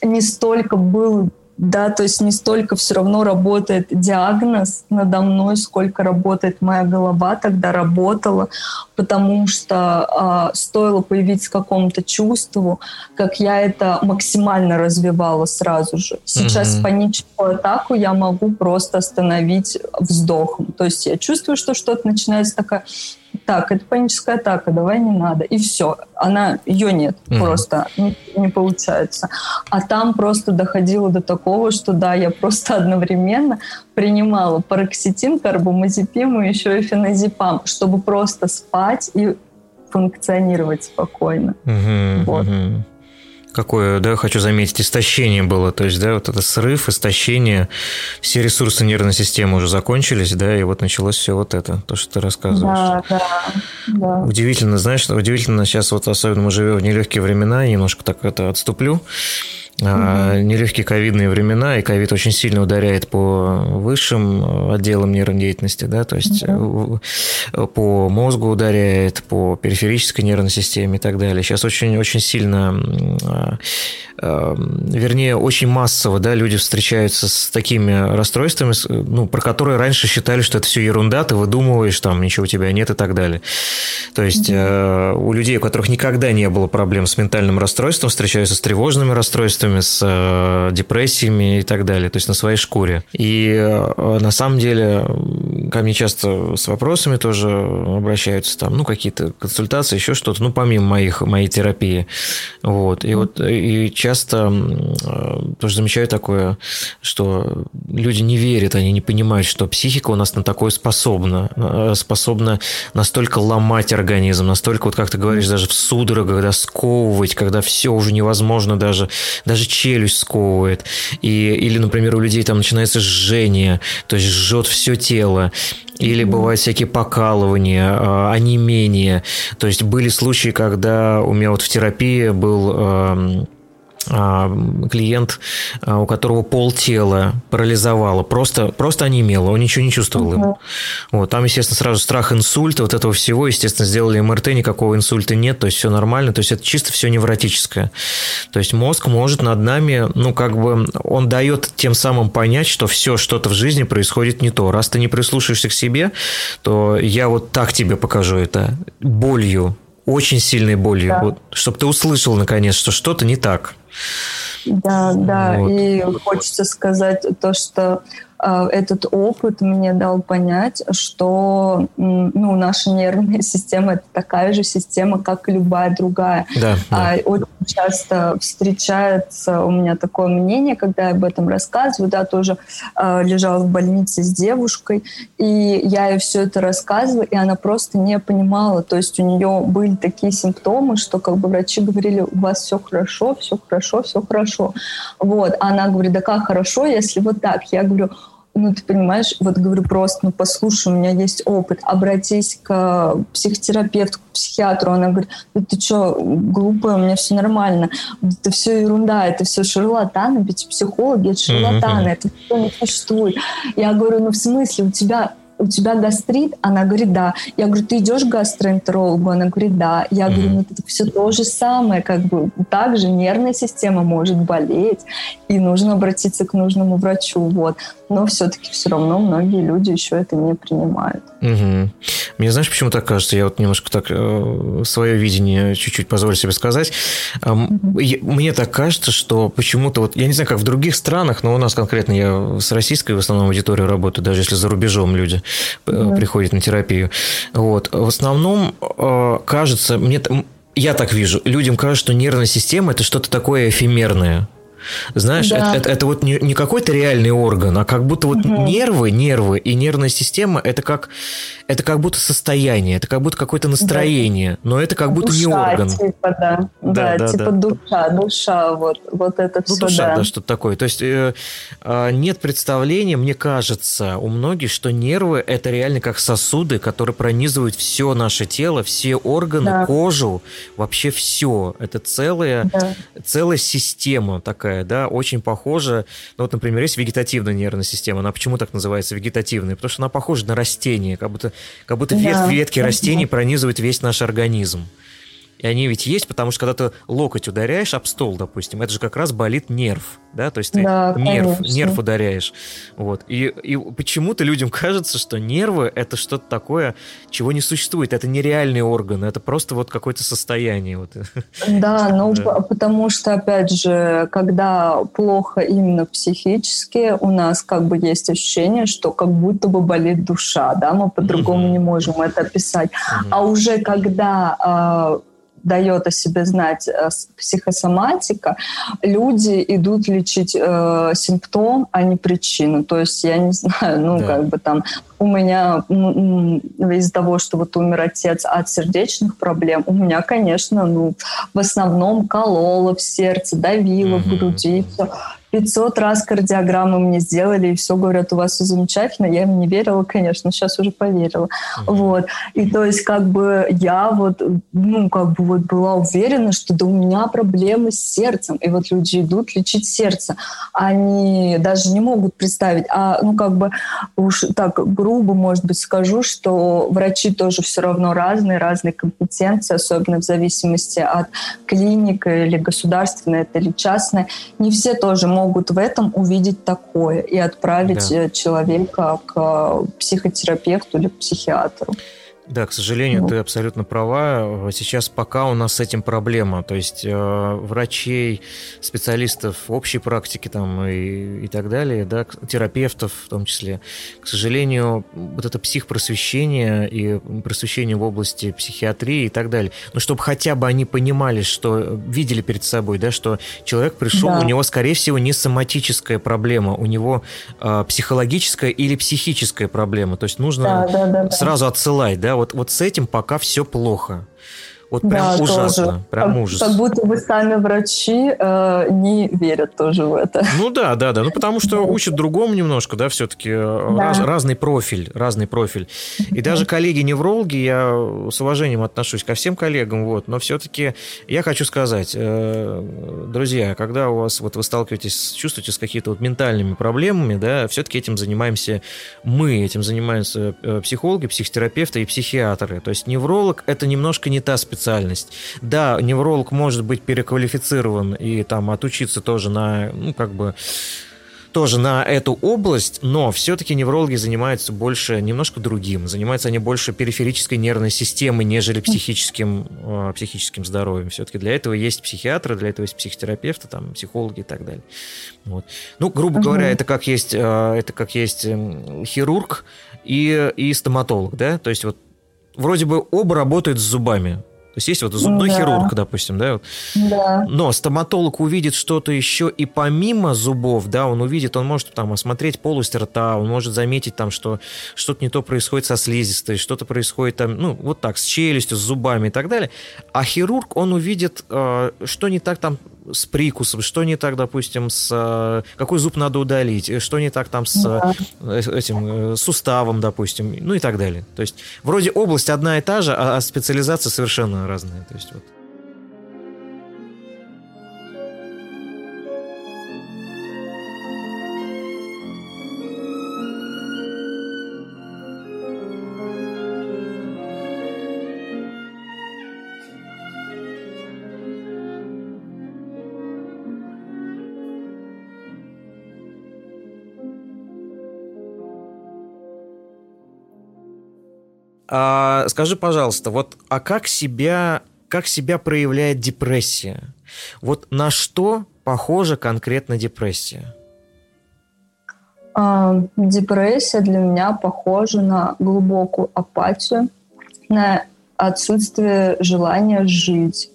Speaker 2: не столько был да, то есть не столько все равно работает диагноз надо мной, сколько работает моя голова тогда работала, потому что э, стоило появиться какому-то чувству, как я это максимально развивала сразу же. Сейчас mm-hmm. паническую атаку я могу просто остановить вздохом. То есть я чувствую, что что-то начинается такая так, это паническая атака, давай не надо. И все. Она, ее нет mm-hmm. просто, не, не получается. А там просто доходило до такого, что да, я просто одновременно принимала пароксетин, карбамазепим и еще и феназепам, чтобы просто спать и функционировать спокойно.
Speaker 1: Mm-hmm. Вот. Mm-hmm какое, да, хочу заметить, истощение было. То есть, да, вот это срыв, истощение, все ресурсы нервной системы уже закончились, да, и вот началось все вот это, то, что ты рассказываешь. Да, да, да. Удивительно, знаешь, удивительно сейчас вот особенно мы живем в нелегкие времена, немножко так это отступлю. Угу. Нелегкие ковидные времена, и ковид очень сильно ударяет по высшим отделам нервной деятельности, да, то есть угу. по мозгу ударяет, по периферической нервной системе и так далее. Сейчас очень-очень сильно, а, а, вернее, очень массово, да, люди встречаются с такими расстройствами, ну, про которые раньше считали, что это все ерунда, ты выдумываешь, там, ничего у тебя нет и так далее. То есть угу. у людей, у которых никогда не было проблем с ментальным расстройством, встречаются с тревожными расстройствами, с э, депрессиями и так далее, то есть на своей шкуре. И э, на самом деле ко мне часто с вопросами тоже обращаются, там, ну, какие-то консультации, еще что-то, ну, помимо моих, моей терапии. Вот. И вот и часто э, тоже замечаю такое, что люди не верят, они не понимают, что психика у нас на такое способна, способна настолько ломать организм, настолько, вот как ты говоришь, даже в судорогах, да, сковывать, когда все уже невозможно даже даже челюсть сковывает. И, или, например, у людей там начинается жжение, то есть жжет все тело. Или бывают всякие покалывания, а, онемение. То есть были случаи, когда у меня вот в терапии был клиент, а, у которого пол тела парализовало, просто, просто онемело, он ничего не чувствовал им. Вот, там, естественно, сразу страх инсульта, вот этого всего, естественно, сделали МРТ, никакого инсульта нет, то есть все нормально, то есть это чисто все невротическое. То есть мозг может над нами, ну, как бы, он дает тем самым понять, что все, что-то в жизни происходит не то. Раз ты не прислушаешься к себе, то я вот так тебе покажу это болью, очень сильной болью, да. вот, чтобы ты услышал наконец, что что-то не так.
Speaker 2: Да, да, вот. и хочется сказать то, что этот опыт мне дал понять, что ну, наша нервная система это такая же система, как и любая другая. Да, да. А, очень часто встречается у меня такое мнение, когда я об этом рассказываю, да, тоже э, лежала в больнице с девушкой, и я ей все это рассказывала, и она просто не понимала, то есть у нее были такие симптомы, что как бы врачи говорили, у вас все хорошо, все хорошо, все хорошо. Вот. А она говорит, да как хорошо, если вот так? Я говорю, ну, ты понимаешь, вот говорю просто, ну, послушай, у меня есть опыт, обратись к психотерапевту, к психиатру. Она говорит, ну, ты что, глупая, у меня все нормально. Это все ерунда, это все шарлатаны, ведь психологи, это шарлатаны, mm-hmm. это все не существует. Я говорю, ну, в смысле, у тебя у тебя гастрит? Она говорит, да. Я говорю, ты идешь к гастроэнтерологу? Она говорит, да. Я говорю, ну это все то же самое, как бы также нервная система может болеть, и нужно обратиться к нужному врачу, вот. Но все-таки все равно многие люди еще это не принимают.
Speaker 1: Угу. Мне знаешь, почему так кажется? Я вот немножко так э, свое видение чуть-чуть позволю себе сказать. Э, угу. Мне так кажется, что почему-то вот, я не знаю, как в других странах, но у нас конкретно я с российской в основном аудиторией работаю, даже если за рубежом люди угу. приходят на терапию. Вот. В основном э, кажется, мне я так вижу, людям кажется, что нервная система это что-то такое эфемерное. Знаешь, да. это, это, это вот не, не какой-то реальный орган, а как будто вот угу. нервы, нервы и нервная система это как, это как будто состояние, это как будто какое-то настроение, да. но это как будто
Speaker 2: душа,
Speaker 1: не орган.
Speaker 2: Типа, да. Да, да, да типа да. душа, душа, вот, вот это ну, все.
Speaker 1: Душа,
Speaker 2: да,
Speaker 1: да что-то такое. То есть э, э, нет представления, мне кажется, у многих, что нервы это реально как сосуды, которые пронизывают все наше тело, все органы, да. кожу, вообще все. Это целая, да. целая система такая такая, да, очень похожа, ну вот, например, есть вегетативная нервная система, она почему так называется вегетативная? Потому что она похожа на растение, как будто, как будто да. ветки растений пронизывают весь наш организм. И они ведь есть, потому что когда ты локоть ударяешь об стол, допустим, это же как раз болит нерв, да, то есть ты да, нерв, нерв ударяешь. Вот. И, и почему-то людям кажется, что нервы это что-то такое, чего не существует. Это нереальные органы, это просто вот какое-то состояние. Вот.
Speaker 2: Да, ну да. потому что, опять же, когда плохо именно психически, у нас как бы есть ощущение, что как будто бы болит душа, да, мы по-другому mm-hmm. не можем это описать. Mm-hmm. А уже когда а, дает о себе знать э, психосоматика, люди идут лечить э, симптом, а не причину. То есть я не знаю, ну да. как бы там у меня из-за того, что вот умер отец от сердечных проблем, у меня, конечно, ну в основном кололо в сердце, давило mm-hmm. в груди, все. 500 раз кардиограммы мне сделали, и все говорят, у вас все замечательно. Я им не верила, конечно, сейчас уже поверила. Mm-hmm. Вот. И то есть как бы я вот, ну, как бы вот была уверена, что да у меня проблемы с сердцем. И вот люди идут лечить сердце. Они даже не могут представить. А, ну, как бы уж так грубо, может быть, скажу, что врачи тоже все равно разные, разные компетенции, особенно в зависимости от клиники или государственной это или частной. Не все тоже могут в этом увидеть такое и отправить да. Э, человека к э, психотерапевту или психиатру.
Speaker 1: Да, к сожалению, ну. ты абсолютно права. Сейчас пока у нас с этим проблема. То есть э, врачей, специалистов общей практики там и, и так далее, да, терапевтов в том числе, к сожалению, вот это психпросвещение и просвещение в области психиатрии и так далее, ну, чтобы хотя бы они понимали, что видели перед собой, да, что человек пришел, да. у него, скорее всего, не соматическая проблема, у него э, психологическая или психическая проблема. То есть нужно да, да, да, сразу отсылать, да, вот, вот с этим пока все плохо. Вот прям да, ужасно, тоже. прям
Speaker 2: как,
Speaker 1: ужас.
Speaker 2: Как будто вы сами врачи э, не верят тоже в это.
Speaker 1: Ну да, да, да. Ну потому что учат другому немножко, да, все-таки э, да. раз, разный профиль, разный профиль. И даже коллеги-неврологи, я с уважением отношусь ко всем коллегам, вот, но все-таки я хочу сказать, э, друзья, когда у вас, вот вы сталкиваетесь, чувствуете с какими-то вот ментальными проблемами, да, все-таки этим занимаемся мы, этим занимаются э, психологи, психотерапевты и психиатры. То есть невролог – это немножко не та специальность, специальность. Да, невролог может быть переквалифицирован и там отучиться тоже на, ну, как бы, тоже на эту область, но все-таки неврологи занимаются больше немножко другим. Занимаются они больше периферической нервной системой, нежели психическим, э, психическим здоровьем. Все-таки для этого есть психиатры, для этого есть психотерапевты, там, психологи и так далее. Вот. Ну, грубо угу. говоря, это как есть, э, это как есть хирург и, и стоматолог, да? То есть вот вроде бы оба работают с зубами. То есть есть вот зубной да. хирург, допустим, да?
Speaker 2: Да.
Speaker 1: Но стоматолог увидит что-то еще и помимо зубов, да, он увидит, он может там осмотреть полость рта, он может заметить там, что что-то не то происходит со слизистой, что-то происходит там, ну, вот так, с челюстью, с зубами и так далее. А хирург, он увидит, э, что не так там с прикусом, что не так, допустим, с э, какой зуб надо удалить, э, что не так там с да. этим суставом, допустим, ну и так далее. То есть вроде область одна и та же, а, а специализация совершенно разная. То есть вот. А, скажи, пожалуйста, вот, а как себя, как себя проявляет депрессия? Вот на что похожа конкретно депрессия?
Speaker 2: А, депрессия для меня похожа на глубокую апатию, на отсутствие желания жить.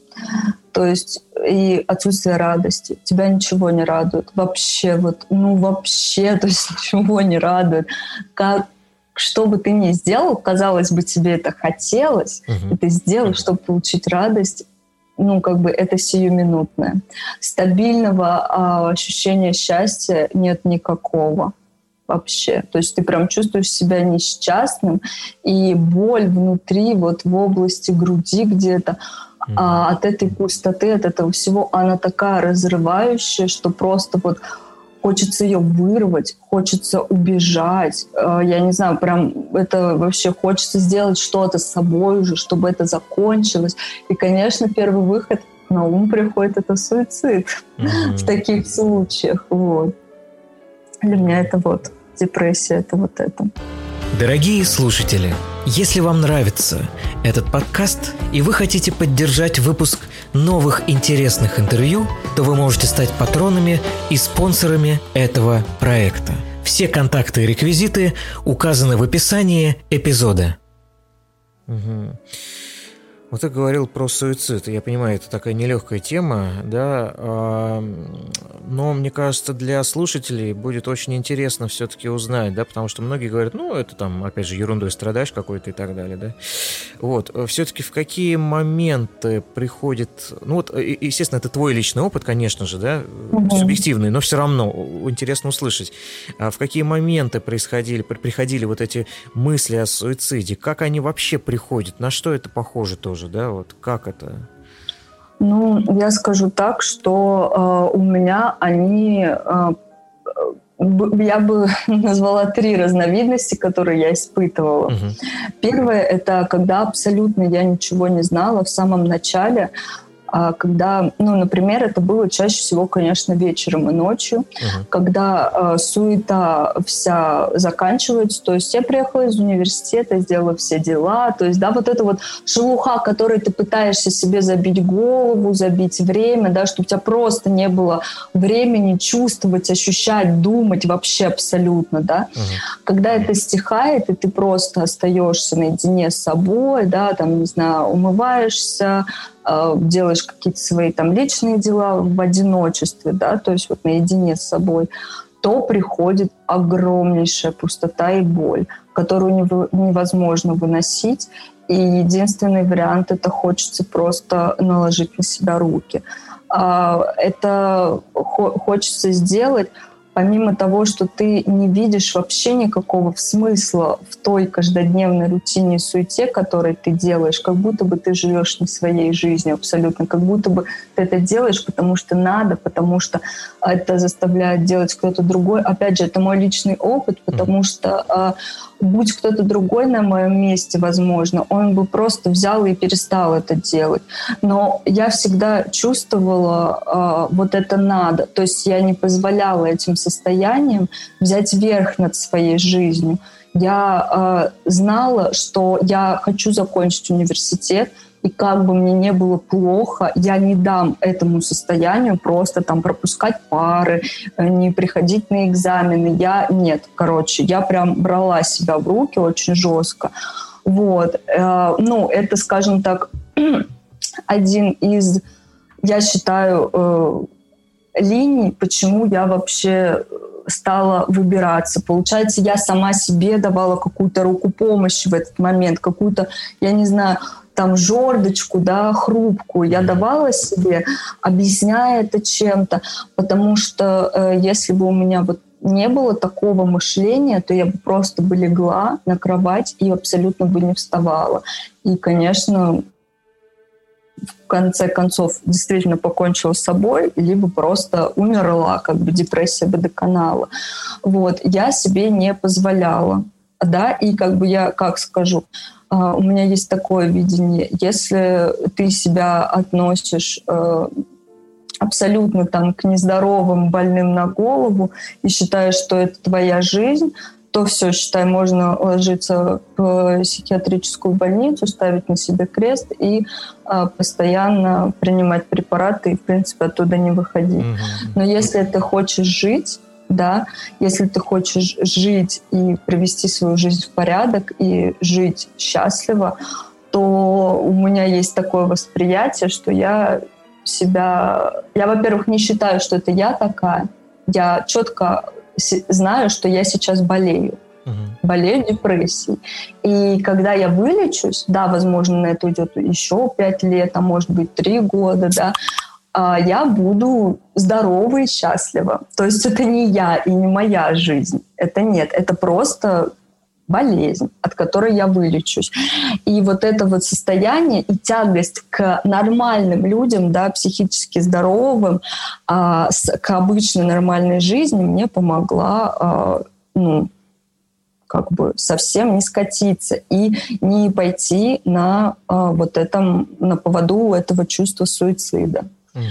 Speaker 2: То есть и отсутствие радости. Тебя ничего не радует. Вообще, вот, ну вообще, то есть ничего не радует. Как, что бы ты ни сделал, казалось бы, тебе это хотелось, угу. и ты сделал, чтобы получить радость, ну, как бы это сиюминутное. Стабильного а, ощущения счастья нет никакого вообще. То есть ты прям чувствуешь себя несчастным, и боль внутри, вот в области груди где-то, mm а, от этой пустоты, от этого всего, она такая разрывающая, что просто вот хочется ее вырвать, хочется убежать. Э, я не знаю, прям это вообще хочется сделать что-то с собой уже, чтобы это закончилось. И, конечно, первый выход на ум приходит это суицид mm-hmm. в таких случаях. Вот. Для меня это вот депрессия, это вот это.
Speaker 3: Дорогие слушатели, если вам нравится этот подкаст и вы хотите поддержать выпуск новых интересных интервью, то вы можете стать патронами и спонсорами этого проекта. Все контакты и реквизиты указаны в описании эпизода.
Speaker 1: Угу. Вот ты говорил про суицид. Я понимаю, это такая нелегкая тема, да, но мне кажется, для слушателей будет очень интересно все-таки узнать, да, потому что многие говорят, ну, это там, опять же, ерундой страдаешь какой-то и так далее, да. Вот, все-таки в какие моменты приходит, ну вот, естественно, это твой личный опыт, конечно же, да, угу. субъективный, но все равно интересно услышать, а в какие моменты происходили, приходили вот эти мысли о суициде, как они вообще приходят, на что это похоже тоже? Тоже, да? Вот как это?
Speaker 2: Ну, я скажу так, что э, у меня они... Э, я бы назвала три разновидности, которые я испытывала. Угу. Первое это когда абсолютно я ничего не знала в самом начале. А когда, ну, например, это было чаще всего, конечно, вечером и ночью, uh-huh. когда э, суета вся заканчивается. То есть я приехала из университета, сделала все дела. То есть, да, вот это вот шелуха, которой ты пытаешься себе забить голову, забить время, да, чтобы у тебя просто не было времени чувствовать, ощущать, думать вообще абсолютно, да. Uh-huh. Когда это стихает, и ты просто остаешься наедине с собой, да, там, не знаю, умываешься, делаешь какие-то свои там личные дела в одиночестве, да, то есть вот наедине с собой, то приходит огромнейшая пустота и боль, которую невозможно выносить. И единственный вариант это хочется просто наложить на себя руки. А, это хочется сделать помимо того, что ты не видишь вообще никакого смысла в той каждодневной рутине и суете, которой ты делаешь, как будто бы ты живешь не своей жизнью абсолютно, как будто бы ты это делаешь, потому что надо, потому что это заставляет делать кто-то другой. Опять же, это мой личный опыт, потому что а, будь кто-то другой на моем месте, возможно, он бы просто взял и перестал это делать. Но я всегда чувствовала э, вот это надо. То есть я не позволяла этим состояниям взять верх над своей жизнью. Я э, знала, что я хочу закончить университет, и как бы мне не было плохо, я не дам этому состоянию просто там пропускать пары, э, не приходить на экзамены. Я нет, короче, я прям брала себя в руки очень жестко. Вот, э, ну, это, скажем так, один из, я считаю, э, линий, почему я вообще стала выбираться. Получается, я сама себе давала какую-то руку помощи в этот момент, какую-то, я не знаю, там жердочку, да, хрупкую. Я давала себе, объясняя это чем-то, потому что э, если бы у меня вот не было такого мышления, то я бы просто бы легла на кровать и абсолютно бы не вставала. И, конечно, в конце концов действительно покончила с собой, либо просто умерла, как бы депрессия бы доконала. Вот, я себе не позволяла, да, и как бы я, как скажу, у меня есть такое видение, если ты себя относишь э, абсолютно там к нездоровым, больным на голову и считаешь, что это твоя жизнь, то все, считай, можно ложиться в психиатрическую больницу, ставить на себе крест и а, постоянно принимать препараты и, в принципе, оттуда не выходить. Но если ты хочешь жить, да, если ты хочешь жить и привести свою жизнь в порядок и жить счастливо, то у меня есть такое восприятие, что я себя... Я, во-первых, не считаю, что это я такая. Я четко знаю, что я сейчас болею. Угу. Болею депрессией. И когда я вылечусь, да, возможно, на это уйдет еще пять лет, а может быть три года, да, я буду здорова и счастлива. То есть это не я и не моя жизнь. Это нет. Это просто болезнь, от которой я вылечусь. И вот это вот состояние и тягость к нормальным людям, да, психически здоровым, а, с, к обычной нормальной жизни мне помогла, а, ну, как бы совсем не скатиться и не пойти на а, вот этом, на поводу этого чувства суицида. Угу.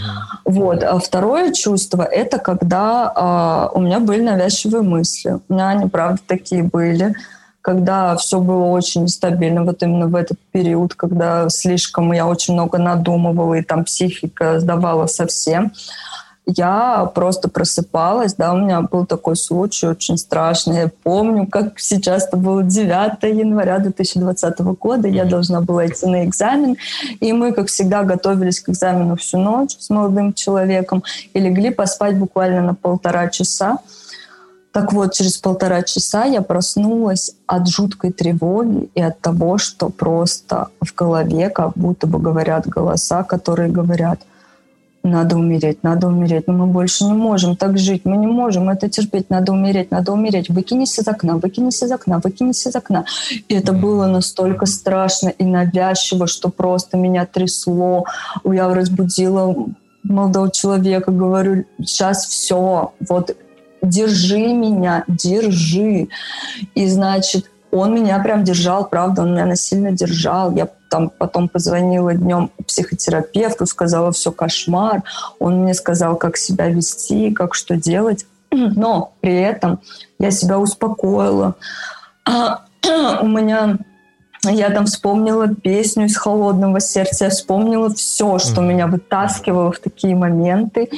Speaker 2: Вот. А второе чувство – это когда а, у меня были навязчивые мысли. У меня они, правда, такие были когда все было очень нестабильно, вот именно в этот период, когда слишком я очень много надумывала, и там психика сдавала совсем, я просто просыпалась, да, у меня был такой случай очень страшный. Я помню, как сейчас это было 9 января 2020 года, я должна была идти на экзамен, и мы, как всегда, готовились к экзамену всю ночь с молодым человеком и легли поспать буквально на полтора часа. Так вот, через полтора часа я проснулась от жуткой тревоги и от того, что просто в голове как будто бы говорят голоса, которые говорят, надо умереть, надо умереть, но мы больше не можем так жить, мы не можем это терпеть, надо умереть, надо умереть, выкинись из окна, выкинись из окна, выкинись из окна. И это было настолько страшно и навязчиво, что просто меня трясло. Я разбудила молодого человека, говорю, сейчас все, вот держи меня, держи. И, значит, он меня прям держал, правда, он меня насильно держал. Я там потом позвонила днем психотерапевту, сказала, все кошмар. Он мне сказал, как себя вести, как что делать. Но при этом я себя успокоила. У меня я там вспомнила песню из холодного сердца, я вспомнила все, что меня вытаскивало в такие моменты,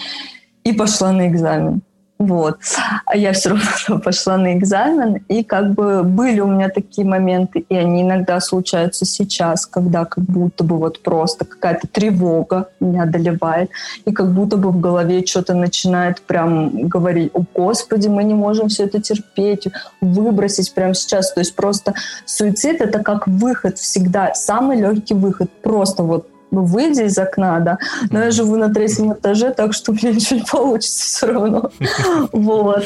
Speaker 2: и пошла на экзамен. Вот. А я все равно пошла на экзамен, и как бы были у меня такие моменты, и они иногда случаются сейчас, когда как будто бы вот просто какая-то тревога меня одолевает, и как будто бы в голове что-то начинает прям говорить, о, Господи, мы не можем все это терпеть, выбросить прямо сейчас. То есть просто суицид — это как выход всегда, самый легкий выход, просто вот ну, выйди из окна, да. Но я живу на третьем этаже, так что у меня ничего не получится все равно. Вот.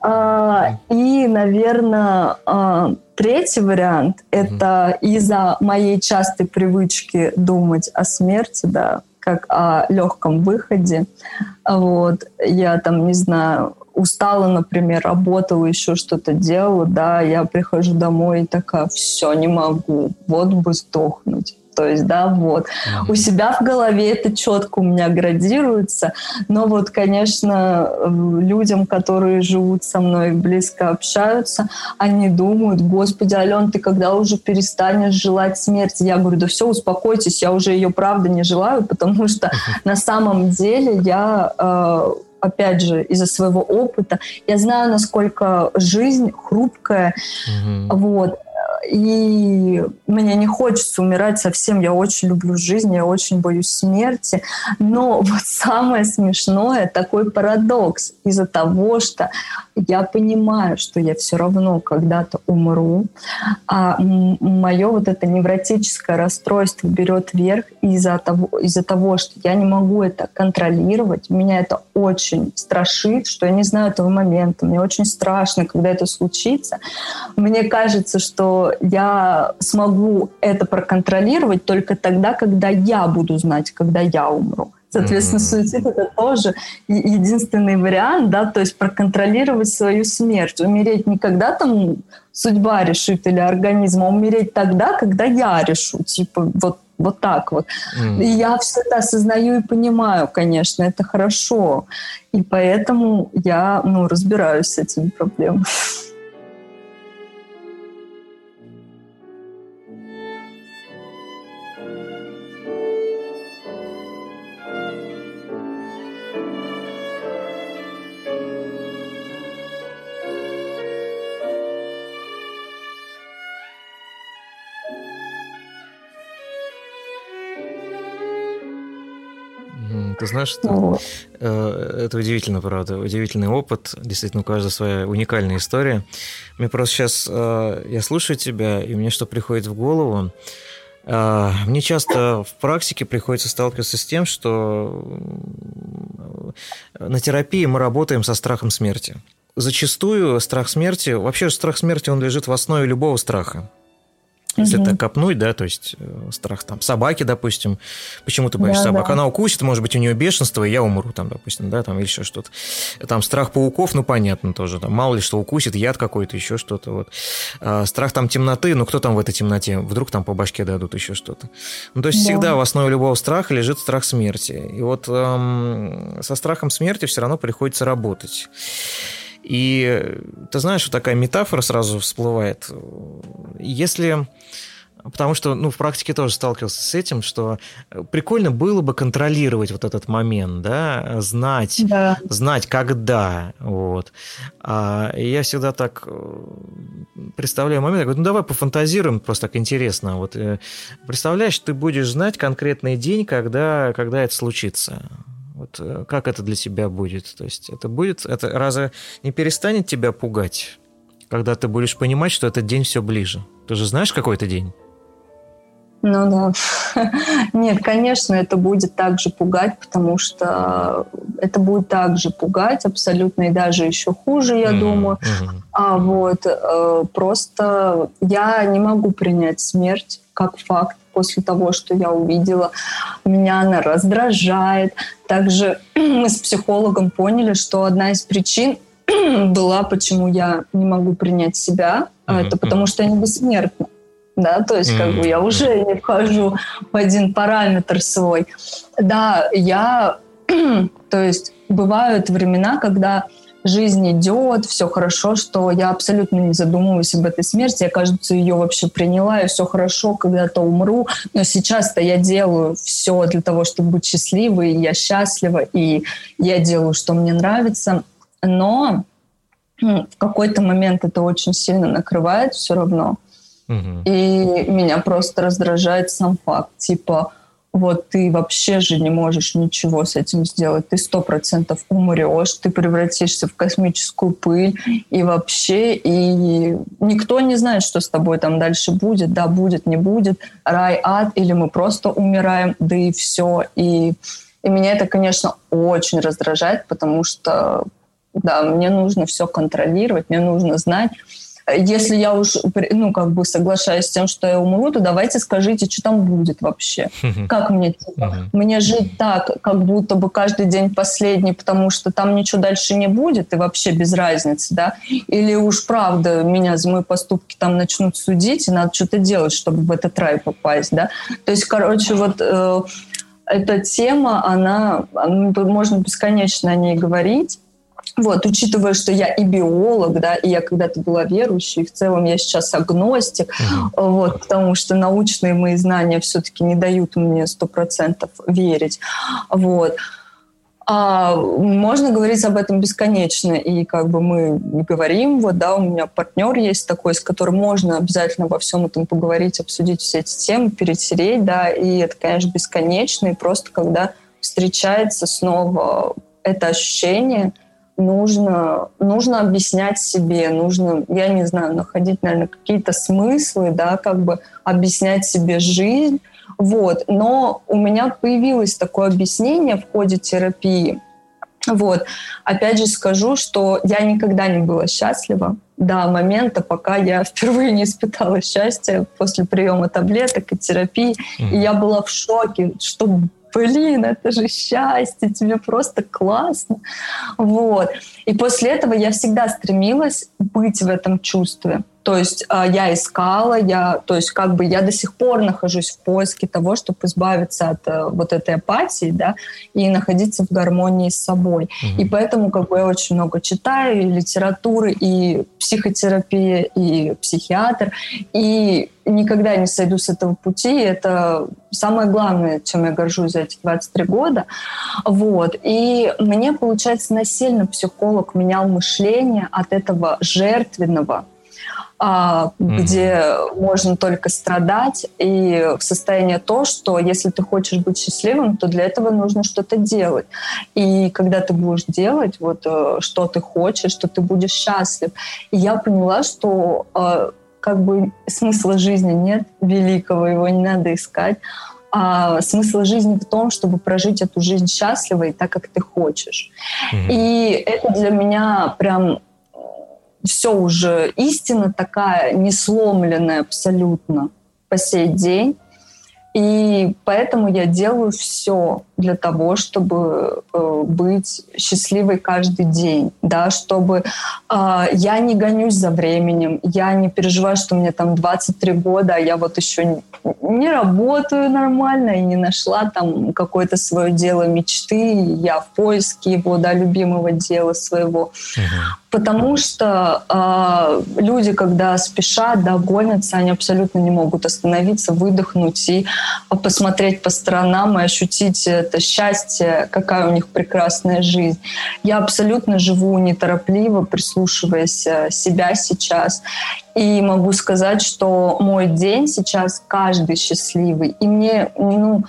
Speaker 2: А, и, наверное, а, третий вариант – это из-за моей частой привычки думать о смерти, да, как о легком выходе. Вот. Я там, не знаю, устала, например, работала, еще что-то делала, да, я прихожу домой и такая, все, не могу, вот бы сдохнуть. То есть, да, вот. Mm-hmm. У себя в голове это четко у меня градируется, но вот, конечно, людям, которые живут со мной близко общаются, они думают, господи, Ален, ты когда уже перестанешь желать смерти? Я говорю, да все, успокойтесь, я уже ее правда не желаю, потому что на самом деле я э, опять же, из-за своего опыта, я знаю, насколько жизнь хрупкая, mm-hmm. вот, и мне не хочется умирать совсем. Я очень люблю жизнь, я очень боюсь смерти. Но вот самое смешное, такой парадокс из-за того, что я понимаю, что я все равно когда-то умру, а мое вот это невротическое расстройство берет верх из-за того, из-за того, что я не могу это контролировать. Меня это очень страшит, что я не знаю этого момента. Мне очень страшно, когда это случится. Мне кажется, что я смогу это проконтролировать только тогда, когда я буду знать, когда я умру. Соответственно, mm-hmm. суицид это тоже единственный вариант, да, то есть проконтролировать свою смерть. Умереть не когда там судьба решит или организм, а умереть тогда, когда я решу. Типа вот вот так вот. Mm. И я все это осознаю и понимаю, конечно, это хорошо. И поэтому я ну, разбираюсь с этими проблемами.
Speaker 1: Ты знаешь, что э, это удивительно, правда, удивительный опыт. Действительно, у каждого своя уникальная история. Мне просто сейчас э, я слушаю тебя, и мне что приходит в голову. Э, мне часто в практике приходится сталкиваться с тем, что на терапии мы работаем со страхом смерти. Зачастую страх смерти, вообще страх смерти, он лежит в основе любого страха. Если угу. так копнуть, да, то есть э, страх там собаки, допустим. Почему ты боишься да, собак? Да. Она укусит, может быть, у нее бешенство, и я умру там, допустим, да, там или еще что-то. Там страх пауков, ну, понятно тоже. Там, мало ли что укусит, яд какой-то, еще что-то. Вот. А, страх там темноты, ну, кто там в этой темноте? Вдруг там по башке дадут еще что-то. Ну, то есть да. всегда в основе любого страха лежит страх смерти. И вот эм, со страхом смерти все равно приходится работать. И ты знаешь, вот такая метафора сразу всплывает. Если Потому что, ну, в практике тоже сталкивался с этим, что прикольно было бы контролировать вот этот момент, да, знать, да. знать, когда, вот. А я всегда так э, представляю момент, я говорю, ну, давай пофантазируем, просто так интересно. Вот э, представляешь, ты будешь знать конкретный день, когда, когда это случится. Вот э, как это для тебя будет? То есть это будет, это разве не перестанет тебя пугать, когда ты будешь понимать, что этот день все ближе? Ты же знаешь какой то день?
Speaker 2: Ну да. Нет, конечно, это будет также пугать, потому что это будет также пугать абсолютно и даже еще хуже, я mm-hmm. думаю. Mm-hmm. А вот э, просто я не могу принять смерть как факт после того, что я увидела. Меня она раздражает. Также мы с психологом поняли, что одна из причин была, почему я не могу принять себя, mm-hmm. это потому что я не бессмертна. Да, то есть как бы я уже не вхожу в один параметр свой. Да, я, то есть бывают времена, когда жизнь идет, все хорошо, что я абсолютно не задумываюсь об этой смерти. Я, кажется, ее вообще приняла, и все хорошо, когда-то умру. Но сейчас-то я делаю все для того, чтобы быть счастливой, и я счастлива, и я делаю, что мне нравится. Но в какой-то момент это очень сильно накрывает все равно. Угу. И меня просто раздражает сам факт. Типа, вот ты вообще же не можешь ничего с этим сделать. Ты сто процентов умрешь, ты превратишься в космическую пыль и вообще, и никто не знает, что с тобой там дальше будет, да, будет, не будет, рай, ад, или мы просто умираем, да и все. И, и меня это, конечно, очень раздражает, потому что, да, мне нужно все контролировать, мне нужно знать, если я уж, ну, как бы соглашаюсь с тем, что я умру, то давайте скажите, что там будет вообще. Как мне, типа, мне жить так, как будто бы каждый день последний, потому что там ничего дальше не будет, и вообще без разницы, да? Или уж правда меня за мои поступки там начнут судить, и надо что-то делать, чтобы в этот рай попасть, да? То есть, короче, вот э, эта тема, она, можно бесконечно о ней говорить, вот, учитывая, что я и биолог, да, и я когда-то была верующей, в целом я сейчас агностик, mm-hmm. вот, потому что научные мои знания все-таки не дают мне сто процентов верить, вот. А, можно говорить об этом бесконечно, и как бы мы говорим, вот, да, у меня партнер есть такой, с которым можно обязательно обо всем этом поговорить, обсудить все эти темы, перетереть, да, и это, конечно, бесконечно, и просто когда встречается снова это ощущение, нужно, нужно объяснять себе, нужно, я не знаю, находить, наверное, какие-то смыслы, да, как бы объяснять себе жизнь, вот. Но у меня появилось такое объяснение в ходе терапии. Вот. Опять же скажу, что я никогда не была счастлива до момента, пока я впервые не испытала счастья после приема таблеток и терапии. Mm-hmm. И я была в шоке, что блин, это же счастье, тебе просто классно. Вот. И после этого я всегда стремилась быть в этом чувстве. То есть э, я искала, я, то есть как бы я до сих пор нахожусь в поиске того, чтобы избавиться от э, вот этой апатии, да, и находиться в гармонии с собой. Mm-hmm. И поэтому как бы я очень много читаю и литературы, и психотерапия, и психиатр, и никогда не сойду с этого пути. Это самое главное, чем я горжусь за эти 23 года. Вот. И мне, получается, насильно психолог менял мышление от этого жертвенного, а, mm-hmm. где можно только страдать, и в состоянии то, что если ты хочешь быть счастливым, то для этого нужно что-то делать. И когда ты будешь делать вот э, что ты хочешь, что ты будешь счастлив. И я поняла, что э, как бы смысла жизни нет великого, его не надо искать. А смысл жизни в том, чтобы прожить эту жизнь счастливо и так, как ты хочешь. Mm-hmm. И это для меня прям все уже истина такая, не сломленная абсолютно по сей день. И поэтому я делаю все для того, чтобы э, быть счастливой каждый день, да, чтобы э, я не гонюсь за временем, я не переживаю, что мне там 23 года, а я вот еще не, работаю нормально и не нашла там какое-то свое дело мечты, я в поиске его, да, любимого дела своего. Угу потому что э, люди, когда спешат, да, гонятся, они абсолютно не могут остановиться, выдохнуть и посмотреть по сторонам и ощутить это счастье, какая у них прекрасная жизнь. Я абсолютно живу неторопливо, прислушиваясь э, себя сейчас. И могу сказать, что мой день сейчас каждый счастливый. И мне, ну,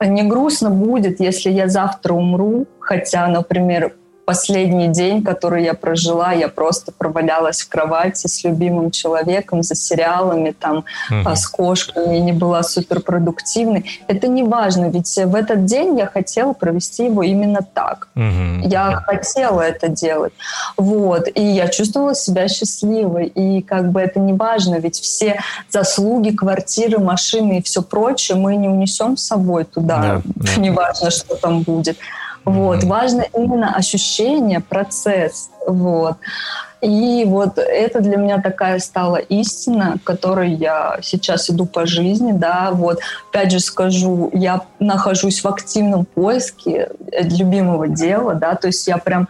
Speaker 2: не грустно будет, если я завтра умру, хотя, например, последний день, который я прожила, я просто провалялась в кровати с любимым человеком, за сериалами, там, угу. с кошками, не была суперпродуктивной. Это не важно, ведь в этот день я хотела провести его именно так. Угу. Я хотела это делать. Вот. И я чувствовала себя счастливой. И как бы это не важно, ведь все заслуги, квартиры, машины и все прочее мы не унесем с собой туда. Да, да. Неважно, что там будет. Вот. Важно именно ощущение, процесс. Вот. И вот это для меня такая стала истина, которой я сейчас иду по жизни, да, вот. Опять же скажу, я нахожусь в активном поиске любимого дела, да, то есть я прям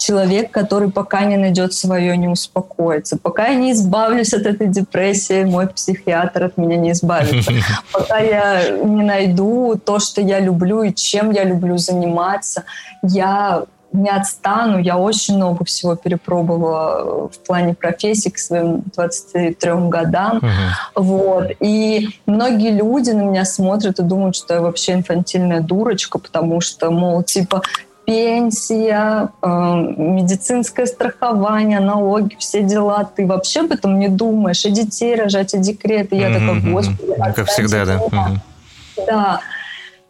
Speaker 2: человек, который пока не найдет свое, не успокоится. Пока я не избавлюсь от этой депрессии, мой психиатр от меня не избавится. Пока я не найду то, что я люблю и чем я люблю заниматься, я не отстану. Я очень много всего перепробовала в плане профессии к своим 23 годам. Uh-huh. Вот. И многие люди на меня смотрят и думают, что я вообще инфантильная дурочка, потому что, мол, типа, пенсия, э, медицинское страхование, налоги, все дела. Ты вообще об этом не думаешь. И детей рожать, и декреты. Я такая, господи.
Speaker 1: Как всегда, да.
Speaker 2: Да.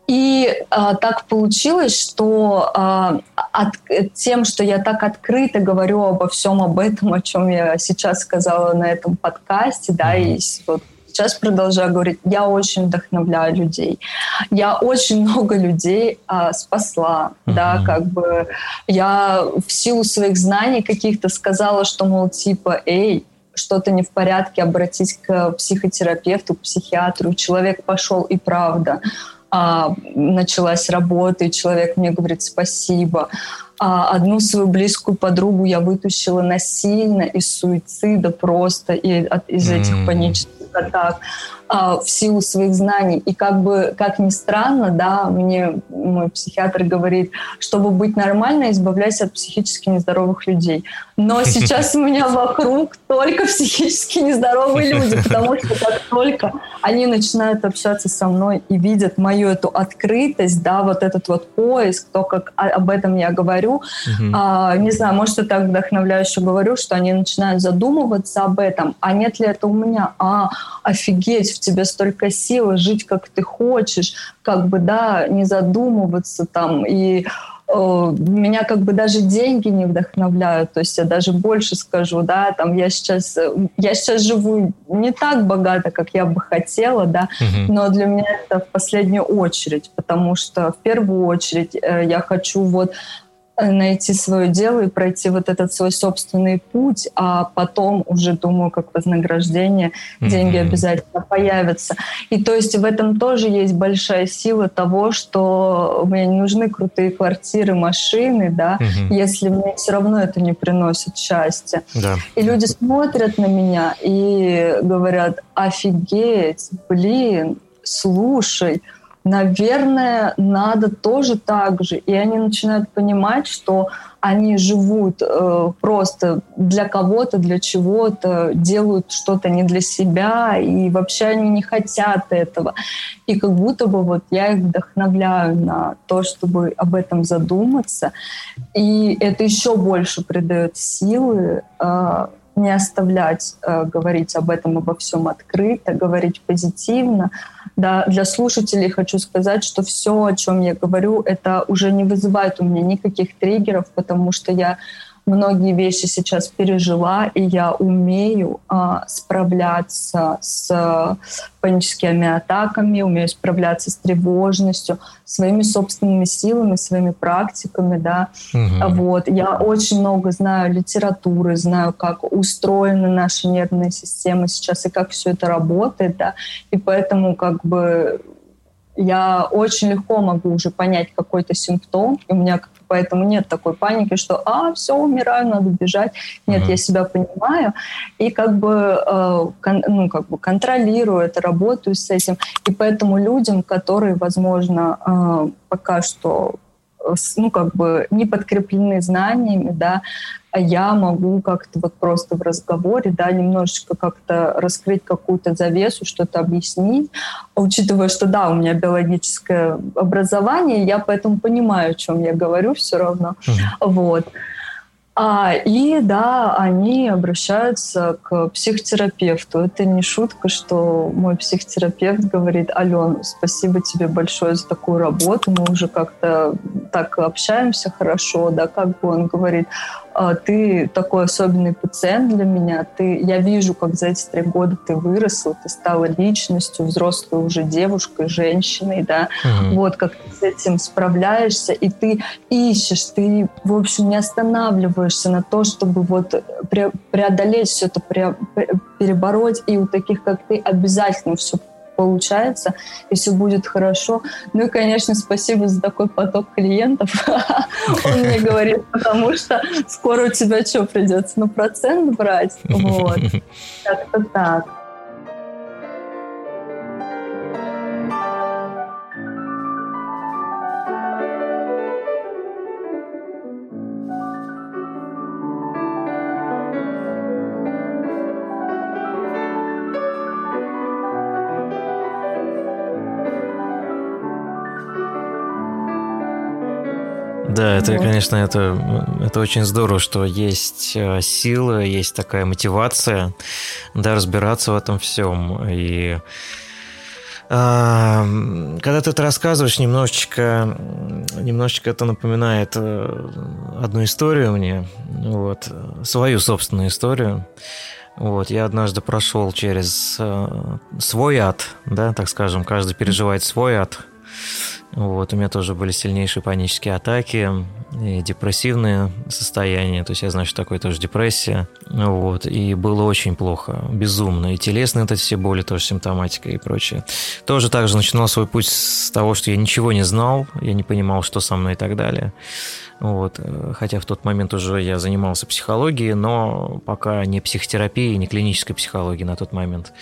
Speaker 2: И а, так получилось, что а, от, тем, что я так открыто говорю обо всем об этом, о чем я сейчас сказала на этом подкасте, да, и вот сейчас продолжаю говорить, я очень вдохновляю людей. Я очень много людей а, спасла, uh-huh. да, как бы я в силу своих знаний каких-то сказала, что, мол, типа, эй, что-то не в порядке, обратись к психотерапевту, к психиатру. Человек пошел и правда. А, началась работа, и человек мне говорит спасибо. А одну свою близкую подругу я вытащила насильно из суицида просто и от, из mm. этих панических pat tā а, в силу своих знаний. И как бы, как ни странно, да, мне мой психиатр говорит, чтобы быть нормально, избавляйся от психически нездоровых людей. Но сейчас у меня вокруг только психически нездоровые люди, потому что как только они начинают общаться со мной и видят мою эту открытость, да, вот этот вот поиск, то, как об этом я говорю, а, не знаю, может, я так вдохновляюще говорю, что они начинают задумываться об этом, а нет ли это у меня, а, офигеть, в тебе столько силы, жить как ты хочешь, как бы, да, не задумываться там и э, меня как бы даже деньги не вдохновляют, то есть я даже больше скажу, да, там я сейчас, я сейчас живу не так богато, как я бы хотела, да, угу. но для меня это в последнюю очередь, потому что в первую очередь э, я хочу вот найти свое дело и пройти вот этот свой собственный путь, а потом уже думаю, как вознаграждение, деньги mm-hmm. обязательно появятся. И то есть в этом тоже есть большая сила того, что мне не нужны крутые квартиры, машины, да, mm-hmm. если мне все равно это не приносит счастья. Да. И люди смотрят на меня и говорят, офигеть, блин, слушай, наверное, надо тоже так же. И они начинают понимать, что они живут э, просто для кого-то, для чего-то, делают что-то не для себя, и вообще они не хотят этого. И как будто бы вот я их вдохновляю на то, чтобы об этом задуматься. И это еще больше придает силы э, не оставлять э, говорить об этом, обо всем открыто, говорить позитивно. Да, для слушателей хочу сказать, что все, о чем я говорю, это уже не вызывает у меня никаких триггеров, потому что я многие вещи сейчас пережила, и я умею а, справляться с паническими атаками, умею справляться с тревожностью, своими собственными силами, своими практиками, да. Угу. Вот. Я очень много знаю литературы, знаю, как устроена наша нервная система сейчас и как все это работает, да. И поэтому как бы я очень легко могу уже понять какой-то симптом, и у меня поэтому нет такой паники, что «а, все, умираю, надо бежать». Нет, mm-hmm. я себя понимаю и как бы, э, кон, ну, как бы контролирую это, работаю с этим. И поэтому людям, которые, возможно, э, пока что ну, как бы не подкреплены знаниями, да, а я могу как-то вот просто в разговоре, да, немножечко как-то раскрыть какую-то завесу, что-то объяснить, учитывая, что да, у меня биологическое образование, я поэтому понимаю, о чем я говорю все равно, mm-hmm. вот. А, и да, они обращаются к психотерапевту. Это не шутка, что мой психотерапевт говорит, Ален, спасибо тебе большое за такую работу, мы уже как-то так общаемся хорошо, да, как бы он говорит, «А, ты такой особенный пациент для меня, ты, я вижу, как за эти три года ты выросла, ты стала личностью, взрослой уже девушкой, женщиной, да, угу. вот как ты с этим справляешься, и ты ищешь, ты, в общем, не останавливаешься на то, чтобы вот преодолеть все это, перебороть, и у таких, как ты, обязательно все получается, и все будет хорошо. Ну и, конечно, спасибо за такой поток клиентов. Он мне говорит, потому что скоро у тебя что, придется на процент брать? Вот. Как-то так.
Speaker 1: Да, это, вот. конечно, это, это очень здорово, что есть э, сила, есть такая мотивация, да, разбираться в этом всем. И когда ты это рассказываешь, немножечко, немножечко это напоминает э, одну историю мне, вот, свою собственную историю. Вот, я однажды прошел через э, свой ад, да, так скажем, каждый переживает свой ад, вот, у меня тоже были сильнейшие панические атаки и депрессивные состояния. То есть я знаю, что такое тоже депрессия. Вот, и было очень плохо, безумно. И телесные это все боли, тоже симптоматика и прочее. Тоже также начинал свой путь с того, что я ничего не знал, я не понимал, что со мной и так далее. Вот. Э, хотя в тот момент уже я занимался психологией, но пока не психотерапией, не клинической психологией на тот момент.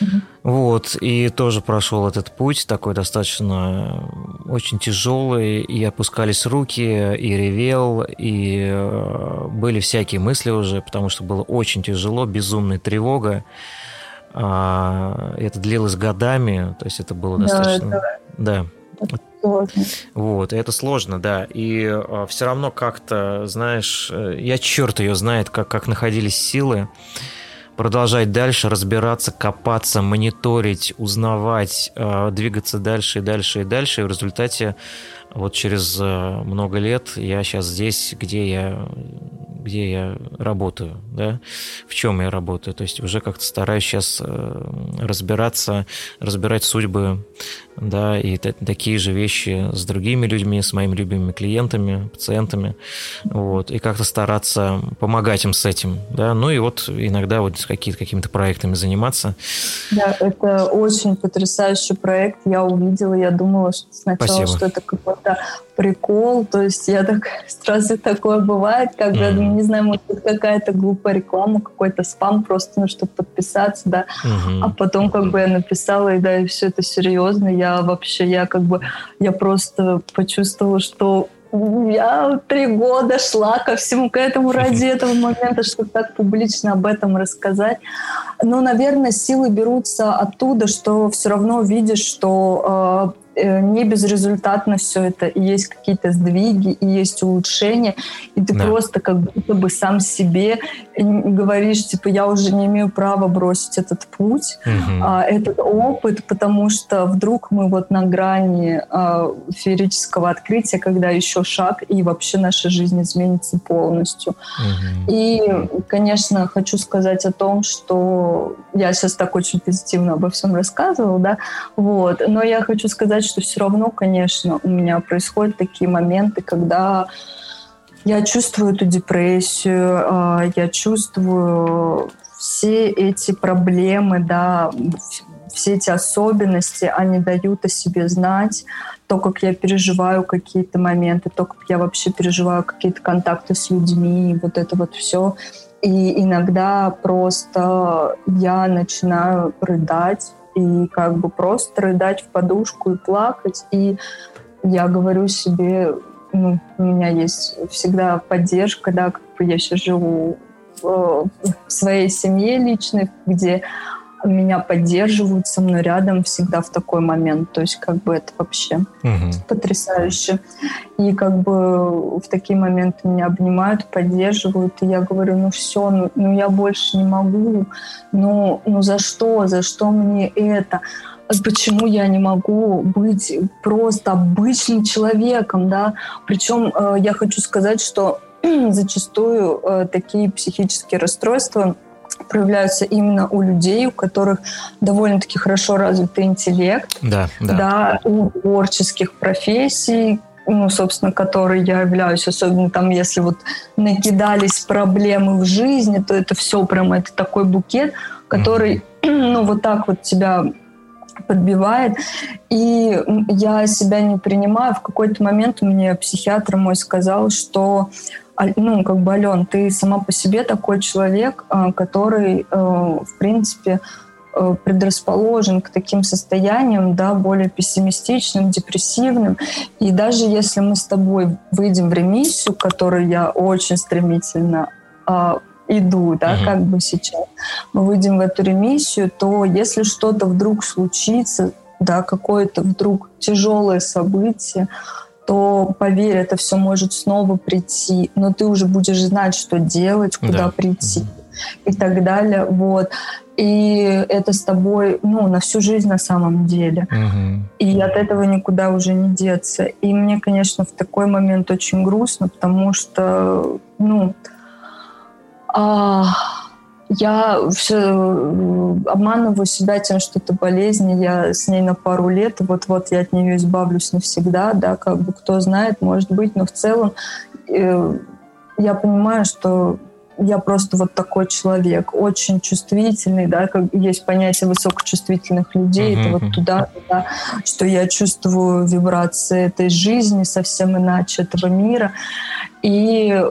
Speaker 1: Mm-hmm. Вот. И тоже прошел этот путь, такой достаточно очень тяжелый, и опускались руки, и ревел, и э, были всякие мысли уже, потому что было очень тяжело, безумная тревога. А, это длилось годами, то есть это было достаточно... Да, это... да сложно. Вот, это сложно, да. И э, все равно как-то, знаешь, э, я черт ее знает, как, как находились силы продолжать дальше разбираться, копаться, мониторить, узнавать, э, двигаться дальше и дальше и дальше. И в результате вот через э, много лет я сейчас здесь, где я где я работаю, да, в чем я работаю. То есть уже как-то стараюсь сейчас э, разбираться, разбирать судьбы, да, и такие же вещи с другими людьми, с моими любимыми клиентами, пациентами, вот, и как-то стараться помогать им с этим, да, ну и вот иногда вот какие-то какими-то проектами заниматься.
Speaker 2: Да, это очень потрясающий проект, я увидела, я думала что сначала, Спасибо. что это какой-то прикол, то есть я так сразу такое бывает, когда, mm-hmm. не знаю, может быть какая-то глупая реклама, какой-то спам просто, ну, чтобы подписаться, да, mm-hmm. а потом как бы я написала, и да, и все это серьезно, я вообще, я как бы, я просто почувствовала, что я три года шла ко всему к этому ради этого момента, чтобы так публично об этом рассказать. Но, наверное, силы берутся оттуда, что все равно видишь, что э, Э, не безрезультатно все это, и есть какие-то сдвиги, и есть улучшения, и ты да. просто как будто бы сам себе говоришь, типа, я уже не имею права бросить этот путь, угу. а, этот опыт, потому что вдруг мы вот на грани а, феерического открытия, когда еще шаг, и вообще наша жизнь изменится полностью. Угу. И, конечно, хочу сказать о том, что я сейчас так очень позитивно обо всем рассказывала, да, вот, но я хочу сказать, что все равно, конечно, у меня происходят такие моменты, когда я чувствую эту депрессию, а, я чувствую все эти проблемы, да, все эти особенности, они дают о себе знать, то, как я переживаю какие-то моменты, то, как я вообще переживаю какие-то контакты с людьми, вот это вот все. И иногда просто я начинаю рыдать, и как бы просто рыдать в подушку и плакать. И я говорю себе, ну, у меня есть всегда поддержка, да, как бы я сейчас живу в, в своей семье личной, где меня поддерживают, со мной рядом всегда в такой момент. То есть как бы это вообще угу. потрясающе. И как бы в такие моменты меня обнимают, поддерживают, и я говорю, ну все, ну, ну я больше не могу, ну, ну за что, за что мне это? почему я не могу быть просто обычным человеком, да? Причем э, я хочу сказать, что зачастую э, такие психические расстройства проявляются именно у людей, у которых довольно-таки хорошо развитый интеллект,
Speaker 1: да, да.
Speaker 2: Да, у творческих профессий, ну, собственно, которой я являюсь, особенно там, если вот накидались проблемы в жизни, то это все прям, это такой букет, который, mm-hmm. ну, вот так вот тебя подбивает. И я себя не принимаю. В какой-то момент мне психиатр мой сказал, что ну, как бы, Ален, ты сама по себе такой человек, а, который, э, в принципе, э, предрасположен к таким состояниям, да, более пессимистичным, депрессивным. И даже если мы с тобой выйдем в ремиссию, к которой я очень стремительно а, иду, да, uh-huh. как бы сейчас, мы выйдем в эту ремиссию, то если что-то вдруг случится, да, какое-то вдруг тяжелое событие, то, поверь, это все может снова прийти, но ты уже будешь знать, что делать, куда да. прийти и так далее. Вот. И это с тобой, ну, на всю жизнь на самом деле. Угу. И от этого никуда уже не деться. И мне, конечно, в такой момент очень грустно, потому что, ну, а, я все э, обманываю себя тем, что это болезнь, я с ней на пару лет, вот-вот я от нее избавлюсь навсегда, да, как бы кто знает, может быть, но в целом э, я понимаю, что я просто вот такой человек, очень чувствительный, да, как есть понятие высокочувствительных людей, mm-hmm. это вот туда, да, что я чувствую вибрации этой жизни совсем иначе, этого мира. И,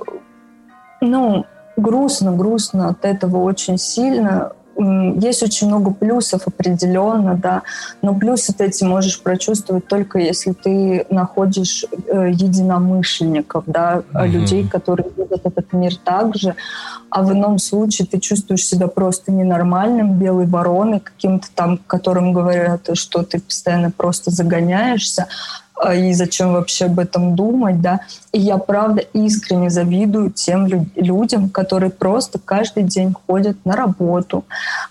Speaker 2: ну, грустно, грустно от этого очень сильно. Есть очень много плюсов определенно, да, но плюсы ты эти можешь прочувствовать только если ты находишь э, единомышленников, да, mm-hmm. людей, которые видят этот мир так же, а в ином случае ты чувствуешь себя просто ненормальным, белой вороной, каким-то там, которым говорят, что ты постоянно просто загоняешься, и зачем вообще об этом думать, да. И я, правда, искренне завидую тем лю- людям, которые просто каждый день ходят на работу,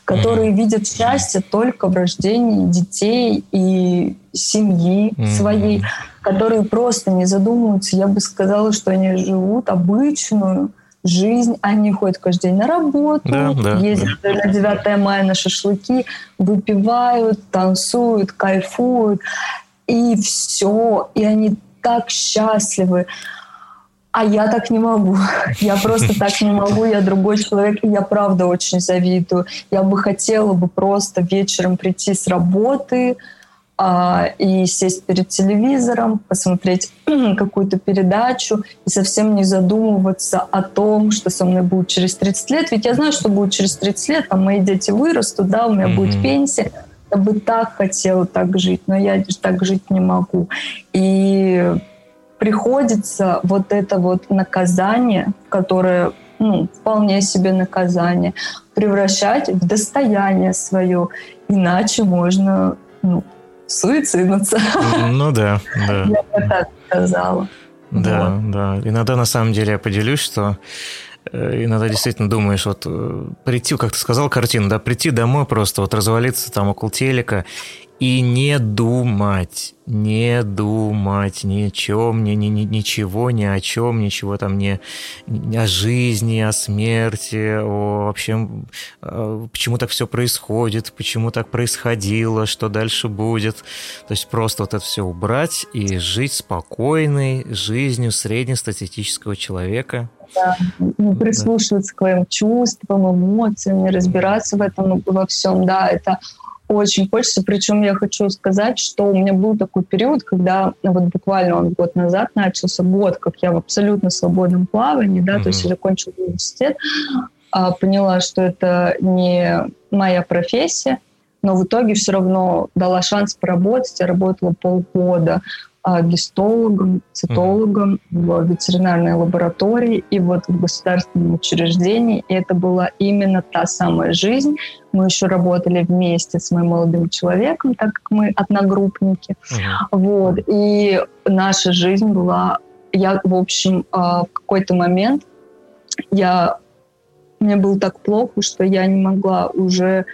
Speaker 2: которые mm-hmm. видят счастье только в рождении детей и семьи mm-hmm. своей, которые просто не задумываются. Я бы сказала, что они живут обычную жизнь, они ходят каждый день на работу, да, да, ездят да. на 9 мая на шашлыки, выпивают, танцуют, кайфуют и все, и они так счастливы. А я так не могу. Я просто так не могу. Я другой человек, и я правда очень завидую. Я бы хотела бы просто вечером прийти с работы а, и сесть перед телевизором, посмотреть какую-то передачу и совсем не задумываться о том, что со мной будет через 30 лет. Ведь я знаю, что будет через 30 лет, там мои дети вырастут, да, у меня mm-hmm. будет пенсия я бы так хотела так жить, но я так жить не могу. И приходится вот это вот наказание, которое ну, вполне себе наказание, превращать в достояние свое. Иначе можно ну, суициднуться.
Speaker 1: Ну да, да.
Speaker 2: Я бы так сказала.
Speaker 1: Да, вот. да. Иногда на самом деле я поделюсь, что иногда действительно думаешь, вот э, прийти, как ты сказал, картину, да, прийти домой просто, вот развалиться там около телека и не думать, не думать ни о чем, ни, ни, ни, ничего, ни о чем, ничего там не, не о жизни, о смерти, о вообще, э, почему так все происходит, почему так происходило, что дальше будет. То есть просто вот это все убрать и жить спокойной жизнью среднестатистического человека,
Speaker 2: да, не прислушиваться к своим чувствам, эмоциям, разбираться в этом во всем, да, это очень хочется. Причем я хочу сказать, что у меня был такой период, когда вот буквально он год назад начался год, как я в абсолютно свободном плавании, да, mm-hmm. то есть я закончила университет, а, поняла, что это не моя профессия, но в итоге все равно дала шанс поработать. Я работала полгода гистологом, цитологом в ветеринарной лаборатории и вот в государственном учреждении. И это была именно та самая жизнь. Мы еще работали вместе с моим молодым человеком, так как мы одногруппники. Uh-huh. Вот. И наша жизнь была... Я, в общем, а, в какой-то момент я мне было так плохо, что я не могла уже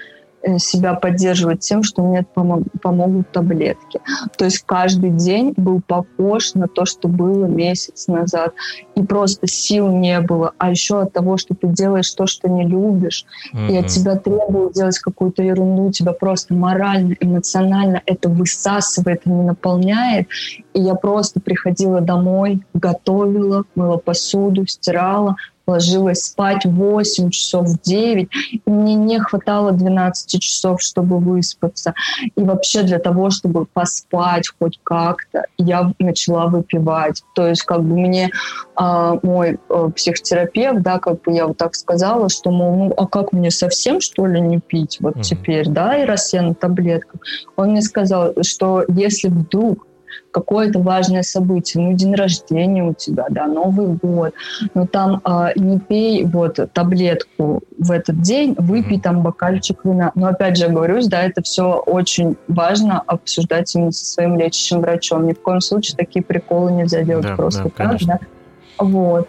Speaker 2: себя поддерживать тем, что мне помог, помогут таблетки. То есть каждый день был похож на то, что было месяц назад. И просто сил не было. А еще от того, что ты делаешь то, что не любишь, mm-hmm. и от тебя требуют делать какую-то ерунду, тебя просто морально, эмоционально это высасывает, не наполняет. И я просто приходила домой, готовила, мыла посуду, стирала, ложилась спать 8 часов, 9, и мне не хватало 12 часов, чтобы выспаться. И вообще для того, чтобы поспать хоть как-то, я начала выпивать. То есть как бы мне а, мой а, психотерапевт, да, как бы я вот так сказала, что, мол, ну а как мне совсем, что ли, не пить вот mm-hmm. теперь, да, и раз я на таблетках? Он мне сказал, что если вдруг какое-то важное событие, ну, день рождения у тебя, да, Новый год, но там э, не пей вот таблетку в этот день, выпей там бокальчик вина. Но опять же, говорю, да, это все очень важно обсуждать именно со своим лечащим врачом. Ни в коем случае такие приколы нельзя делать да, просто да, так, да. Вот.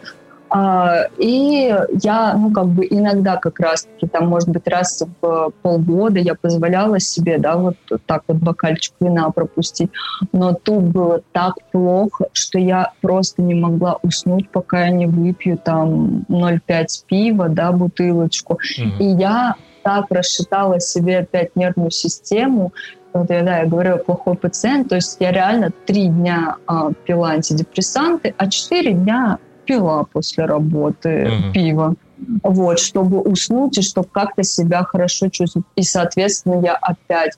Speaker 2: А, и я, ну, как бы иногда как раз-таки, там, может быть, раз в полгода я позволяла себе, да, вот так вот бокальчик вина пропустить. Но тут было так плохо, что я просто не могла уснуть, пока я не выпью там 0,5 пива, да, бутылочку. Mm-hmm. И я так рассчитала себе опять нервную систему, вот я, да, я говорю, плохой пациент, то есть я реально три дня а, пила антидепрессанты, а четыре дня пила после работы mm-hmm. пиво. Вот, чтобы уснуть и чтобы как-то себя хорошо чувствовать. И, соответственно, я опять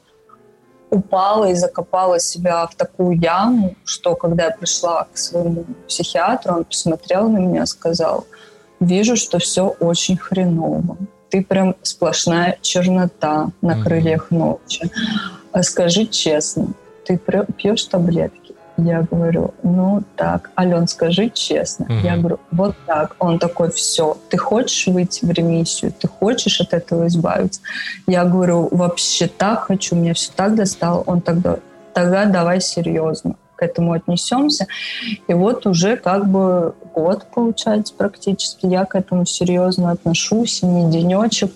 Speaker 2: упала и закопала себя в такую яму, что когда я пришла к своему психиатру, он посмотрел на меня и сказал, вижу, что все очень хреново. Ты прям сплошная чернота на крыльях ночи. А скажи честно, ты пьешь таблетки? Я говорю, ну так, Ален, скажи честно. Mm-hmm. Я говорю, вот так. Он такой, все, ты хочешь выйти в ремиссию, ты хочешь от этого избавиться? Я говорю, вообще так хочу, меня все так достало. Он тогда, тогда давай серьезно к этому отнесемся. И вот уже как бы год, получается, практически я к этому серьезно отношусь, ни денечек,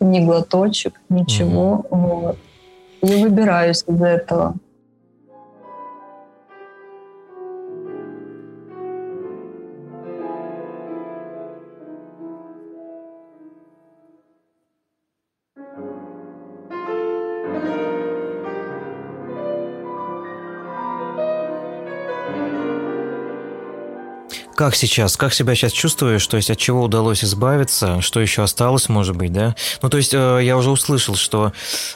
Speaker 2: ни глоточек, ничего. Mm-hmm. Вот. И выбираюсь из этого.
Speaker 1: Как сейчас? Как себя сейчас чувствуешь? То есть от чего удалось избавиться? Что еще осталось, может быть, да? Ну, то есть э, я уже услышал, что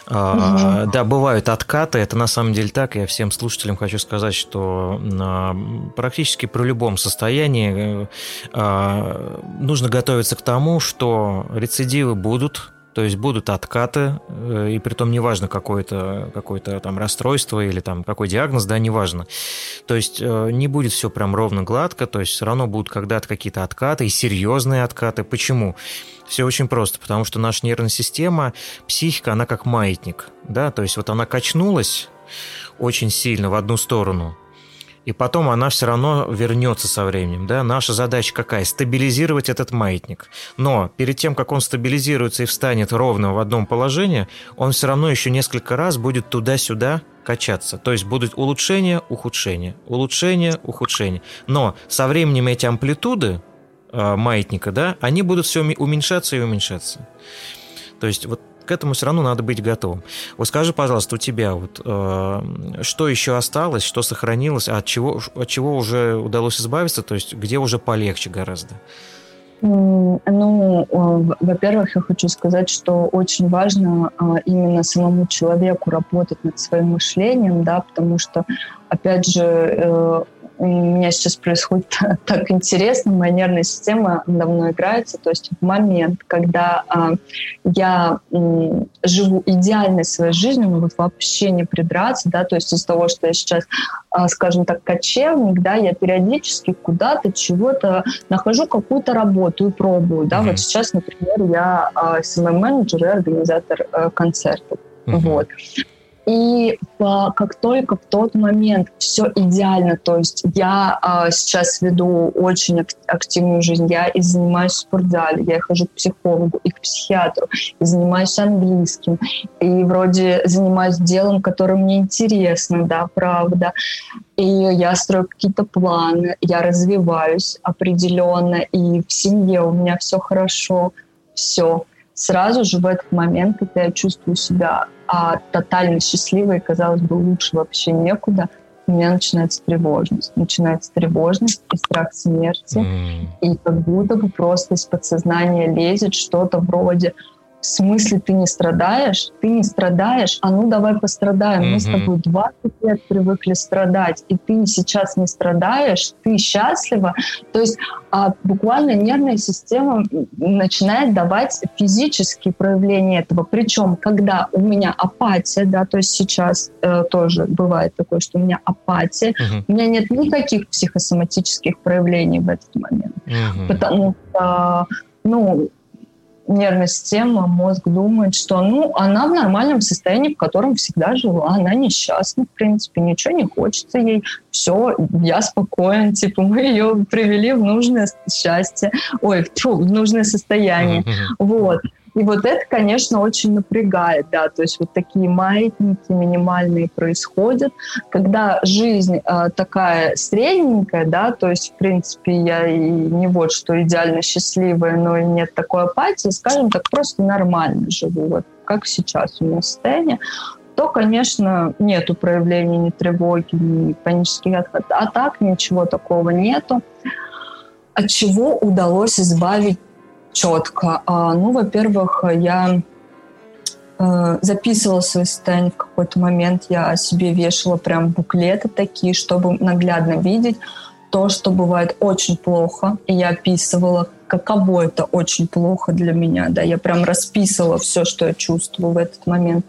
Speaker 1: угу. да, бывают откаты. Это на самом деле так. Я всем слушателям хочу сказать, что практически при любом состоянии э, нужно готовиться к тому, что рецидивы будут, то есть будут откаты, э, и при том неважно какое-то какое там расстройство или там какой диагноз, да, неважно. То есть э, не будет все прям ровно гладко, то есть все равно будут когда-то какие-то откаты, и серьезные откаты. Почему? Все очень просто, потому что наша нервная система, психика, она как маятник, да, то есть вот она качнулась очень сильно в одну сторону, и потом она все равно вернется со временем. Да? Наша задача какая? Стабилизировать этот маятник. Но перед тем, как он стабилизируется и встанет ровно в одном положении, он все равно еще несколько раз будет туда-сюда качаться. То есть будут улучшения, ухудшения, улучшения, ухудшения. Но со временем эти амплитуды э, маятника, да, они будут все уменьшаться и уменьшаться. То есть вот к этому все равно надо быть готовым. Вот скажи, пожалуйста, у тебя вот э, что еще осталось, что сохранилось, а от чего, от чего уже удалось избавиться, то есть где уже полегче гораздо?
Speaker 2: Ну, во-первых, я хочу сказать, что очень важно а, именно самому человеку работать над своим мышлением, да, потому что, опять же, э, у меня сейчас происходит так интересно, моя нервная система давно играется, то есть в момент, когда э, я э, живу идеальной своей жизнью, вот вообще не придраться, да, то есть из того, что я сейчас, э, скажем так, кочевник, да, я периодически куда-то чего-то нахожу какую-то работу и пробую, да, mm-hmm. вот сейчас, например, я э, SMM-менеджер и организатор э, концертов, mm-hmm. вот. И по, как только в тот момент все идеально, то есть я а, сейчас веду очень активную жизнь, я и занимаюсь в спортзале, я хожу к психологу и к психиатру, и занимаюсь английским, и вроде занимаюсь делом, которое мне интересно, да, правда. И я строю какие-то планы, я развиваюсь определенно, и в семье у меня все хорошо, все сразу же в этот момент, когда я чувствую себя а, тотально счастливой, казалось бы, лучше вообще некуда, у меня начинается тревожность. Начинается тревожность и страх смерти. Mm. И как будто бы просто из подсознания лезет что-то вроде в смысле ты не страдаешь? Ты не страдаешь? А ну давай пострадаем. Mm-hmm. Мы с тобой 20 лет привыкли страдать, и ты сейчас не страдаешь, ты счастлива. То есть а, буквально нервная система начинает давать физические проявления этого. Причем, когда у меня апатия, да, то есть сейчас э, тоже бывает такое, что у меня апатия, mm-hmm. у меня нет никаких психосоматических проявлений в этот момент. Mm-hmm. Потому что ну, нервная система, мозг думает, что ну, она в нормальном состоянии, в котором всегда жила, она несчастна, в принципе, ничего не хочется ей, все, я спокоен, типа мы ее привели в нужное счастье, ой, фу, в нужное состояние, вот. И вот это, конечно, очень напрягает, да, то есть вот такие маятники минимальные происходят, когда жизнь э, такая средненькая, да, то есть, в принципе, я и не вот что идеально счастливая, но и нет такой апатии, скажем так, просто нормально живу, вот как сейчас у меня состояние, то, конечно, нету проявлений ни тревоги, ни панических. А так ничего такого нету. от чего удалось избавить четко? А, ну, во-первых, я э, записывала свои состояния в какой-то момент. Я себе вешала прям буклеты такие, чтобы наглядно видеть то, что бывает очень плохо. И я описывала, каково это очень плохо для меня, да, я прям расписывала все, что я чувствую в этот момент.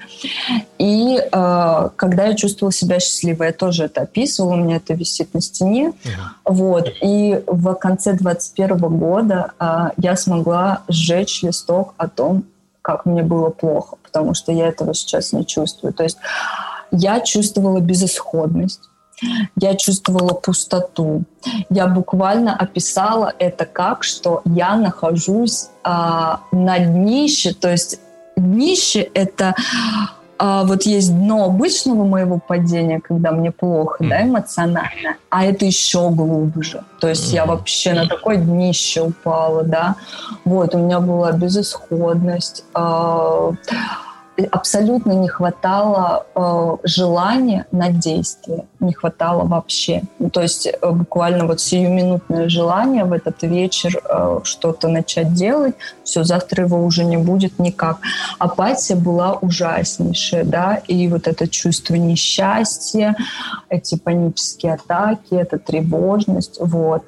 Speaker 2: И э, когда я чувствовала себя счастливой, я тоже это описывала, у меня это висит на стене, uh-huh. вот, и в конце 21 года э, я смогла сжечь листок о том, как мне было плохо, потому что я этого сейчас не чувствую. То есть я чувствовала безысходность, я чувствовала пустоту. Я буквально описала это как, что я нахожусь а, на днище, то есть днище это а, вот есть дно обычного моего падения, когда мне плохо, mm. да, эмоционально, а это еще глубже. То есть mm. я вообще на такое днище упала, да. Вот, у меня была безысходность. А, абсолютно не хватало э, желания на действие, не хватало вообще. Ну, то есть э, буквально вот сиюминутное желание в этот вечер э, что-то начать делать, все, завтра его уже не будет никак. Апатия была ужаснейшая, да, и вот это чувство несчастья, эти панические атаки, эта тревожность, вот.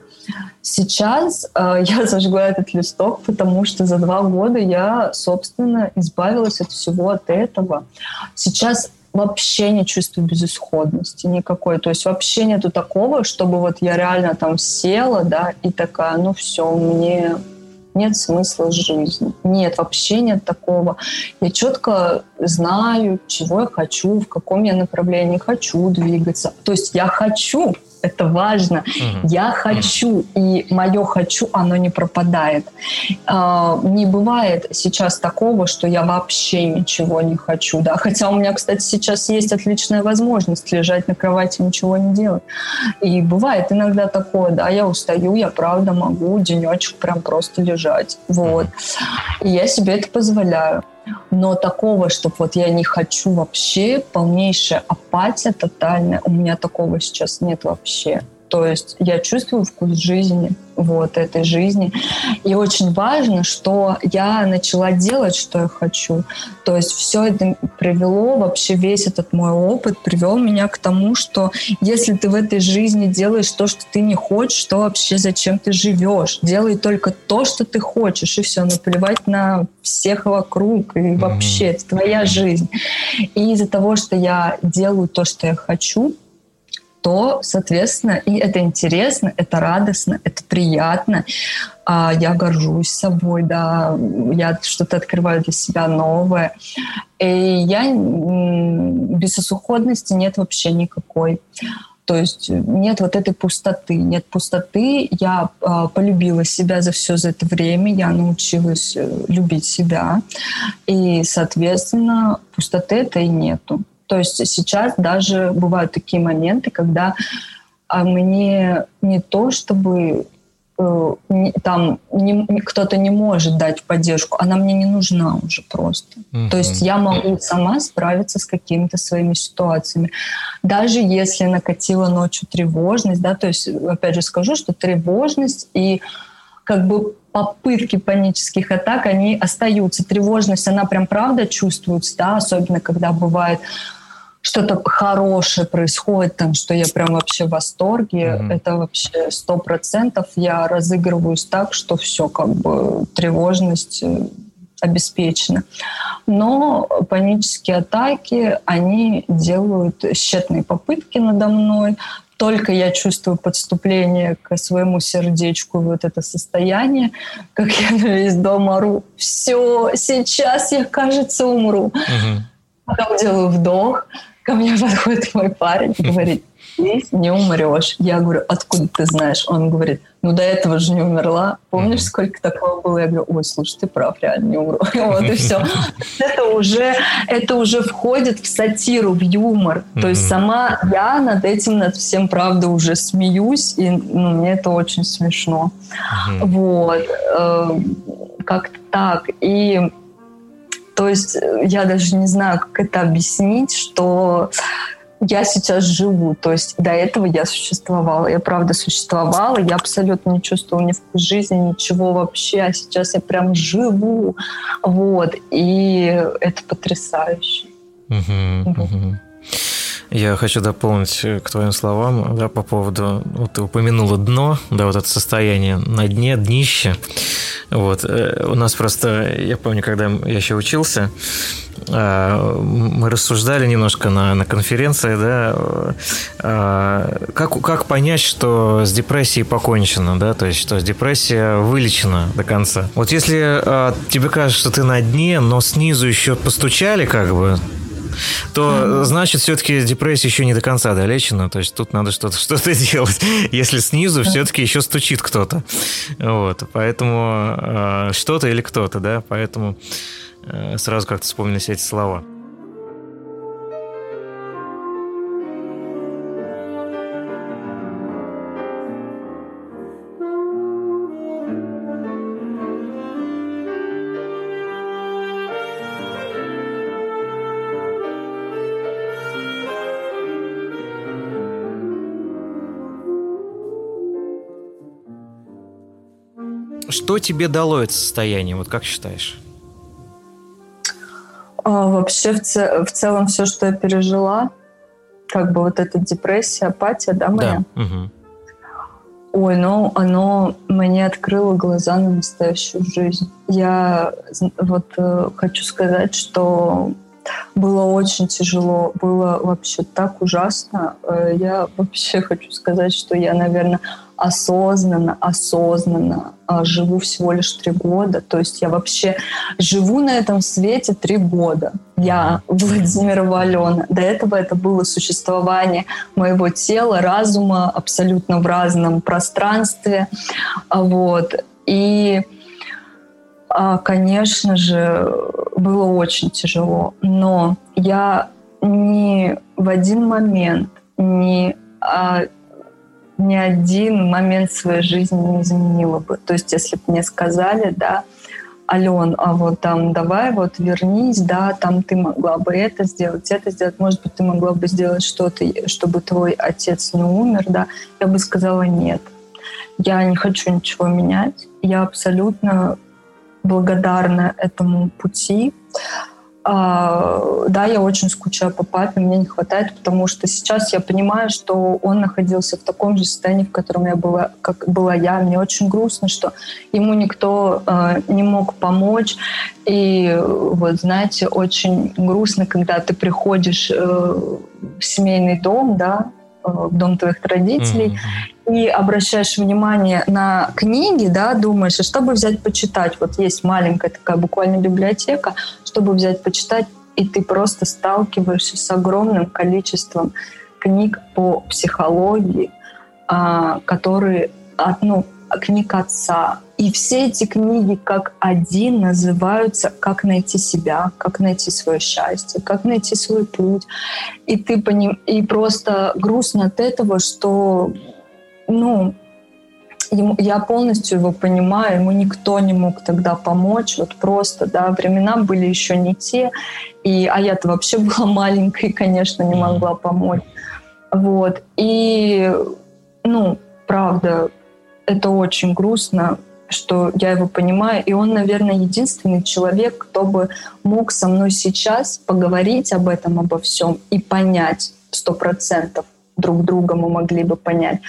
Speaker 2: Сейчас э, я зажгла этот листок, потому что за два года я, собственно, избавилась от всего от этого. Сейчас вообще не чувствую безысходности никакой. То есть вообще нету такого, чтобы вот я реально там села, да, и такая, ну все, мне нет смысла жизни. Нет, вообще нет такого. Я четко знаю, чего я хочу, в каком я направлении хочу двигаться. То есть я хочу, это важно. Угу. Я хочу, и мое хочу, оно не пропадает. А, не бывает сейчас такого, что я вообще ничего не хочу, да. Хотя у меня, кстати, сейчас есть отличная возможность лежать на кровати и ничего не делать. И бывает иногда такое, да, я устаю, я правда могу денечек прям просто лежать. Вот. И я себе это позволяю. Но такого, чтобы вот я не хочу вообще, полнейшая апатия тотальная, у меня такого сейчас нет вообще. То есть я чувствую вкус жизни, вот этой жизни. И очень важно, что я начала делать, что я хочу. То есть все это привело, вообще весь этот мой опыт привел меня к тому, что если ты в этой жизни делаешь то, что ты не хочешь, то вообще зачем ты живешь? Делай только то, что ты хочешь, и все, наплевать на всех вокруг, и вообще это твоя жизнь. И из-за того, что я делаю то, что я хочу, то, соответственно, и это интересно, это радостно, это приятно. А я горжусь собой, да, я что-то открываю для себя новое. И я без осуходности нет вообще никакой. То есть нет вот этой пустоты, нет пустоты. Я э, полюбила себя за все за это время, я научилась э, любить себя, и, соответственно, пустоты это и нету. То есть сейчас даже бывают такие моменты, когда а, мне не то, чтобы э, там не, кто-то не может дать поддержку, она мне не нужна уже просто. Uh-huh. То есть я могу сама справиться с какими-то своими ситуациями. Даже если накатила ночью тревожность, да, то есть опять же скажу, что тревожность и как бы попытки панических атак, они остаются. Тревожность, она прям правда чувствуется, да, особенно когда бывает что-то хорошее происходит, там, что я прям вообще в восторге, mm-hmm. это вообще сто процентов. Я разыгрываюсь так, что все, как бы тревожность э, обеспечена. Но панические атаки, они делают тщетные попытки надо мной. Только я чувствую подступление к своему сердечку, вот это состояние, как я на весь дом ору. Все, сейчас я, кажется, умру. Угу. Потом делаю вдох, Ко мне подходит мой парень и говорит, ты не умрешь. Я говорю, откуда ты знаешь? Он говорит, ну до этого же не умерла. Помнишь, сколько такого было? Я говорю, ой, слушай, ты прав, реально не умру. Вот и все. Это уже, это уже входит в сатиру, в юмор. То есть сама я над этим, над всем, правда, уже смеюсь, и ну, мне это очень смешно. Вот. Эм, как-то так. И то есть э, я даже не знаю, как это объяснить, что я сейчас живу. То есть до этого я существовала. Я правда существовала. Я абсолютно не чувствовала ни вкус жизни, ничего вообще. А сейчас я прям живу. Вот. И это потрясающе.
Speaker 1: Вот. угу. Я хочу дополнить э, к твоим словам, да, по поводу, вот ты упомянула дно, да, вот это состояние на дне, днище. Вот, э, у нас просто, я помню, когда я еще учился, э, мы рассуждали немножко на, на конференции, да, как, как понять, что с депрессией покончено, да, то есть, что депрессия вылечена до конца. Вот если тебе кажется, что ты на дне, но снизу еще постучали, как бы, то значит все-таки депрессия еще не до конца долечена. То есть тут надо что-то что делать. Если снизу все-таки еще стучит кто-то. Вот. Поэтому э, что-то или кто-то, да. Поэтому э, сразу как-то вспомнились эти слова. Что тебе дало это состояние, вот как считаешь?
Speaker 2: А, вообще в, ц- в целом все, что я пережила, как бы вот эта депрессия, апатия, да, моя? Да. Угу. Ой, ну оно мне открыло глаза на настоящую жизнь. Я вот э, хочу сказать, что было очень тяжело, было вообще так ужасно. Э, я вообще хочу сказать, что я, наверное, осознанно, осознанно а, живу всего лишь три года. То есть я вообще живу на этом свете три года. Я Владимирова Алена. До этого это было существование моего тела, разума абсолютно в разном пространстве. Вот. И а, конечно же, было очень тяжело, но я ни в один момент не а, ни один момент своей жизни не изменила бы. То есть, если бы мне сказали, да, Ален, а вот там давай вот вернись, да, там ты могла бы это сделать, это сделать, может быть, ты могла бы сделать что-то, чтобы твой отец не умер, да, я бы сказала нет. Я не хочу ничего менять. Я абсолютно благодарна этому пути. А, да, я очень скучаю по папе, мне не хватает, потому что сейчас я понимаю, что он находился в таком же состоянии, в котором я была, как была я. Мне очень грустно, что ему никто э, не мог помочь. И вот, знаете, очень грустно, когда ты приходишь э, в семейный дом, да, в дом твоих родителей, mm-hmm и обращаешь внимание на книги, да, думаешь, а чтобы взять почитать, вот есть маленькая такая буквально библиотека, чтобы взять почитать, и ты просто сталкиваешься с огромным количеством книг по психологии, а, которые, ну, книг отца. И все эти книги как один называются «Как найти себя», «Как найти свое счастье», «Как найти свой путь». И ты поним... и просто грустно от этого, что ну, ему, я полностью его понимаю, ему никто не мог тогда помочь, вот просто, да, времена были еще не те, и, а я-то вообще была маленькой, конечно, не могла помочь. Вот, и, ну, правда, это очень грустно, что я его понимаю, и он, наверное, единственный человек, кто бы мог со мной сейчас поговорить об этом, обо всем и понять сто процентов, друг друга мы могли бы понять.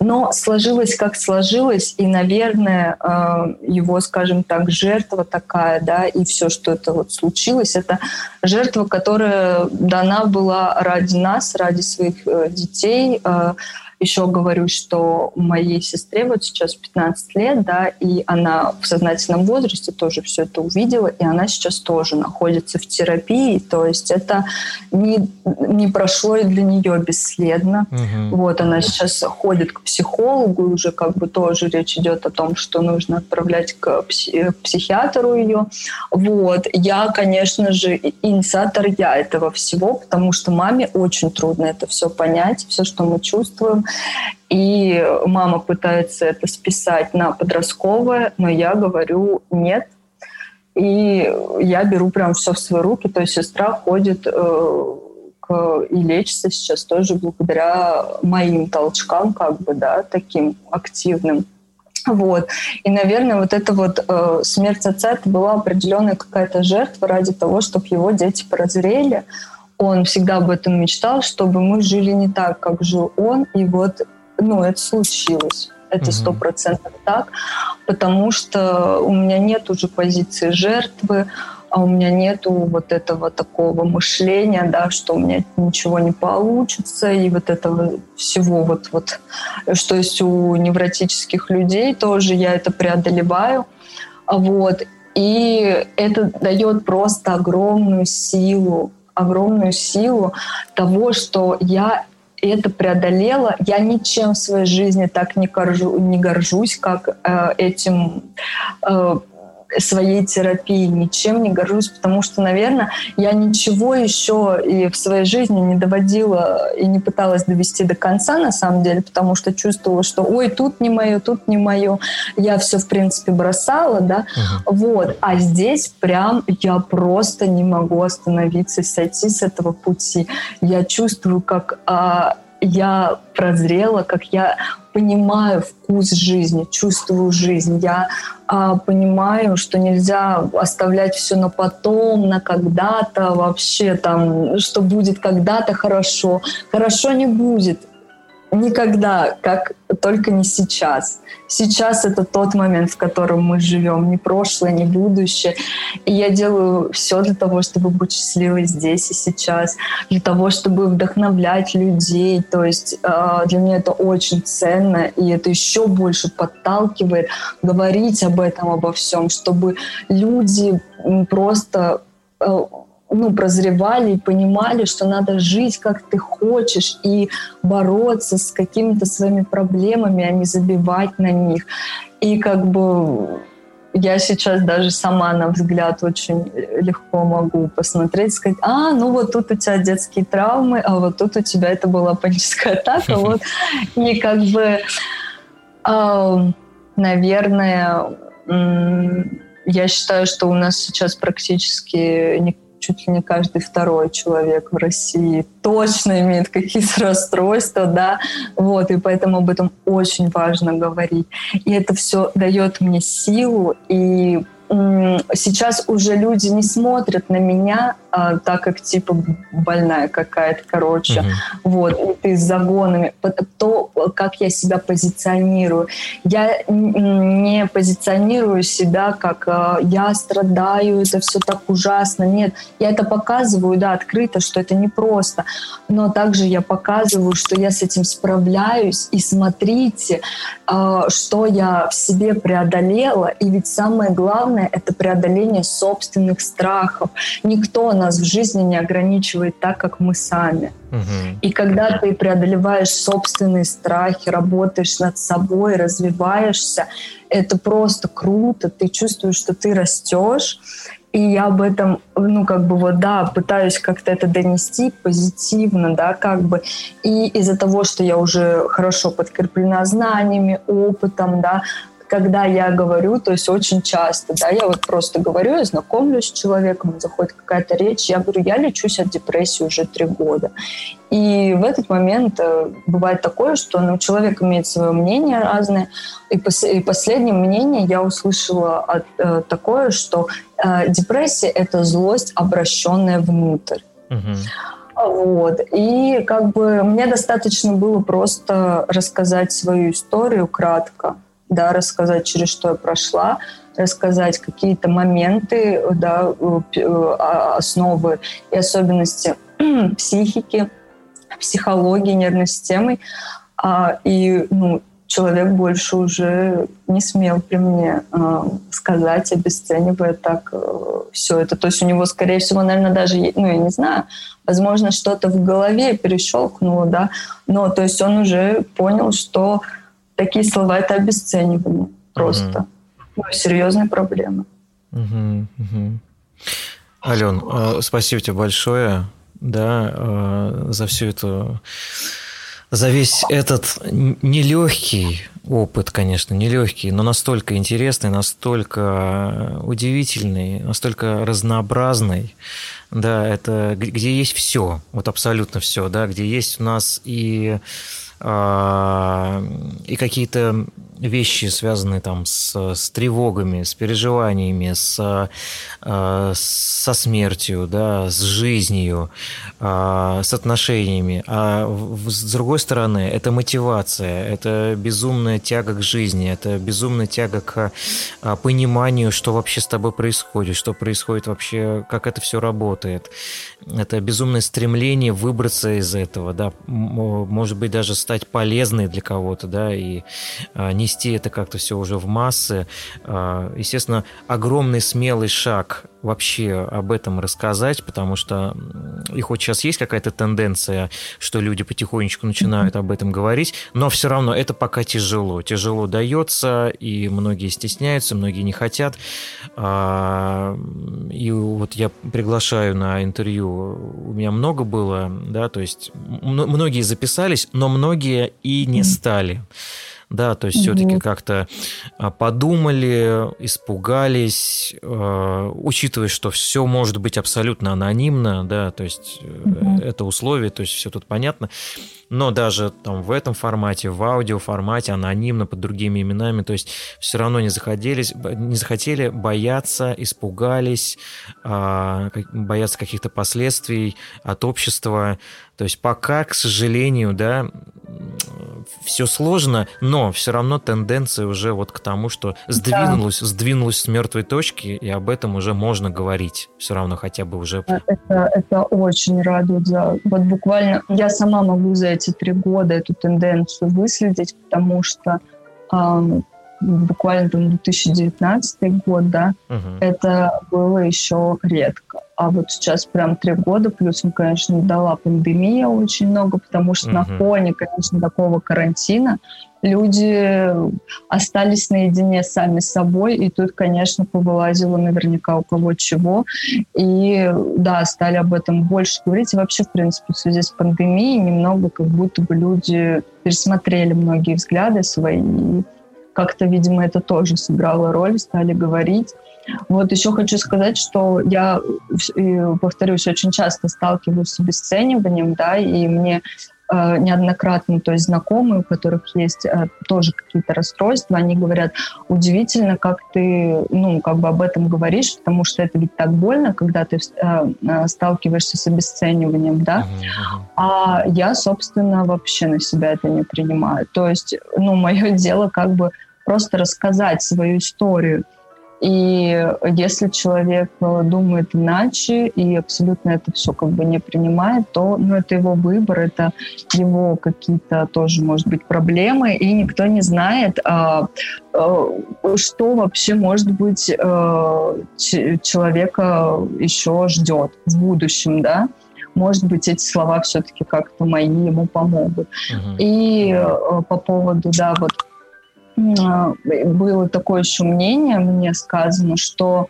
Speaker 2: Но сложилось как сложилось, и, наверное, э, его, скажем так, жертва такая, да, и все, что это вот случилось, это жертва, которая дана была ради нас, ради своих э, детей, э, еще говорю, что моей сестре вот сейчас 15 лет, да, и она в сознательном возрасте тоже все это увидела, и она сейчас тоже находится в терапии, то есть это не, не прошло и для нее бесследно. Угу. Вот она сейчас ходит к психологу, уже как бы тоже речь идет о том, что нужно отправлять к, пси- к психиатру ее. Вот. Я, конечно же, инициатор я этого всего, потому что маме очень трудно это все понять, все, что мы чувствуем. И мама пытается это списать на подростковое, но я говорю нет. И я беру прям все в свои руки. То есть сестра ходит э, э, и лечится сейчас тоже благодаря моим толчкам, как бы, да, таким активным. Вот. И, наверное, вот эта вот э, смерть отца это была определенная какая-то жертва ради того, чтобы его дети прозрели. Он всегда об этом мечтал, чтобы мы жили не так, как жил он. И вот, ну, это случилось. Это сто процентов так, потому что у меня нет уже позиции жертвы, а у меня нету вот этого такого мышления, да, что у меня ничего не получится, и вот этого всего вот, вот, что есть у невротических людей, тоже я это преодолеваю. Вот. И это дает просто огромную силу, огромную силу того, что я это преодолела. Я ничем в своей жизни так не, горжу, не горжусь, как э, этим э, своей терапии, ничем не горжусь, потому что, наверное, я ничего еще и в своей жизни не доводила и не пыталась довести до конца, на самом деле, потому что чувствовала, что ой, тут не мое, тут не мое. Я все, в принципе, бросала, да, uh-huh. вот. А здесь прям я просто не могу остановиться, сойти с этого пути. Я чувствую, как а, я прозрела, как я понимаю вкус жизни, чувствую жизнь. Я а, понимаю, что нельзя оставлять все на потом, на когда-то, вообще там, что будет когда-то хорошо. Хорошо не будет никогда, как только не сейчас. Сейчас это тот момент, в котором мы живем, не прошлое, не будущее. И я делаю все для того, чтобы быть счастливой здесь и сейчас, для того, чтобы вдохновлять людей. То есть э, для меня это очень ценно, и это еще больше подталкивает говорить об этом, обо всем, чтобы люди просто э, ну, прозревали и понимали, что надо жить, как ты хочешь, и бороться с какими-то своими проблемами, а не забивать на них. И как бы я сейчас даже сама на взгляд очень легко могу посмотреть, сказать, а, ну вот тут у тебя детские травмы, а вот тут у тебя это была паническая атака, вот. И как бы, наверное, я считаю, что у нас сейчас практически чуть ли не каждый второй человек в России точно имеет какие-то расстройства, да, вот, и поэтому об этом очень важно говорить. И это все дает мне силу и сейчас уже люди не смотрят на меня а, так, как типа больная какая-то, короче, uh-huh. вот, ты с загонами, то, как я себя позиционирую. Я не позиционирую себя как а, я страдаю, это все так ужасно. Нет, я это показываю, да, открыто, что это непросто, но также я показываю, что я с этим справляюсь, и смотрите, что я в себе преодолела, и ведь самое главное это преодоление собственных страхов. Никто нас в жизни не ограничивает так, как мы сами. Угу. И когда ты преодолеваешь собственные страхи, работаешь над собой, развиваешься, это просто круто. Ты чувствуешь, что ты растешь. И я об этом, ну, как бы вот, да, пытаюсь как-то это донести позитивно, да, как бы. И из-за того, что я уже хорошо подкреплена знаниями, опытом, да, когда я говорю, то есть очень часто, да, я вот просто говорю, я знакомлюсь с человеком, заходит какая-то речь, я говорю, я лечусь от депрессии уже три года. И в этот момент э, бывает такое, что ну, человек имеет свое мнение разное, и, пос- и последнее мнение я услышала от, э, такое, что э, депрессия — это злость, обращенная внутрь. Вот. И как бы мне достаточно было просто рассказать свою историю кратко, да, рассказать, через что я прошла, рассказать какие-то моменты, да, а, основы и особенности психики, психологии, нервной системы. А, и ну, человек больше уже не смел при мне э, сказать, обесценивая так э, все это. То есть у него, скорее всего, наверное, даже, ну, я не знаю, возможно, что-то в голове перещелкнуло, да, но то есть он уже понял, что такие слова это обесценивание просто. Угу. Ну, серьезная проблема.
Speaker 1: Угу, угу. Ален, э, спасибо тебе большое да, э, за всю эту за весь этот нелегкий опыт, конечно, нелегкий, но настолько интересный, настолько удивительный, настолько разнообразный. Да, это где есть все, вот абсолютно все, да, где есть у нас и а, и какие-то вещи, связанные там с, с тревогами, с переживаниями, с, э, со смертью, да, с жизнью, э, с отношениями. А с другой стороны, это мотивация, это безумная тяга к жизни, это безумная тяга к э, пониманию, что вообще с тобой происходит, что происходит вообще, как это все работает. Это безумное стремление выбраться из этого, да, может быть, даже стать полезной для кого-то, да, и не нести это как-то все уже в массы. А, естественно, огромный смелый шаг вообще об этом рассказать, потому что и хоть сейчас есть какая-то тенденция, что люди потихонечку начинают об этом говорить, но все равно это пока тяжело. Тяжело дается, и многие стесняются, многие не хотят. А, и вот я приглашаю на интервью, у меня много было, да, то есть многие записались, но многие и не стали да, то есть все-таки как-то а, подумали, испугались, а, учитывая, что все может быть абсолютно анонимно, да, то есть угу. это условие, то есть все тут понятно, но даже там в этом формате, в аудио формате, анонимно, под другими именами, то есть все равно не заходились, не захотели, бояться, испугались, а, боятся каких-то последствий от общества, то есть пока, к сожалению, да, все сложно, но все равно тенденция уже вот к тому, что сдвинулась, да. сдвинулась с мертвой точки, и об этом уже можно говорить. Все равно хотя бы уже.
Speaker 2: Это, это очень радует. За... Вот буквально я сама могу за эти три года эту тенденцию выследить, потому что э, буквально там 2019 год, да, угу. это было еще редко. А вот сейчас прям три года, плюсом, конечно, дала пандемия очень много, потому что угу. на фоне, конечно, такого карантина люди остались наедине сами с собой, и тут, конечно, повылазило наверняка у кого чего. И да, стали об этом больше говорить. И вообще, в принципе, в связи с пандемией немного как будто бы люди пересмотрели многие взгляды свои. И как-то, видимо, это тоже сыграло роль, стали говорить. Вот еще хочу сказать, что я, повторюсь, очень часто сталкиваюсь с обесцениванием, да, и мне э, неоднократно, то есть знакомые, у которых есть э, тоже какие-то расстройства, они говорят, удивительно, как ты, ну, как бы об этом говоришь, потому что это ведь так больно, когда ты э, э сталкиваешься с обесцениванием, да, а я, собственно, вообще на себя это не принимаю. То есть, ну, мое дело как бы просто рассказать свою историю. И если человек э, думает иначе и абсолютно это все как бы не принимает, то ну, это его выбор, это его какие-то тоже, может быть, проблемы, и никто не знает, а, а, что вообще, может быть, а, человека еще ждет в будущем, да может быть, эти слова все-таки как-то мои ему помогут. Uh-huh. И э, по поводу, да, вот было такое еще мнение, мне сказано, что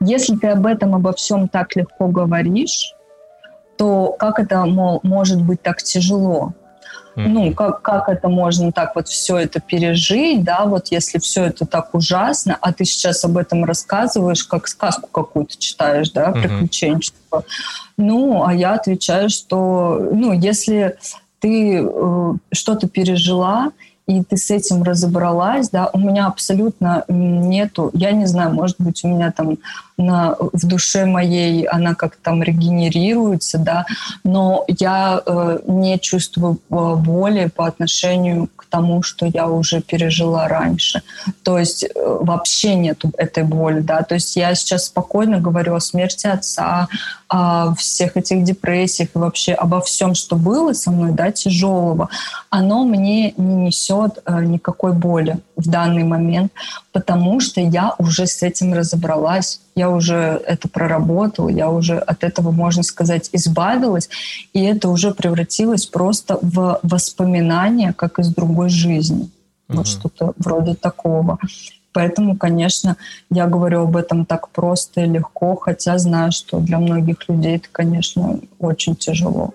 Speaker 2: если ты об этом, обо всем так легко говоришь, то как это, мол, может быть так тяжело? Ну, как, как это можно так вот все это пережить, да, вот если все это так ужасно, а ты сейчас об этом рассказываешь, как сказку какую-то читаешь, да, mm-hmm. приключенческую. Ну, а я отвечаю, что, ну, если ты э, что-то пережила, и ты с этим разобралась, да, у меня абсолютно нету, я не знаю, может быть, у меня там на, в душе моей она как-то там регенерируется, да, но я э, не чувствую боли по отношению к тому, что я уже пережила раньше. То есть э, вообще нету этой боли, да, то есть я сейчас спокойно говорю о смерти отца, о всех этих депрессиях и вообще обо всем, что было со мной, да, тяжелого, оно мне не несет э, никакой боли в данный момент, потому что я уже с этим разобралась, я уже это проработала, я уже от этого, можно сказать, избавилась, и это уже превратилось просто в воспоминание, как из другой жизни. Угу. Вот что-то вроде такого. Поэтому, конечно, я говорю об этом так просто и легко, хотя знаю, что для многих людей это, конечно, очень тяжело.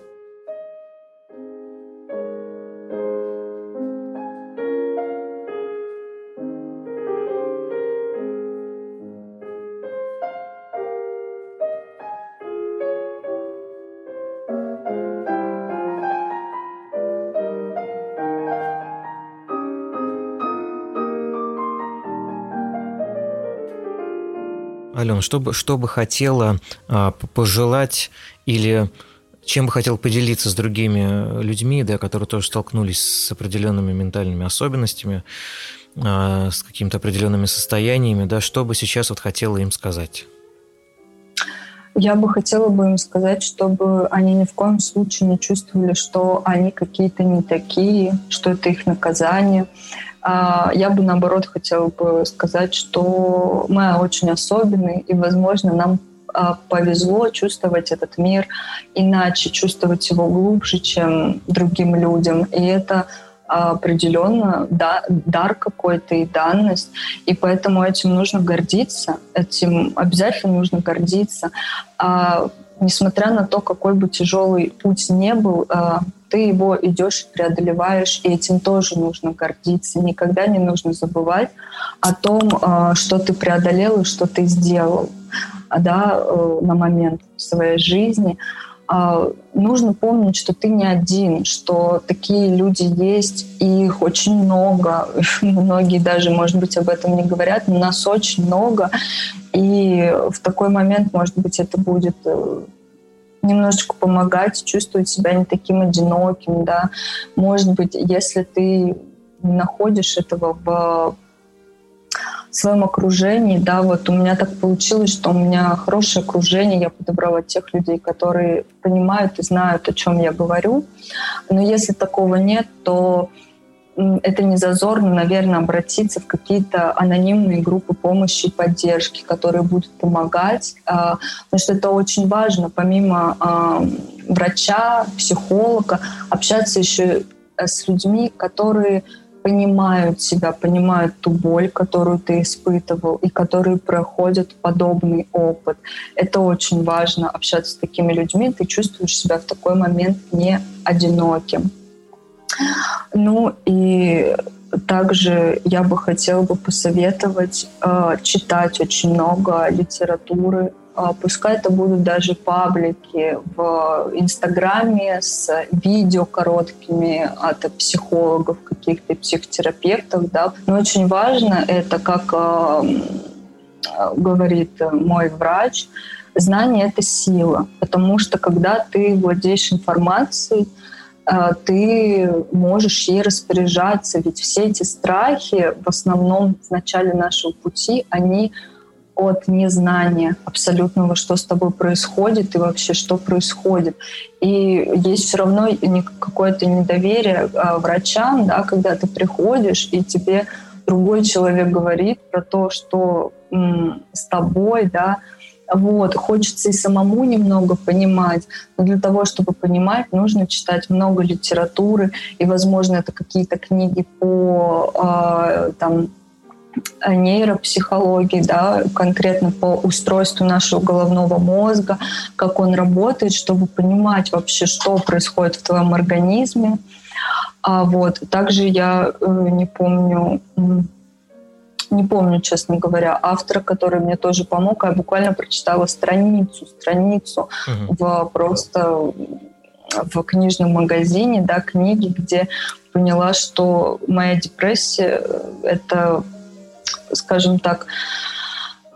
Speaker 1: Ален, что бы, что бы хотела а, пожелать или чем бы хотел поделиться с другими людьми, да, которые тоже столкнулись с определенными ментальными особенностями, а, с какими-то определенными состояниями, да, что бы сейчас вот хотела им сказать?
Speaker 2: Я бы хотела бы им сказать, чтобы они ни в коем случае не чувствовали, что они какие-то не такие, что это их наказание. А, я бы, наоборот, хотела бы сказать, что мы очень особенные, и, возможно, нам а, повезло чувствовать этот мир иначе, чувствовать его глубже, чем другим людям. И это определенно да, дар какой-то и данность, и поэтому этим нужно гордиться, этим обязательно нужно гордиться. А, несмотря на то, какой бы тяжелый путь не был, а, ты его идешь преодолеваешь, и этим тоже нужно гордиться. Никогда не нужно забывать о том, а, что ты преодолел и что ты сделал да, э, на момент своей жизни. А, нужно помнить, что ты не один, что такие люди есть, и их очень много. Многие даже, может быть, об этом не говорят, но нас очень много. И в такой момент, может быть, это будет э, немножечко помогать, чувствовать себя не таким одиноким, да. Может быть, если ты находишь этого в в своем окружении, да, вот у меня так получилось, что у меня хорошее окружение, я подобрала тех людей, которые понимают и знают, о чем я говорю. Но если такого нет, то это не зазорно, наверное, обратиться в какие-то анонимные группы помощи и поддержки, которые будут помогать, а, потому что это очень важно, помимо а, врача, психолога, общаться еще с людьми, которые понимают себя, понимают ту боль, которую ты испытывал, и которые проходят подобный опыт. Это очень важно, общаться с такими людьми. Ты чувствуешь себя в такой момент не одиноким. Ну и также я бы хотела бы посоветовать э, читать очень много литературы пускай это будут даже паблики в Инстаграме с видео короткими от психологов, каких-то психотерапевтов, да. Но очень важно это, как э, говорит мой врач, знание — это сила, потому что когда ты владеешь информацией, э, ты можешь ей распоряжаться, ведь все эти страхи в основном в начале нашего пути, они от незнания абсолютного, что с тобой происходит и вообще что происходит. И есть все равно какое-то недоверие а, врачам, да, когда ты приходишь и тебе другой человек говорит про то, что м, с тобой, да, вот, хочется и самому немного понимать, но для того, чтобы понимать, нужно читать много литературы, и, возможно, это какие-то книги по э, там, нейропсихологии, да, конкретно по устройству нашего головного мозга, как он работает, чтобы понимать вообще, что происходит в твоем организме. А вот также я э, не помню, не помню, честно говоря, автора, который мне тоже помог. Я буквально прочитала страницу, страницу угу. в просто в книжном магазине, да, книги, где поняла, что моя депрессия — это скажем так,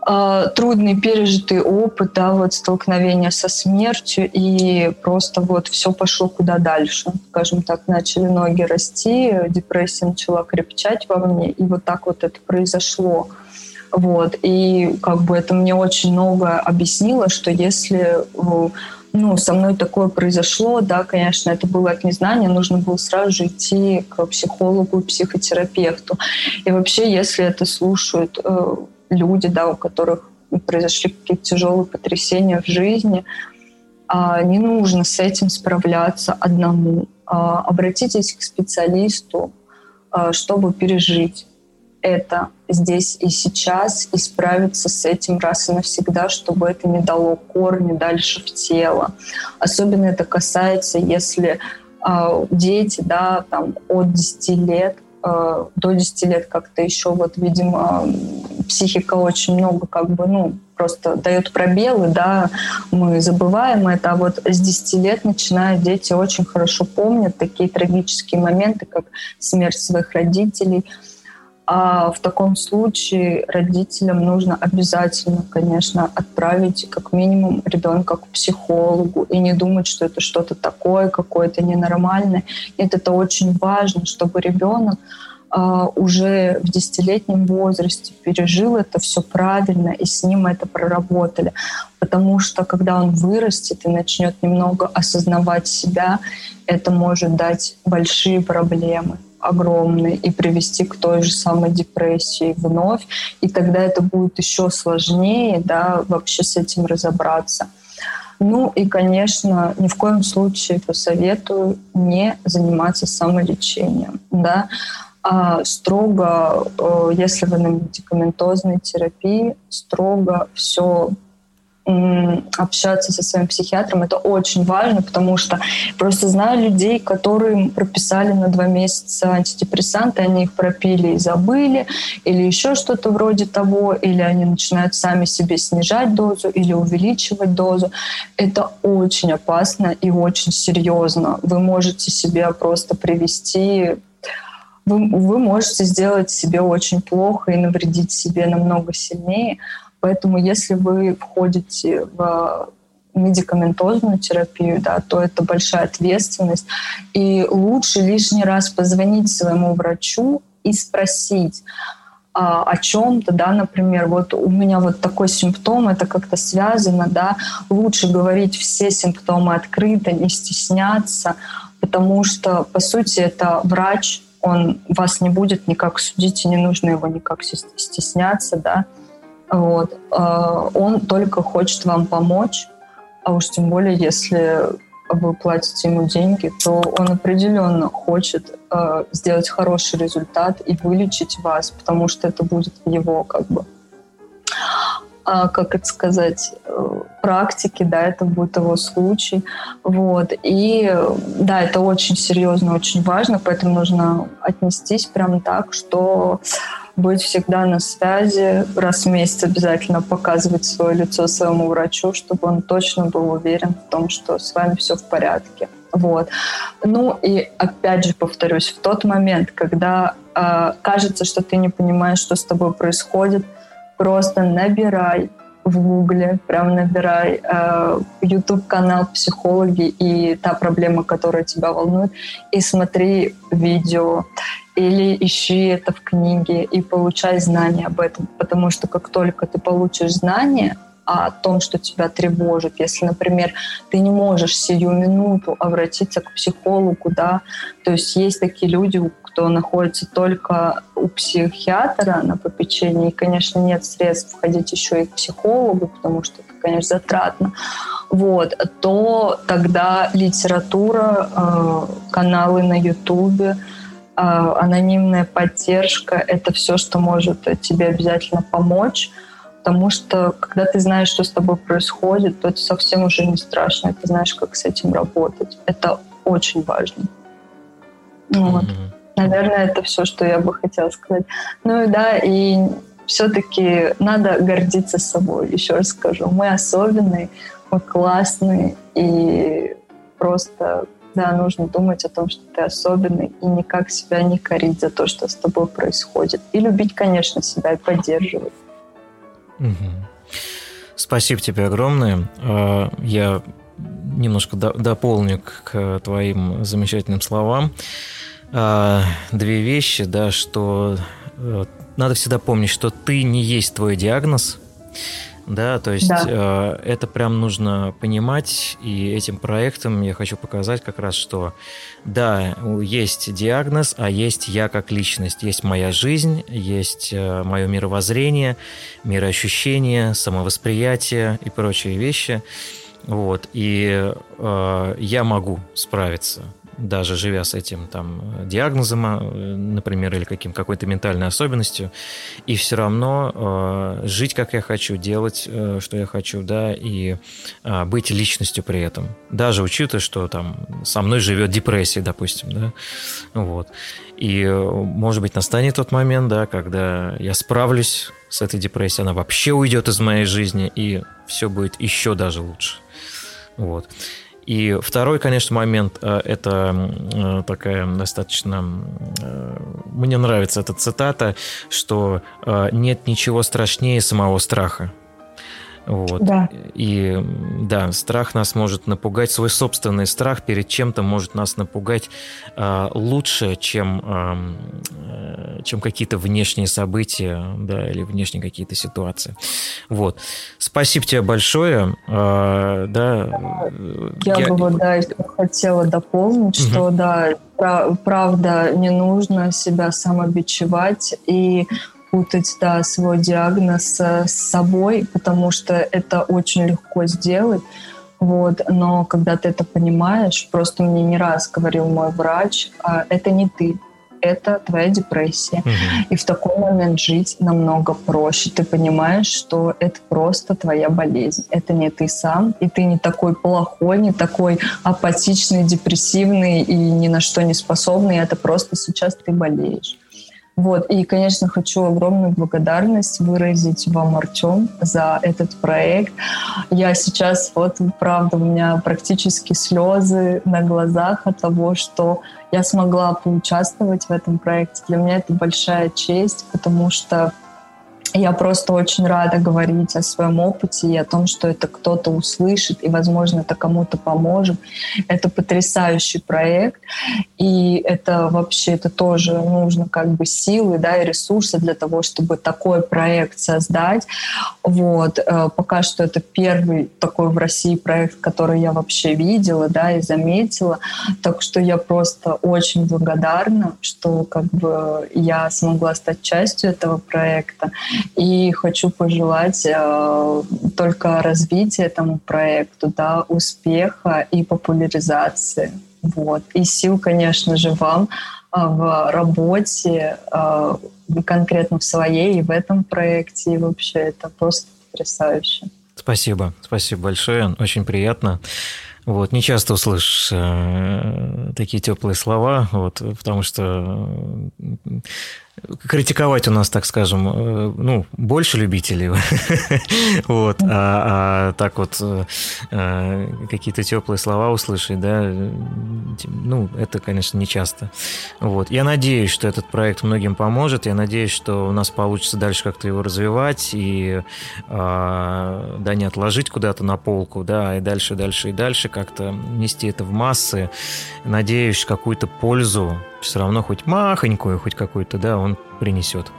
Speaker 2: а, трудный пережитый опыт, да, вот столкновение со смертью, и просто вот все пошло куда дальше. Скажем так, начали ноги расти, депрессия начала крепчать во мне, и вот так вот это произошло. Вот. И как бы это мне очень много объяснило, что если ну, со мной такое произошло, да, конечно, это было от незнания, нужно было сразу же идти к психологу, психотерапевту. И вообще, если это слушают э, люди, да, у которых произошли какие-то тяжелые потрясения в жизни, э, не нужно с этим справляться одному. Э, обратитесь к специалисту, э, чтобы пережить это здесь и сейчас и справиться с этим раз и навсегда, чтобы это не дало корни дальше в тело. Особенно это касается, если э, дети, да, там от 10 лет э, до 10 лет как-то еще вот, видимо, психика очень много как бы, ну, просто дает пробелы, да, мы забываем это, а вот с 10 лет начинают дети очень хорошо помнят такие трагические моменты, как смерть своих родителей, А в таком случае родителям нужно обязательно, конечно, отправить как минимум ребенка к психологу и не думать, что это что-то такое, какое-то ненормальное. Нет, это очень важно, чтобы ребенок а, уже в десятилетнем возрасте пережил это все правильно и с ним это проработали. Потому что когда он вырастет и начнет немного осознавать себя, это может дать большие проблемы огромный и привести к той же самой депрессии вновь. И тогда это будет еще сложнее да, вообще с этим разобраться. Ну и, конечно, ни в коем случае посоветую не заниматься самолечением. Да? А строго, э, если вы на медикаментозной терапии, строго все общаться со своим психиатром, это очень важно, потому что просто знаю людей, которым прописали на два месяца антидепрессанты, они их пропили и забыли, или еще что-то вроде того, или они начинают сами себе снижать дозу или увеличивать дозу. Это очень опасно и очень серьезно. Вы можете себя просто привести вы, вы можете сделать себе очень плохо и навредить себе намного сильнее. Поэтому если вы входите в медикаментозную терапию, да, то это большая ответственность. И лучше лишний раз позвонить своему врачу и спросить а, о чем-то, да, например, вот у меня вот такой симптом, это как-то связано, да, лучше говорить все симптомы открыто, не стесняться, потому что, по сути, это врач, он вас не будет никак судить, и не нужно его никак стесняться, да, вот. А, он только хочет вам помочь, а уж тем более, если вы платите ему деньги, то он определенно хочет э, сделать хороший результат и вылечить вас, потому что это будет его как бы а, как это сказать, э, практики, да, это будет его случай, вот, и да, это очень серьезно, очень важно, поэтому нужно отнестись прям так, что быть всегда на связи, раз в месяц обязательно показывать свое лицо своему врачу, чтобы он точно был уверен в том, что с вами все в порядке. Вот. Ну и опять же повторюсь, в тот момент, когда э, кажется, что ты не понимаешь, что с тобой происходит, просто набирай в Гугле, прям набирай э, YouTube-канал психологи и та проблема, которая тебя волнует, и смотри видео. Или ищи это в книге и получай знания об этом, потому что как только ты получишь знания о том, что тебя тревожит, если, например, ты не можешь сию минуту обратиться к психологу, да, то есть есть такие люди, кто находится только у психиатра на попечении, и, конечно, нет средств ходить еще и к психологу, потому что это, конечно, затратно, вот, то тогда литература, э, каналы на Ютубе, а, анонимная поддержка — это все, что может тебе обязательно помочь, потому что когда ты знаешь, что с тобой происходит, то это совсем уже не страшно, ты знаешь, как с этим работать. Это очень важно. Вот. Mm-hmm. Наверное, это все, что я бы хотела сказать. Ну и да, и все-таки надо гордиться собой, еще раз скажу. Мы особенные, мы классные, и просто да, нужно думать о том, что ты особенный, и никак себя не корить за то, что с тобой происходит. И любить, конечно, себя и поддерживать.
Speaker 1: Спасибо тебе огромное. А, я немножко дополню к твоим замечательным словам. А, две вещи, да, что э, надо всегда помнить, что ты не есть твой диагноз, да, то есть да. Э, это прям нужно понимать, и этим проектом я хочу показать как раз, что да, есть диагноз, а есть я как личность, есть моя жизнь, есть э, мое мировоззрение, мироощущение, самовосприятие и прочие вещи. Вот, и э, я могу справиться даже живя с этим там диагнозом, а, например, или каким, какой-то ментальной особенностью, и все равно э, жить, как я хочу, делать, э, что я хочу, да, и э, быть личностью при этом. Даже учитывая, что там со мной живет депрессия, допустим, да, вот. И, может быть, настанет тот момент, да, когда я справлюсь с этой депрессией, она вообще уйдет из моей жизни, и все будет еще даже лучше. Вот. И второй, конечно, момент, э, это э, такая достаточно... Мне нравится эта цитата, что нет ничего страшнее самого страха. Вот. Да. И да, страх нас может напугать, свой собственный страх перед чем-то может нас напугать э, лучше, чем, э, чем какие-то внешние события, да, или внешние какие-то ситуации. Вот. Спасибо тебе большое. Э,
Speaker 2: да, я, я бы да, хотела дополнить, угу. что да, правда, не нужно себя самобичевать и путать да, свой диагноз с собой, потому что это очень легко сделать. Вот, но когда ты это понимаешь, просто мне не раз говорил мой врач, а, это не ты, это твоя депрессия. Угу. И в такой момент жить намного проще. Ты понимаешь, что это просто твоя болезнь. Это не ты сам, и ты не такой плохой, не такой апатичный, депрессивный и ни на что не способный. Это просто сейчас ты болеешь. Вот. И, конечно, хочу огромную благодарность выразить вам, Артем, за этот проект. Я сейчас, вот, правда, у меня практически слезы на глазах от того, что я смогла поучаствовать в этом проекте. Для меня это большая честь, потому что я просто очень рада говорить о своем опыте и о том, что это кто-то услышит, и, возможно, это кому-то поможет. Это потрясающий проект, и это вообще, это тоже нужно как бы силы, да, и ресурсы для того, чтобы такой проект создать. Вот. Э, пока что это первый такой в России проект, который я вообще видела, да, и заметила. Так что я просто очень благодарна, что как бы я смогла стать частью этого проекта. И хочу пожелать э, только развития этому проекту, да, успеха и популяризации. Вот. И сил, конечно же, вам э, в работе, э, конкретно в своей и в этом проекте. И вообще это просто потрясающе.
Speaker 1: Спасибо, спасибо большое, очень приятно. Вот, не часто услышишь э, такие теплые слова, вот, потому что критиковать у нас, так скажем, э, ну, больше любителей. вот, а, а так вот а, какие-то теплые слова услышать, да, ну, это, конечно, не часто. Вот. Я надеюсь, что этот проект многим поможет. Я надеюсь, что у нас получится дальше как-то его развивать и, а, да, не отложить куда-то на полку, да, и дальше, дальше и дальше как-то нести это в массы. Надеюсь, какую-то пользу все равно хоть махонькую, хоть какую-то, да, он принесет.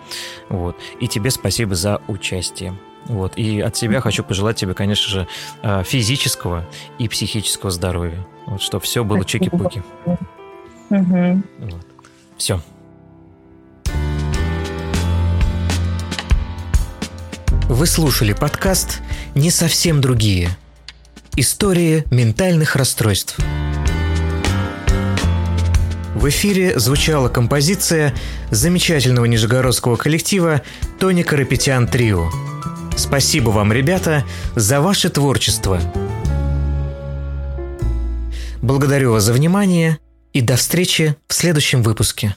Speaker 1: Вот. И тебе спасибо за участие. Вот. И от себя хочу пожелать тебе, конечно же, э, физического и психического здоровья. Вот, чтобы все было чеки-пуки. Угу. Вот. Все.
Speaker 3: Вы слушали подкаст «Не совсем другие». Истории ментальных расстройств. В эфире звучала композиция замечательного нижегородского коллектива Тони Карапетян Трио. Спасибо вам, ребята, за ваше творчество. Благодарю вас за внимание и до встречи в следующем выпуске.